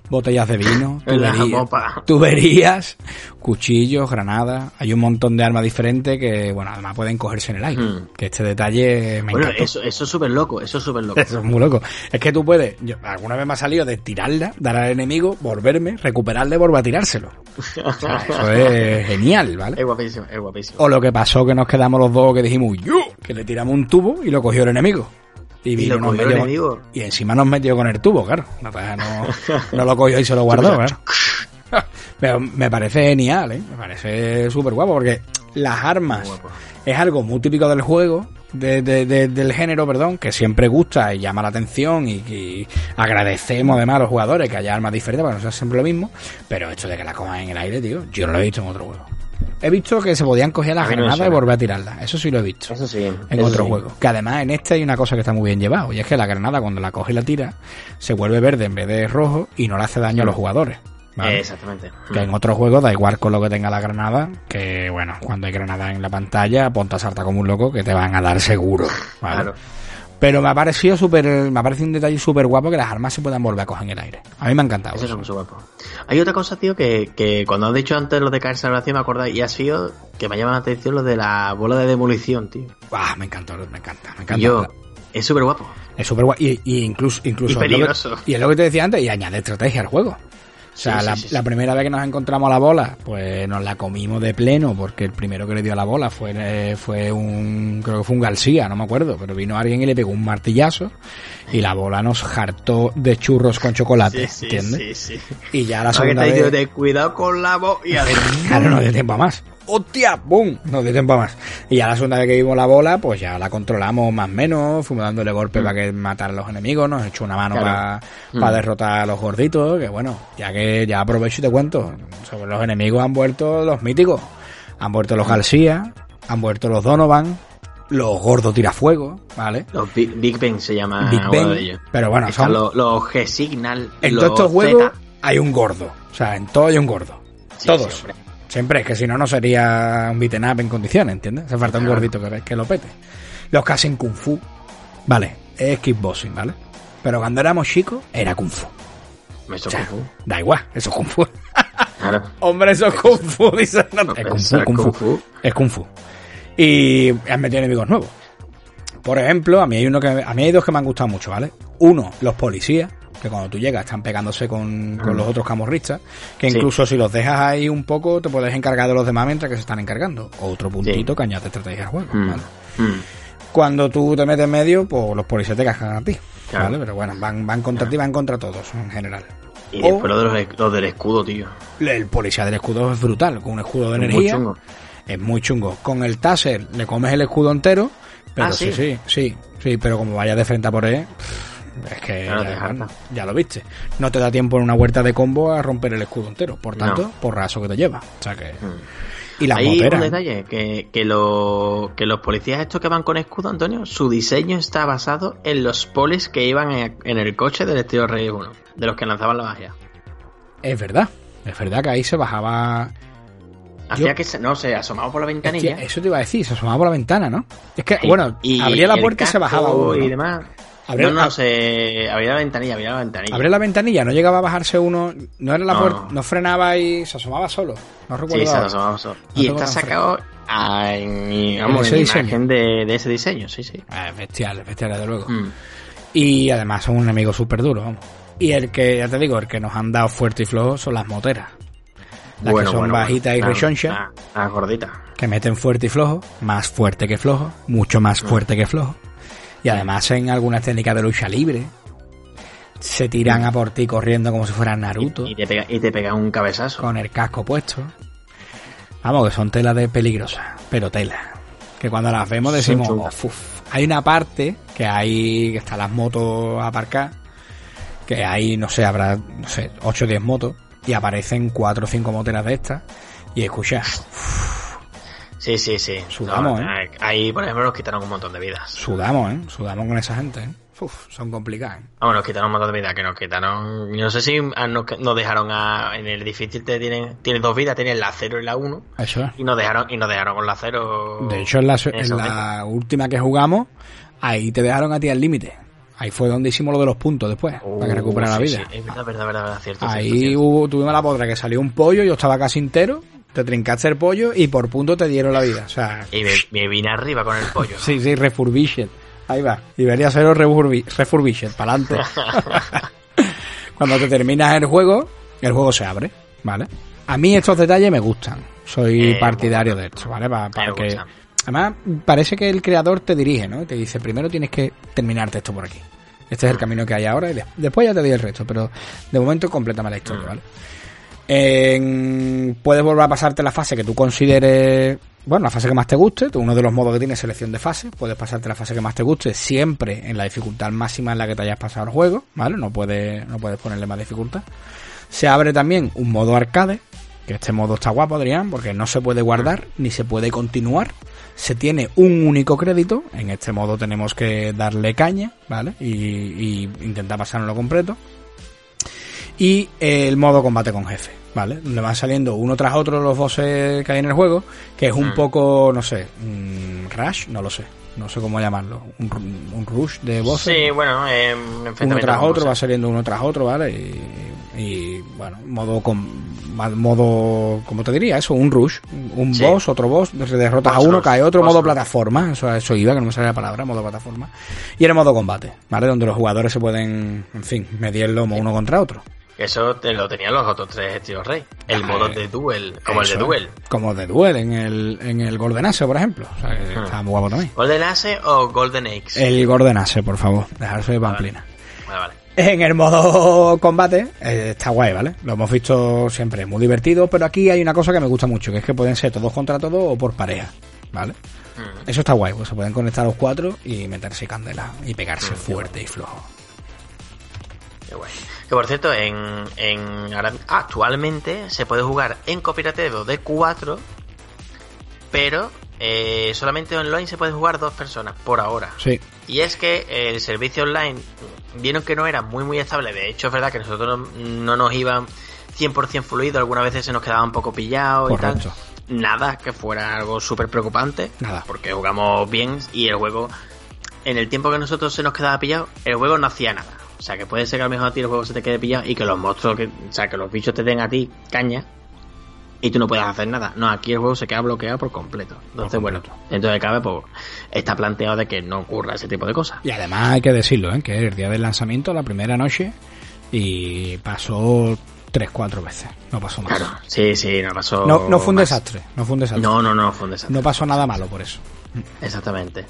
Botellas de vino, *laughs* tuberías, cuchillos, granadas. Hay un montón de armas diferentes que, bueno, además pueden cogerse en el aire. Hmm. Que este detalle me Bueno, encantó. eso, eso es súper loco, eso es súper loco. *laughs* Eso es muy loco. Es que tú puedes, yo, alguna vez me ha salido de tirarla, dar al enemigo, volverme, recuperarle, volver a tirárselo. *laughs* O sea, eso es genial, ¿vale? Es guapísimo, es guapísimo. O lo que pasó que nos quedamos los dos que dijimos, que le tiramos un tubo y lo cogió el enemigo. Y, Y vino, lo el metió- enemigo. Y encima nos metió con el tubo, claro. No, no, lo cogió y se lo guardó, claro. *laughs* Pero me parece genial, ¿eh? Me parece súper guapo porque las armas es algo muy típico del juego, de- de- de- del género, perdón, que siempre gusta y llama la atención y, y agradecemos además a los jugadores que haya armas diferentes para no sea siempre lo mismo. Pero esto de que la cojan en el aire, tío, yo no lo he visto en otro juego. He visto que se podían coger las granadas y volver a tirarlas. Eso sí lo he visto Eso sí. en eso otro sí. juego. Que además en este hay una cosa que está muy bien llevado, y es que la granada cuando la coge y la tira, se vuelve verde en vez de rojo y no le hace daño a los jugadores. ¿vale? Exactamente. Que en otros juegos da igual con lo que tenga la granada, que bueno, cuando hay granada en la pantalla, ponte a saltar como un loco que te van a dar seguro. ¿vale? Claro. Pero me ha parecido súper, me ha parecido un detalle súper guapo que las armas se puedan volver a coger en el aire. A mí me ha encantado. Eso es eso. muy guapo. Hay otra cosa, tío, que, que cuando has dicho antes lo de caerse al vacío me acordáis, y ha sido que me llama la atención lo de la bola de demolición, tío. Ah, me encantó, me encanta, me encanta. yo, es súper guapo. Es súper guay. Y, y incluso, incluso Y es que- peligroso. y es lo que te decía antes, y añade estrategia al juego. O sea, Sí, la, sí, sí. la primera vez que nos encontramos a la bola, pues nos la comimos de pleno, porque el primero que le dio a la bola fue, eh, fue un, creo que fue un García, no me acuerdo, pero vino alguien y le pegó un martillazo, y la bola nos hartó de churros con chocolate, ¿entiendes? sí, sí. Y ya la que segunda te vez... de cuidado con la y adentro. Claro, no dio tiempo a más. ¡Hostia! ¡Bum! No dio tiempo a más. Y ya la segunda vez que vimos la bola, pues ya la controlamos más o menos, fuimos dándole golpes para que matara a los enemigos, nos echó una mano Mm. Claro. para Mm. derrotar a los gorditos, que bueno, ya que ya aprovecho y te cuento, sobre los enemigos han vuelto los míticos, han vuelto Mm. los García, han vuelto los Donovan, los gordos tirafuegos, ¿vale? Los Big, Big Ben se llama Big Ben, de ellos. pero bueno, son, los, los G-Signal. en los todos estos juegos Z. hay un gordo, o sea, en todo hay un gordo. Sí, Todos. sí. Siempre, es que si no, no sería un beaten up en condiciones, ¿entiendes? Hace falta un Claro. gordito que, que lo pete. Los que hacen Kung Fu, vale, es kickboxing, ¿vale? Pero cuando éramos chicos, era Kung Fu. Me O hizo sea, Kung Fu. da igual, eso es Kung Fu. *laughs* Claro. Hombre, eso es Kung Fu, dicen. No, *laughs* es Kung Eso Fu, es Kung Fu. Kung Fu. Es Kung Fu. Y han metido enemigos nuevos. Por ejemplo, a mí hay uno que a mí hay dos que me han gustado mucho, ¿vale? Uno, los policías, que cuando tú llegas están pegándose con, con los otros camorristas, que Sí. incluso si los dejas ahí un poco, te puedes encargar de los demás mientras que se están encargando. Otro puntito Sí. que añade estrategia al juego, Mm. ¿vale? Mm. Cuando tú te metes en medio, pues los policías te cascan a ti, Claro. ¿vale? Pero bueno, van, van contra ti, van contra todos en general. Y O- después lo de los, los del escudo, tío. El policía del escudo es brutal, con un escudo de Muy energía. chungo. Es muy chungo. Con el taser le comes el escudo entero, pero Ah, sí, ¿sí? sí, sí, sí, pero como vayas de frente a por él, pff, es que Claro, te ya, ya lo viste. No te da tiempo en una huerta de combo a romper el escudo entero, por tanto, No. por raso que te lleva. O sea que... Mm. Y las Hay un detalle, que, que, lo- que los policías estos que van con escudo, Antonio, su diseño está basado en los polis que iban en, en el coche del estilo Rey 1, de los que lanzaban la magia. Es verdad. Es verdad que ahí se bajaba... Hacía Yo- que, se, no sé, asomaba por la ventanilla. Hostia, eso te iba a decir, se asomaba por la ventana, ¿no? Es que, Y- bueno, y abría la puerta y se bajaba uno. Y demás. Abría- no, no, se, abría la ventanilla, abría la ventanilla. Abría la ventanilla, no llegaba a bajarse uno, no era la No. puerta, no frenaba y se asomaba solo. No Sí, recuerdo. se ahora. asomaba solo. No Y está sacado a- en, vamos, en imagen de, de ese diseño, sí, sí. Ah, es bestial, es bestial, desde luego. Mm. Y además son un enemigo súper duro, vamos. Y el que, ya te digo, el que nos han dado fuerte y flojo son las moteras. Las Bueno, que son bueno, bajitas y rechonchas, Ah, ah, gordita. que meten fuerte y flojo, más fuerte que flojo, mucho más fuerte que flojo. Y además en algunas técnicas de lucha libre, se tiran a por ti corriendo como si fueran Naruto. Y, y te pega, y te pega un cabezazo. con el casco puesto. Vamos, que son telas de peligrosas, pero tela. Que cuando las vemos decimos. "Oh, uf". hay una parte que hay, que están las motos aparcadas, que hay, no sé, habrá, no sé, 8 o 10 motos, y aparecen 4 o 5 moteras de estas, y escucha, Sí, sí, sí. Sudamos, No, ¿eh? Ahí, por ejemplo, nos quitaron un montón de vidas. sudamos, ¿eh? Sudamos con esa gente, ¿eh? Uf, son complicadas, ¿eh? Vamos, nos quitaron un montón de vidas, que nos quitaron... yo No sé si ah, nos, dejaron a... En el difícil te tienen, tienes dos vidas, tienes la 0 y la 1. Eso es. Y nos dejaron, y nos dejaron con la 0. De hecho, en la, en en ese la última que jugamos, ahí te dejaron a ti al límite. Ahí fue donde hicimos lo de los puntos después, para que recuperara Uh, la sí, vida. sí, es verdad, verdad, verdad, verdad, cierto. Ahí cierto, cierto. hubo, tuvimos la podra que salió un pollo, yo estaba casi entero, te trincaste el pollo y por punto te dieron la vida. O sea, Y me, me vine arriba con el pollo. sí, sí, refurbished. Ahí va. Iberia Cero refurbi- refurbished, para adelante. *laughs* Cuando te terminas el juego, el juego se abre, ¿vale? A mí estos detalles me gustan. Soy Eh, partidario de esto, ¿vale? Pa- para que... gusta. Además, parece que el creador te dirige, ¿no? Te dice, primero tienes que terminarte esto por aquí. Este es el camino que hay ahora y de- después ya te doy el resto, pero de momento complétame la historia, ¿vale? En- puedes volver a pasarte la fase que tú consideres, bueno, la fase que más te guste. Uno de los modos que tiene es selección de fase. Puedes pasarte la fase que más te guste siempre en la dificultad máxima en la que te hayas pasado el juego, ¿vale? No puedes, no puedes ponerle más dificultad. Se abre también un modo arcade, que este modo está guapo, Adrián, porque no se puede guardar ni se puede continuar. Se tiene un único crédito. En este modo tenemos que darle caña, ¿vale? Y, y intentar pasárnoslo completo. Y el modo combate con jefe, ¿vale? Donde van saliendo uno tras otro los bosses que hay en el juego, que es un Mm. poco, no sé, mm, rush, no lo sé, no sé cómo llamarlo, un, ru- un rush de bosses Sí, bueno, eh, uno tras otro, va saliendo uno tras otro, ¿vale? Y, y, bueno, modo con modo, como te diría, eso, un rush, un Sí. boss, otro boss, derrotas a uno, rush, cae otro, boss modo plataforma, eso, eso iba, que no me salía la palabra, modo plataforma. Y era modo combate, ¿vale? Donde los jugadores se pueden, en fin, medir el lomo uno contra otro. Eso te lo tenían los otros tres estilos rey. El Ah, modo eh, de duel, como Eso, el de duel. Como de duel en el, en el Golden Ace, por ejemplo. O sea, que Hmm. está muy guapo también. ¿Golden Ace o Golden Axe? El Golden Ace, por favor, dejarse de pamplina. Vale, vale. En el modo combate eh, está guay, ¿vale? Lo hemos visto siempre, muy divertido, pero aquí hay una cosa que me gusta mucho, que es que pueden ser todos contra todos o por pareja, ¿vale? Mm. Eso está guay, pues se pueden conectar los cuatro y meterse candela y pegarse Mm, qué fuerte y flojo. Qué guay. Que por cierto, en, en ahora- actualmente se puede jugar en cooperativo de 4, pero eh, solamente online se puede jugar dos personas por ahora. Sí, Y es que el servicio online vieron que no era muy muy estable. De hecho, es verdad que nosotros no, no nos iban 100% fluido. Algunas veces se nos quedaba un poco pillado y tal. Nada que fuera algo súper preocupante. Nada. Porque jugamos bien y el juego, en el tiempo que nosotros se nos quedaba pillado, el juego no hacía nada. O sea, que puede ser que a lo mejor a ti el juego se te quede pillado y que los monstruos, que, o sea, que los bichos te den a ti caña y tú no puedas hacer nada. No, aquí el juego se queda bloqueado por completo. Entonces, bueno, completo. dentro de cabe, pues está planteado de que no ocurra ese tipo de cosas. Y además hay que decirlo, ¿eh? que el día del lanzamiento, la primera noche, y pasó tres, cuatro veces. No pasó más. Claro, sí, sí, no pasó. No, no fue un más. desastre, no fue un desastre. No, no, no, fue un desastre. No pasó nada malo por eso. Exactamente.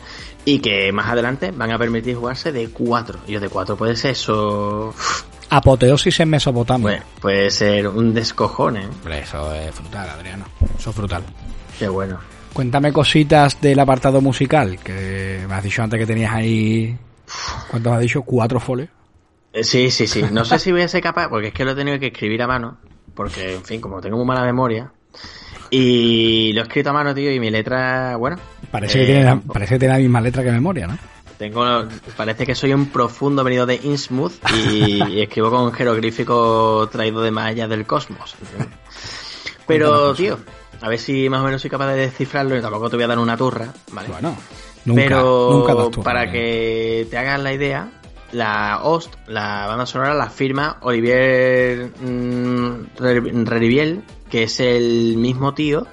Y que más adelante van a permitir jugarse de 4. Y de 4 puede ser eso. Apoteosis en Mesopotamia. Bueno, puede ser un descojone. ¿eh? Hombre, Eso es frutal, Adriano. Eso es frutal. Qué bueno. Cuéntame cositas del apartado musical, que me has dicho antes que tenías ahí... ¿Cuántos has dicho? ¿Cuatro folios? Eh, Sí, sí, sí. No sé si voy a ser capaz, porque es que lo he tenido que escribir a mano. Porque, en fin, como tengo muy mala memoria. Y lo he escrito a mano, tío, y mi letra, bueno. Parece, eh, que tiene la, parece que tiene la misma letra que memoria, ¿no? Tengo, parece que soy un profundo venido de Innsmouth y, y *laughs* escribo con jeroglífico traído de allá del cosmos. *laughs* Pero, tío, a ver si más o menos soy capaz de descifrarlo y tampoco te voy a dar una turra, ¿vale? Bueno, nunca, Pero nunca das para que te hagas la idea, la host, la banda sonora, la firma Olivier mm, Re- Reriviel, que es el mismo tío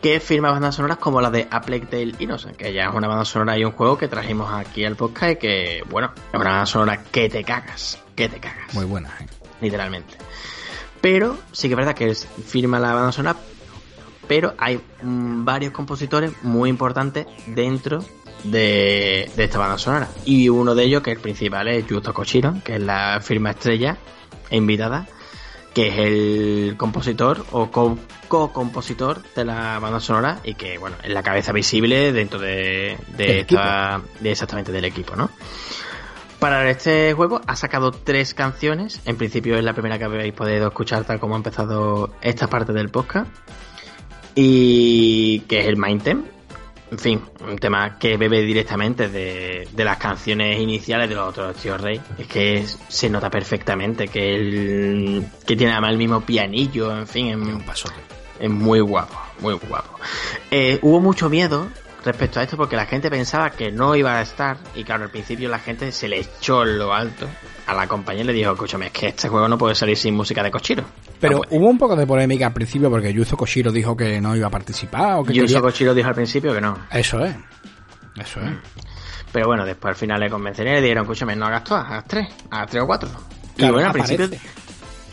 que firma bandas sonoras como la de A Plague Tale Innocent, que ya es una banda sonora y un juego que trajimos aquí al podcast y que, bueno, es una banda sonora que te cagas, que te cagas Muy buena, ¿eh? literalmente. Pero sí que es verdad que es, firma la banda sonora, pero hay mm, varios compositores muy importantes dentro de, de esta banda sonora. Y uno de ellos, que es el principal, es Yuto Koshiro, que es la firma estrella e invitada, que es el compositor o co- co-compositor de la banda sonora y que, bueno, es la cabeza visible dentro de, esta, de exactamente del equipo, ¿no? Para este juego ha sacado tres canciones. En principio es la primera que habéis podido escuchar tal como ha empezado esta parte del podcast. Y que es el Main Theme. En fin, un tema que bebe directamente de, de las canciones iniciales de los otros tíos Rey. Es que se nota perfectamente que el, que tiene además el mismo pianillo, en fin, es, Un paso. es muy guapo, muy guapo. Eh, hubo mucho miedo respecto a esto porque la gente pensaba que no iba a estar y claro, al principio la gente se le echó lo alto a la compañía y le dijo, escúchame, es que este juego no puede salir sin música de Koshiro. Pero hubo un poco de polémica al principio porque Yuzo Koshiro dijo que no iba a participar o que Yuzo quería... Koshiro dijo al principio que no. Eso es. Eso es. Pero bueno, después al final le convencerían y le dijeron, escúchame, no hagas todas, hagas tres, hagas tres o cuatro. y bueno, al aparece. principio,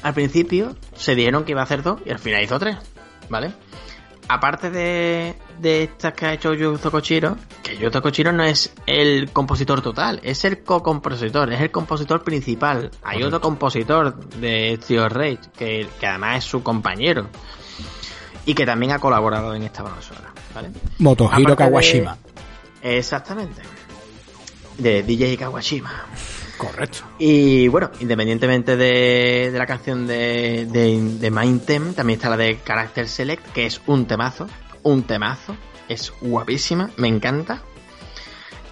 al principio se dijeron que iba a hacer dos y al final hizo tres, ¿vale? Aparte de, de estas que ha hecho Yuzo Koshiro, que Yuzo Koshiro no es el compositor total, es el co-compositor, es el compositor principal. Hay otro compositor de Trio Rage, que, que además es su compañero y que también ha colaborado en esta banda sonora, ¿vale? Motohiro Aparte de- Kawashima. Exactamente. De DJ Kawashima. Correcto. Y bueno, independientemente de, de la canción de, de, de Mind Tem, también está la de Character Select, que es un temazo. Un temazo. Es guapísima, me encanta.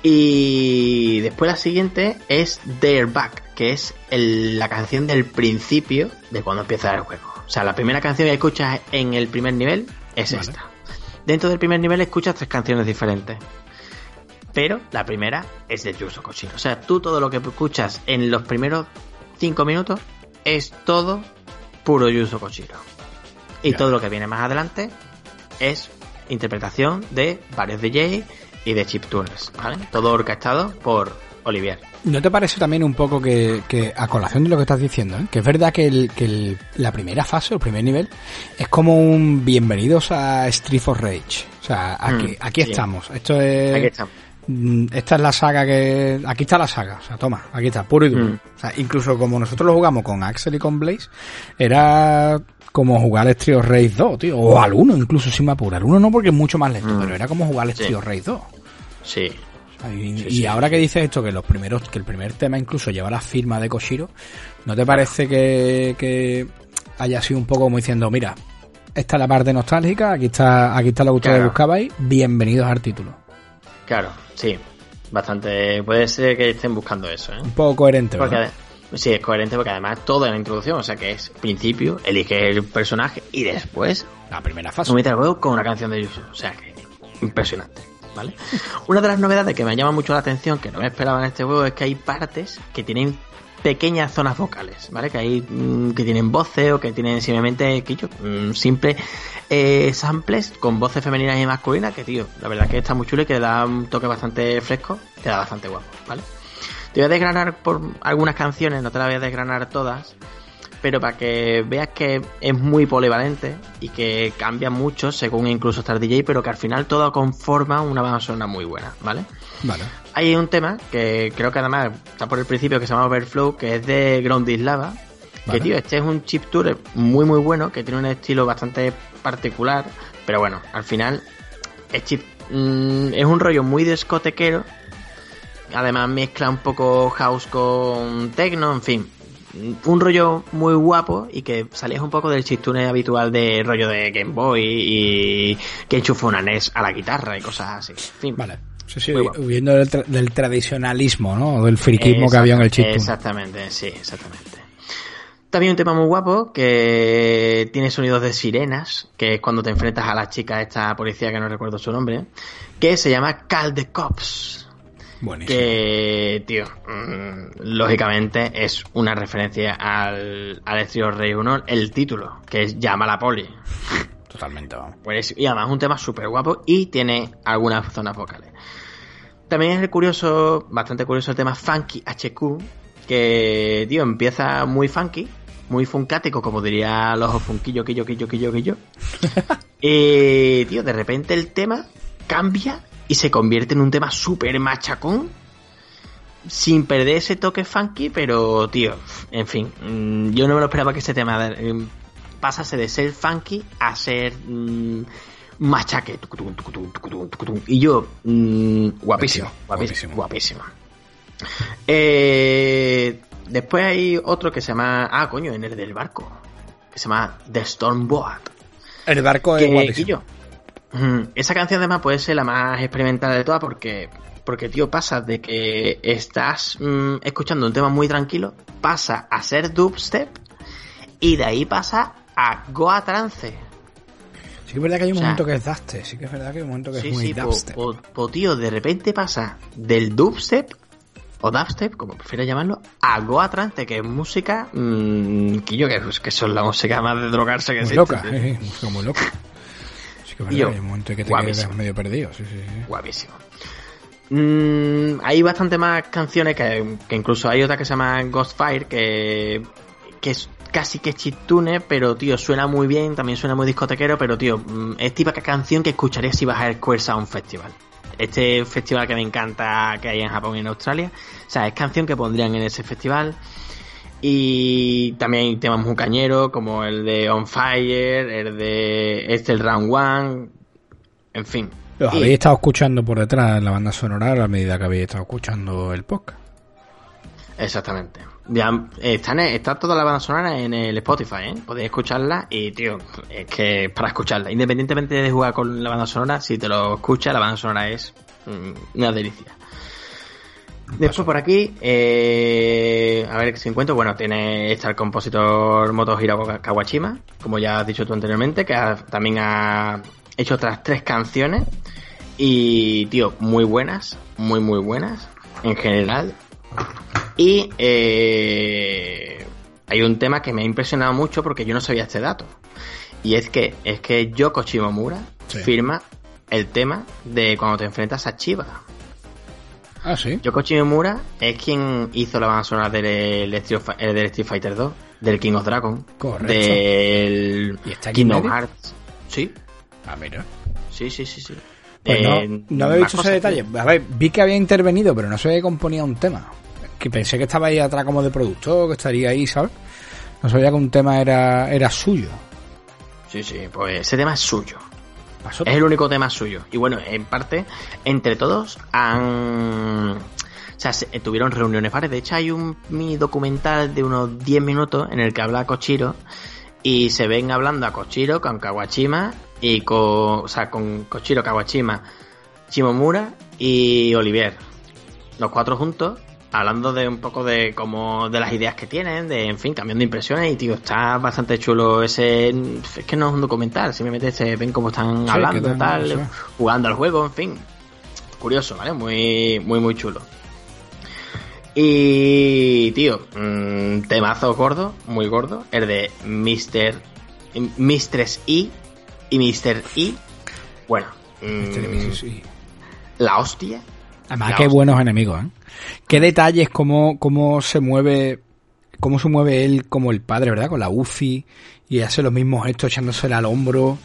Y después la siguiente es Dare Back, que es el- la canción del principio de cuando empieza el juego. O sea, la primera canción que escuchas en el primer nivel es Vale. esta. Dentro del primer nivel escuchas tres canciones diferentes. Pero la primera es de Yuzo Koshiro. O sea, tú todo lo que escuchas en los primeros cinco minutos es todo puro Yuzo Koshiro. Y todo lo que viene más adelante es interpretación de varios DJ y de chiptunes, ¿vale? Todo orquestado por Olivier. ¿No te parece también un poco que, que a colación de lo que estás diciendo, ¿eh? que es verdad que, el, que el- la primera fase, el primer nivel, es como un bienvenidos a Street for Rage? O sea, aquí, Mm, aquí sí. estamos. Esto es... Aquí. Mm, Esta es la saga que... Aquí está la saga, o sea, toma, aquí está, puro y duro. Mm. O sea, incluso como nosotros lo jugamos con Axel y con Blaze, era como jugar al Street of Rage 2, tío. O al 1 incluso, sin me apura. Al 1 no porque es mucho más lento, Mm. pero era como jugar Street Sí. of Rage 2. Sí. Y, Sí, y sí. ahora que dices esto, que los primeros, que el primer tema incluso lleva la firma de Koshiro, ¿no te parece que, que haya sido un poco como diciendo, mira, esta es la parte nostálgica, aquí está, aquí está lo que ustedes Claro. buscabais, bienvenidos al título. Claro, sí. Bastante. Puede ser que estén buscando eso, ¿eh? Un poco coherente, Porque, ¿verdad? sí, es coherente porque además todo en la introducción, o sea que es principio, elige el personaje y después La primera fase. somete al juego con una canción de Yuzu. O sea que impresionante, ¿vale? Una de las novedades que me llama mucho la atención, que no me esperaba en este juego, es que hay partes que tienen pequeñas zonas vocales, ¿vale? Que hay mm, que tienen voces o que tienen simplemente que yo, mm, simple eh, samples con voces femeninas y masculinas que tío, la verdad que está muy chulo y que da un toque bastante fresco, queda bastante guapo, ¿vale? Te voy a desgranar por algunas canciones, no te las voy a desgranar todas, pero para que veas que es muy polivalente y que cambia mucho según incluso estar DJ, pero que al final todo conforma una banda sonora muy buena, ¿vale? Vale. Hay un tema que creo que además está por el principio que se llama Overflow, que es de. Vale. Que tío, este es un chip tour muy muy bueno, que tiene un estilo bastante particular, pero bueno, al final es chip mm, es un rollo muy discotequero. Además mezcla un poco house con techno, en fin, un rollo muy guapo y que salías un poco del chiptune habitual de rollo de Game Boy y que enchufa una NES a la guitarra y cosas así. En fin, Vale. Sí, huyendo del, tra- del tradicionalismo, ¿no? O del friquismo que había en el chip. Exactamente, sí, exactamente. También un tema muy guapo que tiene sonidos de sirenas, que es cuando te enfrentas a la chica, esta policía que no recuerdo su nombre, que se llama Call the Cops. Buenísimo. Que, tío, mm, lógicamente es una referencia al, al Rey 1, el título, que es Llama a la Poli. Totalmente, vamos. Pues, y además un tema súper guapo y tiene algunas zonas vocales. También es curioso, bastante curioso el tema Funky HQ, que, tío, empieza muy funky, muy funkático, como diría los funquillo, quillo, quillo, quillo, quillo. *laughs* y, tío, de repente el tema cambia y se convierte en un tema súper machacón, sin perder ese toque funky, pero, tío, en fin, mm, yo no me lo esperaba que ese tema eh, pasase de ser funky a ser mm, machaque. Y yo, mm, guapísimo, Guapísimo, guapísimo. Eh, después hay otro que se llama, ah, coño, en el del barco, que se llama The Storm Boat. El barco es Que, guapísimo. Guillo, mm, esa canción además puede ser la más experimental de todas porque, porque tío, pasa de que estás mm, escuchando un tema muy tranquilo, pasa a ser dubstep y de ahí pasa a Goa Trance. Sí que es verdad que hay un O sea, momento que es dubstep, sí que es verdad que hay un momento que Sí, es muy sí, po, dubstep. po- po, tío, de repente pasa del dubstep o dubstep, como prefieras llamarlo, a Goa Trance, que es música, mmm, que yo que, que son la música más de drogarse que muy existe. loca, eh, música muy loca. Sí que es verdad que hay un momento en que te guapísimo. quedas medio perdido, sí, sí, sí. Guapísimo. Mm, hay bastante más canciones que, que incluso hay otra que se llama Ghostfire que, que es casi que chiptune, pero tío, suena muy bien, también suena muy discotequero, pero tío, mm, es típica canción que escucharías si vas al Queer Sound Festival. Este festival que me encanta que hay en Japón y en Australia. O sea, es canción que pondrían en ese festival. Y también hay temas muy cañeros, como el de On Fire, el de este, el Round One, en fin. Los Y- habéis estado escuchando por detrás la banda sonora a medida que habéis estado escuchando el podcast. Exactamente. Ya, eh, están, está toda la banda sonora en el Spotify, ¿eh? Podéis escucharla y, tío, es que para escucharla, independientemente de jugar con la banda sonora, si te lo escuchas, la banda sonora es mm, una delicia. Después por aquí, eh, a ver qué se encuentro. Bueno, tiene está el compositor Motohiro Kawashima, como ya has dicho tú anteriormente, que también ha hecho otras tres canciones. Y, tío, muy buenas, muy, muy buenas en general. Y eh, hay un tema que me ha impresionado mucho porque yo no sabía este dato. Y es que es que Yoko Shimomura Sí. firma el tema de cuando te enfrentas a Chiba. Ah, sí. Yoko Shimomura es quien hizo la banda sonora del eh, del Street Fighter 2, del King of Dragon, Correcto. del ¿Y está Kingdom? Hearts. Sí, Ah, mira. sí, sí, sí. sí. Pues Eh, no, no había visto ese que- detalle. A ver, vi que había intervenido, pero no que componía un tema. Que pensé que estaba ahí atrás como de productor, que estaría ahí, ¿sabes? No sabía que un tema era, era suyo. Sí, sí, pues ese tema es suyo. Pasó. Es el único tema suyo. Y bueno, en parte, entre todos han... O sea, se- tuvieron reuniones varias. De hecho, hay un mini documental de unos 10 minutos en el que habla Kochiro y se ven hablando a Kochiro con Kawashima y con... O sea, con Kochiro, Kawashima, Shimomura y Olivier. Los cuatro juntos hablando de un poco de como de las ideas que tienen, de en fin, cambiando impresiones y tío, está bastante chulo ese es que no es un documental, simplemente se ven cómo están Sí, hablando tal, tal, sí. jugando al juego, en fin. Curioso, ¿vale? Muy muy muy chulo. Y tío, mm, temazo gordo, muy gordo, el de Mr. Mistress E y Mr. E. Bueno, mm, Sí, sí. la hostia. Además, qué buenos enemigos, ¿eh? Qué detalles, cómo, cómo se mueve, cómo se mueve él como el padre, ¿verdad? Con la UFI y hace los mismos gestos echándosela al hombro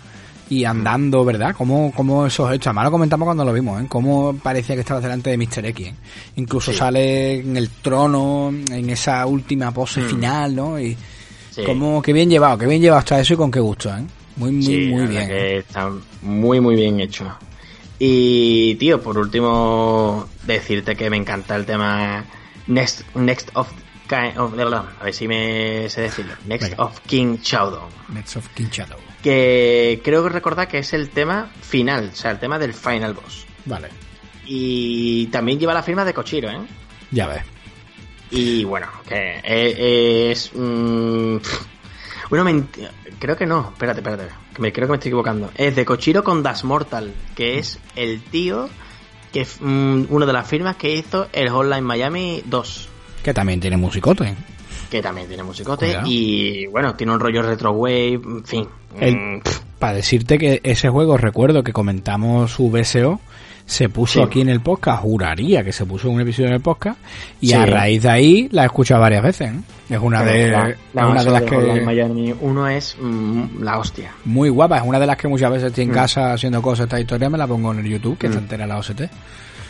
y andando, ¿verdad? Cómo, cómo esos gestos, además lo comentamos cuando lo vimos, ¿eh? Cómo parecía que estaba delante de Mr. X, ¿eh? Incluso Sí. sale en el trono, en esa última pose Mm. final, ¿no? Y Sí. cómo, qué bien llevado, qué bien llevado está eso y con qué gusto, ¿eh? Muy, muy, Sí, muy bien. que está muy, muy bien hecho. Y, tío, por último, decirte que me encanta el tema Next, Next of, of- A ver si me sé decirlo. Next Venga. of King Shadow. Nets of King Shadow. Que creo que recordar que es el tema final, o sea, el tema del final boss. Vale, Y también lleva la firma de Kochiro, ¿eh? ya ves. Y bueno, que e- es. mm, bueno, creo que no. Espérate, espérate. Me, creo que me estoy equivocando. Es de Kochiro con Das Mortal, que es el tío que es mm, una de las firmas que hizo el Hotline Miami 2. Que también tiene musicote. Que también tiene musicote. Cuidado. Y bueno, tiene un rollo retro wave. En fin. El- mm, Para decirte que ese juego, recuerdo que comentamos su BSO, se puso Sí. aquí en el podcast, juraría que se puso en un episodio en el podcast, y Sí. a raíz de ahí la he escuchado varias veces. ¿eh? Es una de, la, es la una de las que Miami 1 es mm, la hostia. muy guapa, es una de las que muchas veces estoy en Mm. casa haciendo cosas, esta historia me la pongo en el YouTube, que Mm. está entera la OST.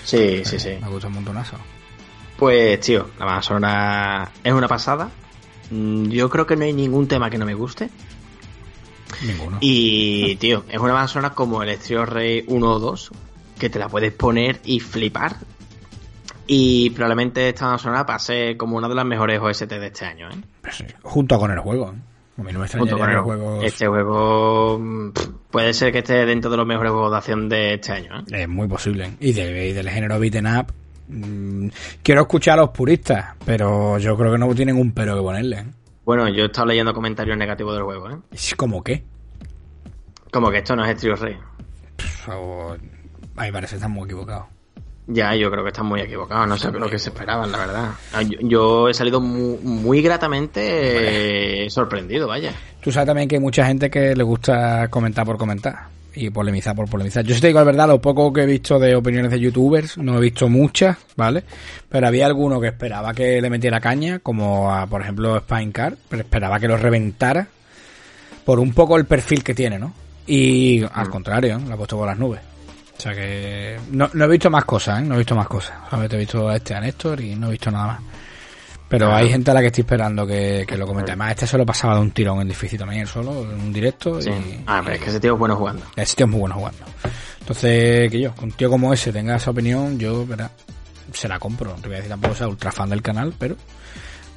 Sí, sí, sí. Me gusta un montonazo. Pues, tío, la banda sonora es una pasada. Mm, Yo creo que no hay ningún tema que no me guste. Ninguno. Y, tío, es una banda sonora como el Estrio Rey 1 o 2, que te la puedes poner y flipar. Y probablemente esta sonora pase como una de las mejores OST de este año, ¿eh? Pues sí, junto con el juego. ¿eh? A mí no me Junto extrañaría con que el los juegos... Este juego mm, pff, puede ser que esté dentro de los mejores juegos de acción de este año, ¿eh? Es muy posible. Y, de- y del género beaten up. mm, quiero escuchar a los puristas, pero yo creo que no tienen un pero que ponerle. ¿eh? Bueno, yo he estado leyendo comentarios negativos del juego, ¿eh? Es como que. Como que esto no es Street Rey. O... A mí parece que están muy equivocados. Ya, yo creo que están muy equivocados, no sé lo que se esperaban, la verdad. Ah, Yo, yo he salido muy, muy gratamente eh, sorprendido, vaya. Tú sabes también que hay mucha gente que le gusta comentar por comentar y polemizar por polemizar. Yo te digo la verdad, lo poco que he visto de opiniones de youtubers, no he visto muchas, ¿vale? Pero había alguno que esperaba que le metiera caña, como a, por ejemplo Spinecar, pero esperaba que lo reventara por un poco el perfil que tiene, ¿no? Y al contrario, ¿eh? lo ha puesto por las nubes. O sea que no, no he visto más cosas, ¿eh? No he visto más cosas. Solamente he visto a este, a Néstor y no he visto nada más. Pero hay gente a la que estoy esperando que, que lo comente. Además, este se lo pasaba de un tirón en difícil también, solo, en un directo. Sí. Y, Ah, pero es que ese tío es bueno jugando. ese tío es muy bueno jugando. Entonces, que yo, con un tío como ese tenga esa opinión, yo, verá, se la compro. No te voy a decir tampoco sea ultra fan del canal, pero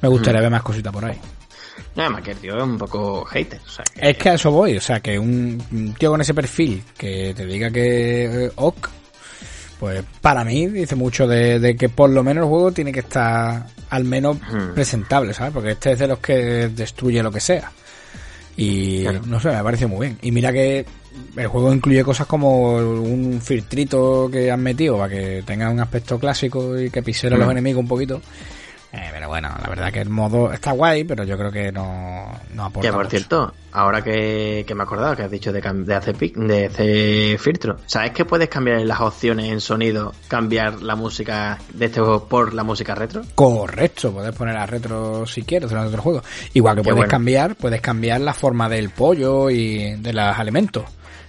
me gustaría ver más cositas por ahí. Nada más que el tío es un poco hater. O sea, que- Es que a eso voy, o sea, que un, tío con ese perfil que te diga que eh, ok, pues para mí dice mucho de, de que por lo menos el juego tiene que estar al menos Hmm. presentable, ¿sabes? Porque este es de los que destruye lo que sea. Y Claro. no sé, me parece muy bien. Y mira que el juego incluye cosas como un filtrito que han metido para que tenga un aspecto clásico y que pisera a los enemigos un poquito. Eh, pero bueno, la verdad que el modo está guay, pero yo creo que no, no aporta Que por mucho. cierto, ahora que, que me he acordado que has dicho de, de hacer pic- de hacer filtro, ¿sabes que puedes cambiar en las opciones en sonido, cambiar la música de este juego por la música retro? Correcto, puedes poner a retro si quieres durante otro juego. Igual que Qué puedes bueno. cambiar, puedes cambiar la forma del pollo y de los alimentos.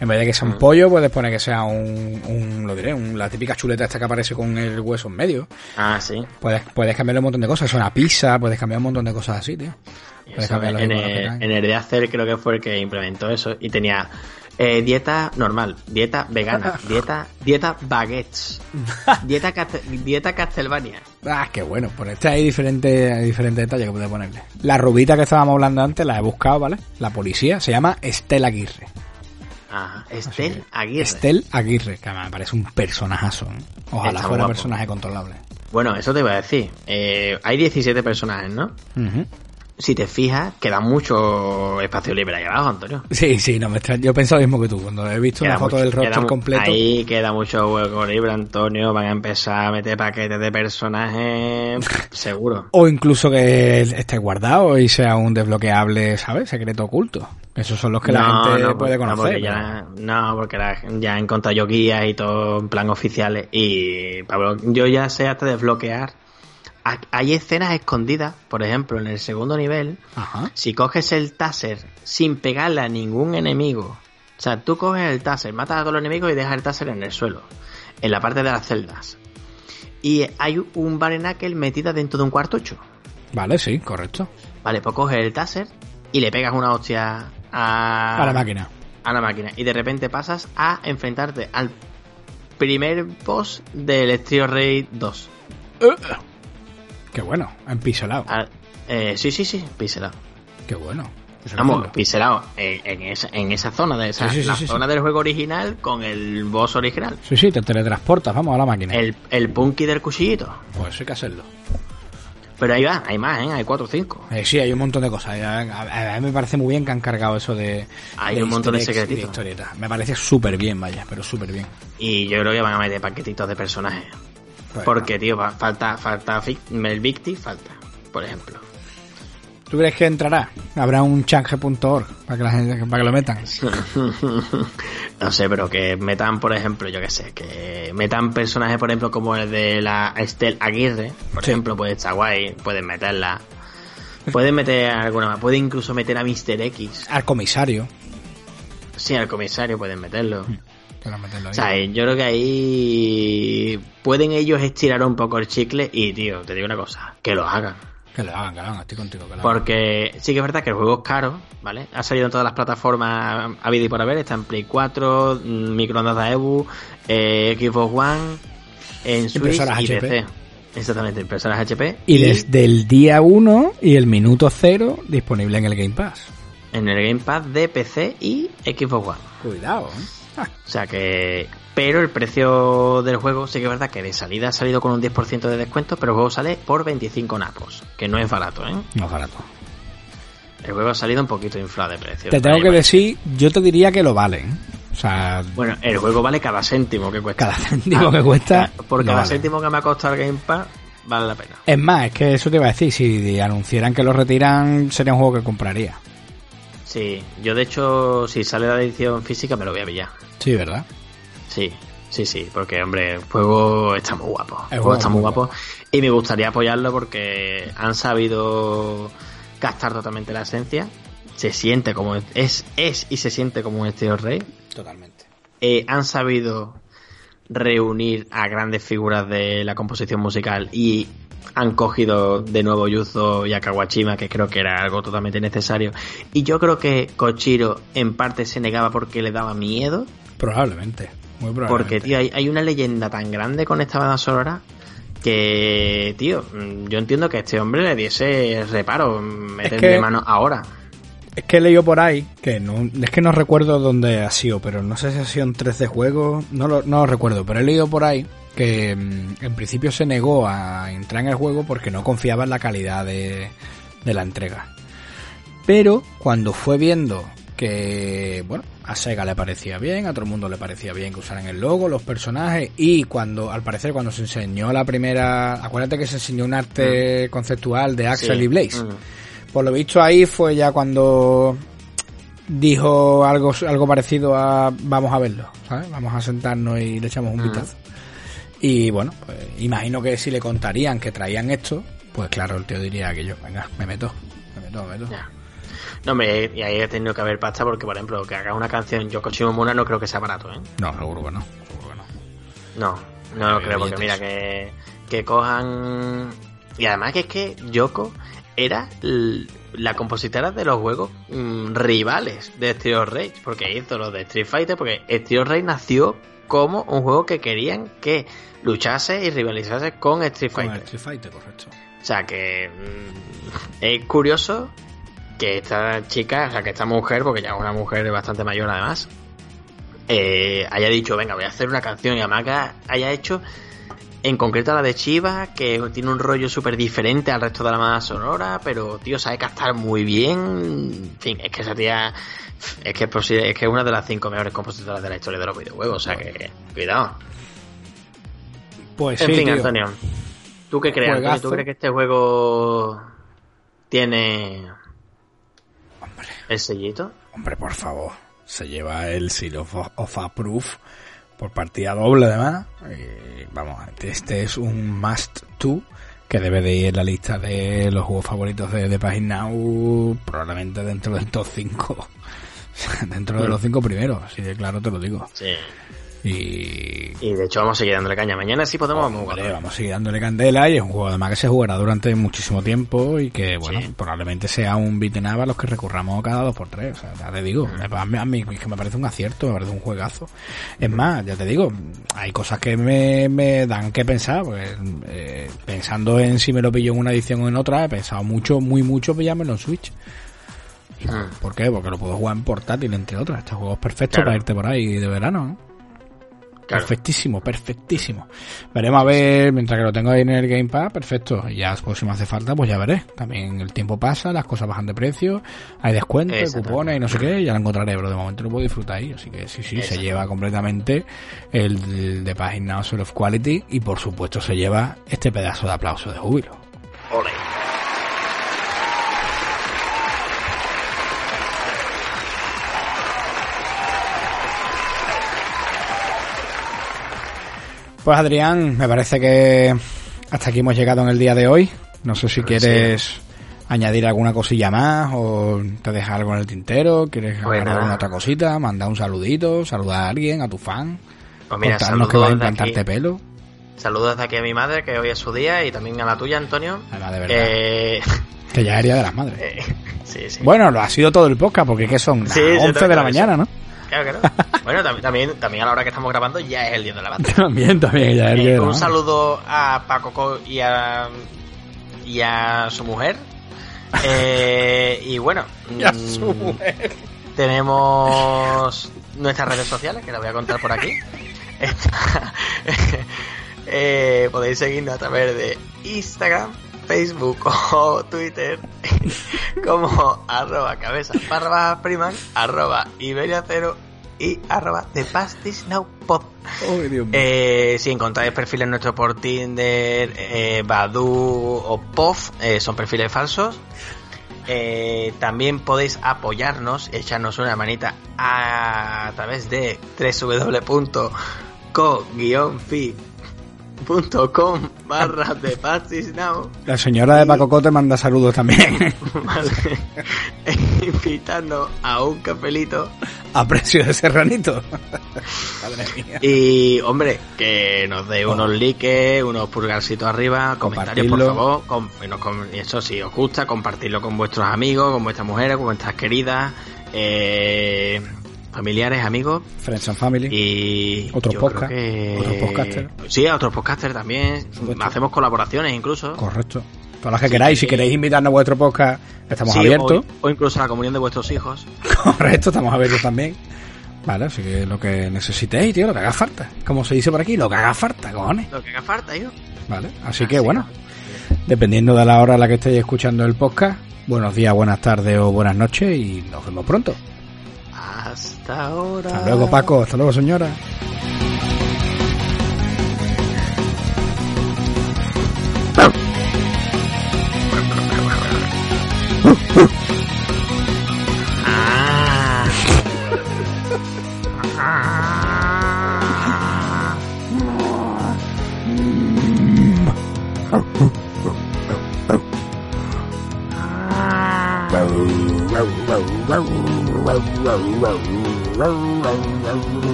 En vez de que sea un Mm. pollo, puedes poner que sea un, un lo diré, un- la típica chuleta esta que aparece con el hueso en medio. Ah, sí. Puedes, puedes cambiar un montón de cosas, es una pizza, puedes cambiar un montón de cosas así, tío. Puedes Eso, en, el, en el de hacer creo que fue el que implementó eso y tenía eh, dieta normal, dieta vegana, *laughs* dieta dieta baguettes, *laughs* dieta dieta Castlevania. Ah, qué bueno, por este hay diferentes, hay diferentes detalles que puedes ponerle. La rubita que estábamos hablando antes, la he buscado, ¿vale? La policía se llama Estela Aguirre. Ajá, Estel Aguirre. Estel Aguirre, que me parece un personajazo. ¿eh? Ojalá Está fuera guapo. personaje controlable. Bueno, eso te iba a decir. Eh, hay 17 personajes, ¿no? Si te fijas, queda mucho espacio libre ahí abajo, Antonio. Sí, sí, no me extraña. Yo pensaba lo mismo que tú. Cuando he visto Queda una foto mucho- del roster completo. Ahí queda mucho hueco libre, Antonio. Van a empezar a meter paquetes de personajes, *laughs* seguro. O incluso que esté guardado y sea un desbloqueable, ¿sabes? Secreto oculto. Esos son los que la gente no, puede no, conocer. porque pero- ya, no, porque la- ya he encontrado yo guías y todo en plan oficiales. Y Pablo, yo ya sé hasta desbloquear. Ha- Hay escenas escondidas, por ejemplo, en el segundo nivel. Ajá. Si coges el taser sin pegarle a ningún enemigo, o sea, tú coges el taser, matas a todos los enemigos y dejas el taser en el suelo, en la parte de las celdas. Y hay un Barenakel metida dentro de un cuartucho. Vale, sí, correcto. Vale, pues coges el taser y le pegas una hostia a, A la máquina. a la máquina. Y de repente pasas a enfrentarte al primer boss del Estrio Rey 2. Qué bueno, en pixelado. Al- eh, sí, sí, sí, pixelado. Qué bueno. Vamos, hacerlo. pixelado en, esa, en esa zona, de esa, Sí, sí, sí, la sí, zona del juego original con el boss original. Sí, sí, te teletransportas, vamos a la máquina. El, el punky del cuchillito. Pues hay que hacerlo. Pero ahí va, hay más, ¿eh? Hay 4 o 5. Eh, sí, hay un montón de cosas. A, a- a mí me parece muy bien que han cargado eso de. Hay un montón de secretitos. historietas. Me parece súper bien, vaya, pero súper bien. Y yo creo que van a meter paquetitos de personajes. Porque, tío, falta, falta, Fic- el Victi falta, por ejemplo. ¿Tú crees que entrará? Habrá un change.org para que la gente, para que lo metan. *laughs* no sé, pero que metan, por ejemplo, yo qué sé, que metan personajes, por ejemplo, como el de la Estel Aguirre, por Sí. ejemplo, puede estar guay, pueden meterla. Pueden meter alguna más, pueden incluso meter a Mr. X. Al comisario. Sí, al comisario pueden meterlo. O sea, yo creo que ahí pueden ellos estirar un poco el chicle y, tío, te digo una cosa, que lo hagan. Que lo hagan, que lo hagan, estoy contigo. Que lo hagan. Porque sí que es verdad que el juego es caro, ¿vale? Ha salido en todas las plataformas habido y por haber. Está en Play 4, mm, microondas de EBU, eh, Xbox One, en Switch y HP. PC. Exactamente, impresoras HP. Y desde el día 1 y el minuto 0 disponible en el Game Pass. en el Gamepad de PC y Xbox One. Cuidado, ¿eh? Ah, O sea que... Pero el precio del juego sí que es verdad que de salida ha salido con un 10% de descuento, pero el juego sale por 25 napos, que no es barato, ¿eh? no es barato. El juego ha salido un poquito inflado de precio. Te tengo que decir, yo te diría que lo valen. O sea, Bueno, el juego vale cada céntimo que cuesta. cada céntimo que cuesta. Por lo cada vale. céntimo que me ha costado el Game Pass, vale la pena. Es más, es que eso te iba a decir, si anunciaran que lo retiran, sería un juego que compraría. Sí, yo de hecho, si sale la edición física, me lo voy a pillar. Sí, ¿verdad? Sí, sí, sí, porque, hombre, el juego está muy guapo. El, juego está es muy muy guapo. Y me gustaría apoyarlo porque han sabido gastar totalmente la esencia. Se siente como es, es y se siente como un estilo rey. Totalmente. Eh, han sabido reunir a grandes figuras de la composición musical y han cogido de nuevo Yuzo y a Kawashima, que creo que era algo totalmente necesario. Y yo creo que Kochiro en parte se negaba porque le daba miedo. Probablemente. Muy probablemente. Porque, tío, hay, hay una leyenda tan grande con esta banda sonora que, tío, yo entiendo que a este hombre le diese reparo meterle que- mano ahora. Es que he leído por ahí, que no, es que no recuerdo dónde ha sido, pero no sé si ha sido en 3 de juego, no lo, no lo recuerdo, pero he leído por ahí que mm, en principio se negó a entrar en el juego porque no confiaba en la calidad de, de la entrega. Pero cuando fue viendo que, bueno, a Sega le parecía bien, a todo el mundo le parecía bien que usaran el logo, los personajes, y cuando, al parecer, cuando se enseñó la primera, acuérdate que se enseñó un arte conceptual de Axel Sí. y Blaze. Mm. Por lo visto ahí fue ya cuando dijo algo, algo parecido a vamos a verlo, ¿sabes? Vamos a sentarnos y le echamos un Mm. vistazo. Y bueno, pues imagino que si le contarían que traían esto, pues claro, el tío diría que yo, venga, me meto, me meto, me meto. No, hombre, y ahí he tenido que haber pasta porque, por ejemplo, que haga una canción Yoko Shimomura no creo que sea barato, ¿eh? No, seguro que no, seguro que no. No, no lo creo, porque mira, que, que cojan... Y además que es que Yoko era la compositora de los juegos mm, rivales de Steel Rage, porque hizo los de Street Fighter, porque Steel Rage nació como un juego que querían que luchase y rivalizase con Street Con Fighter. Street Fighter, correcto. O sea que mm, es curioso que esta chica, o sea que esta mujer, porque ya es una mujer bastante mayor además, eh, haya dicho, venga, voy a hacer una canción y además que haya hecho en concreto la de Chiva, que tiene un rollo súper diferente al resto de la banda sonora, pero tío, sabe cantar muy bien. En fin, es que esa tía es que es, posible- es que es una de las cinco mejores compositoras de la historia de los videojuegos, o sea que cuidado. Pues En sí, fin, tío. Antonio, ¿tú qué crees? Antonio? ¿Tú crees que este juego tiene el sellito? Hombre, por favor. Se lleva el Seal of, of Approve por partida doble, además. Y, vamos, este es un must to que debe de ir en la lista de los juegos favoritos de, de probablemente dentro del top 5. *laughs* dentro de los 5 primeros, así de claro te lo digo. Sí. Y Y de hecho vamos a seguir dándole caña. Mañana sí podemos Hombre, jugar. vamos a seguir dándole candela y es un juego además que se jugará durante muchísimo tiempo y que, bueno, Sí. probablemente sea un beat'em a los que recurramos cada dos por tres. O sea, ya te digo, me- a mí, a mí es que me parece un acierto, me parece un juegazo. Es más, ya te digo, hay cosas que me, me dan que pensar, pues, eh, pensando en si me lo pillo en una edición o en otra, he pensado mucho, muy mucho pillármelo en Switch. Mm. ¿Por qué? Porque lo puedo jugar en portátil, entre otras. Este juego es perfecto Claro. para irte por ahí de verano, ¿no? Claro. Perfectísimo, perfectísimo. Veremos a ver, mientras que lo tengo ahí en el Game Pass, perfecto. Y ya pues, si me hace falta, pues ya veré. También el tiempo pasa, las cosas bajan de precio, hay descuentos, cupones y no sé qué, ya lo encontraré, pero de momento lo puedo disfrutar ahí. Así que sí, sí, se lleva completamente el de Pagina Now Soul of Quality y por supuesto se lleva este pedazo de aplauso de júbilo. Ole. Pues Adrián, me parece que hasta aquí hemos llegado en el día de hoy. No sé si quieres añadir alguna cosilla más o te dejas algo en el tintero, quieres Pues añadir nada. alguna otra cosita, mandar un saludito, saludar a alguien, a tu fan, Pues mira, contarnos que vas a implantarte pelo. Saludos de aquí a mi madre, que hoy es su día, y también a la tuya, Antonio. Además, de verdad, Eh, que ya es día de las madres. eh, *laughs* sí, sí. Bueno, lo ha sido todo el podcast, porque ¿qué son? Las Sí, sí, 11 de la eso. mañana, ¿no? Claro, claro. *laughs* Bueno, tam- también, también a la hora que estamos grabando ya es el día de la banda. también, también, ya es el día Eh, de la un saludo a Paco Co y a, y a su mujer. Eh, y bueno, *laughs* Y a mm, su mujer. tenemos nuestras redes sociales, que las voy a contar por aquí. *laughs* Eh, podéis seguirnos a través de Instagram, Facebook *laughs* o Twitter *laughs* como arroba cabeza barra priman, arroba Iberia cero y arroba The Pastis Now Pod. Eh, si encontráis perfiles nuestros por Tinder, eh, Badu o POF, eh, son perfiles falsos. También podéis apoyarnos, echarnos una manita a, través de www.co-fi com barra de Pastis Now. La señora de Pacoco te manda saludos también. Vale. *laughs* Invitando a un capelito. A precio de serranito. Madre *laughs* mía. Y, hombre, que nos dé unos likes, unos pulgarcitos arriba, comentarios, por favor. Com- y eso, si os gusta, compartirlo con vuestros amigos, con vuestras mujeres, con vuestras queridas, eh, familiares, amigos. Friends and Family. Y Otros podcast, creo que- otros podcaster. Sí, a otros podcasters también. Hacemos colaboraciones incluso. Correcto. Todas las que queráis, si queréis invitarnos a vuestro podcast, estamos Sí, abiertos. O, o incluso a la comunión de vuestros hijos. Correcto, estamos abiertos también. Vale, así que lo que necesitéis, tío, lo que haga falta. Como se dice por aquí, lo que haga falta, cojones. Lo que haga falta, yo. Vale, así que bueno, dependiendo de la hora a la que estéis escuchando el podcast, buenos días, buenas tardes o buenas noches y nos vemos pronto. Hasta ahora. Hasta luego, Paco. Hasta luego, señora. Ah. Voy a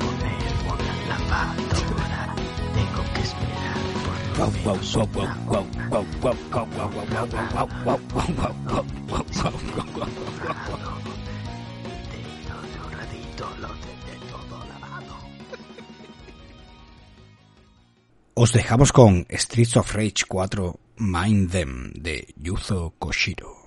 poner una lavadora. Tengo que esperar por. Os dejamos con Streets of Rage 4 Mind Them de Yuzo Koshiro.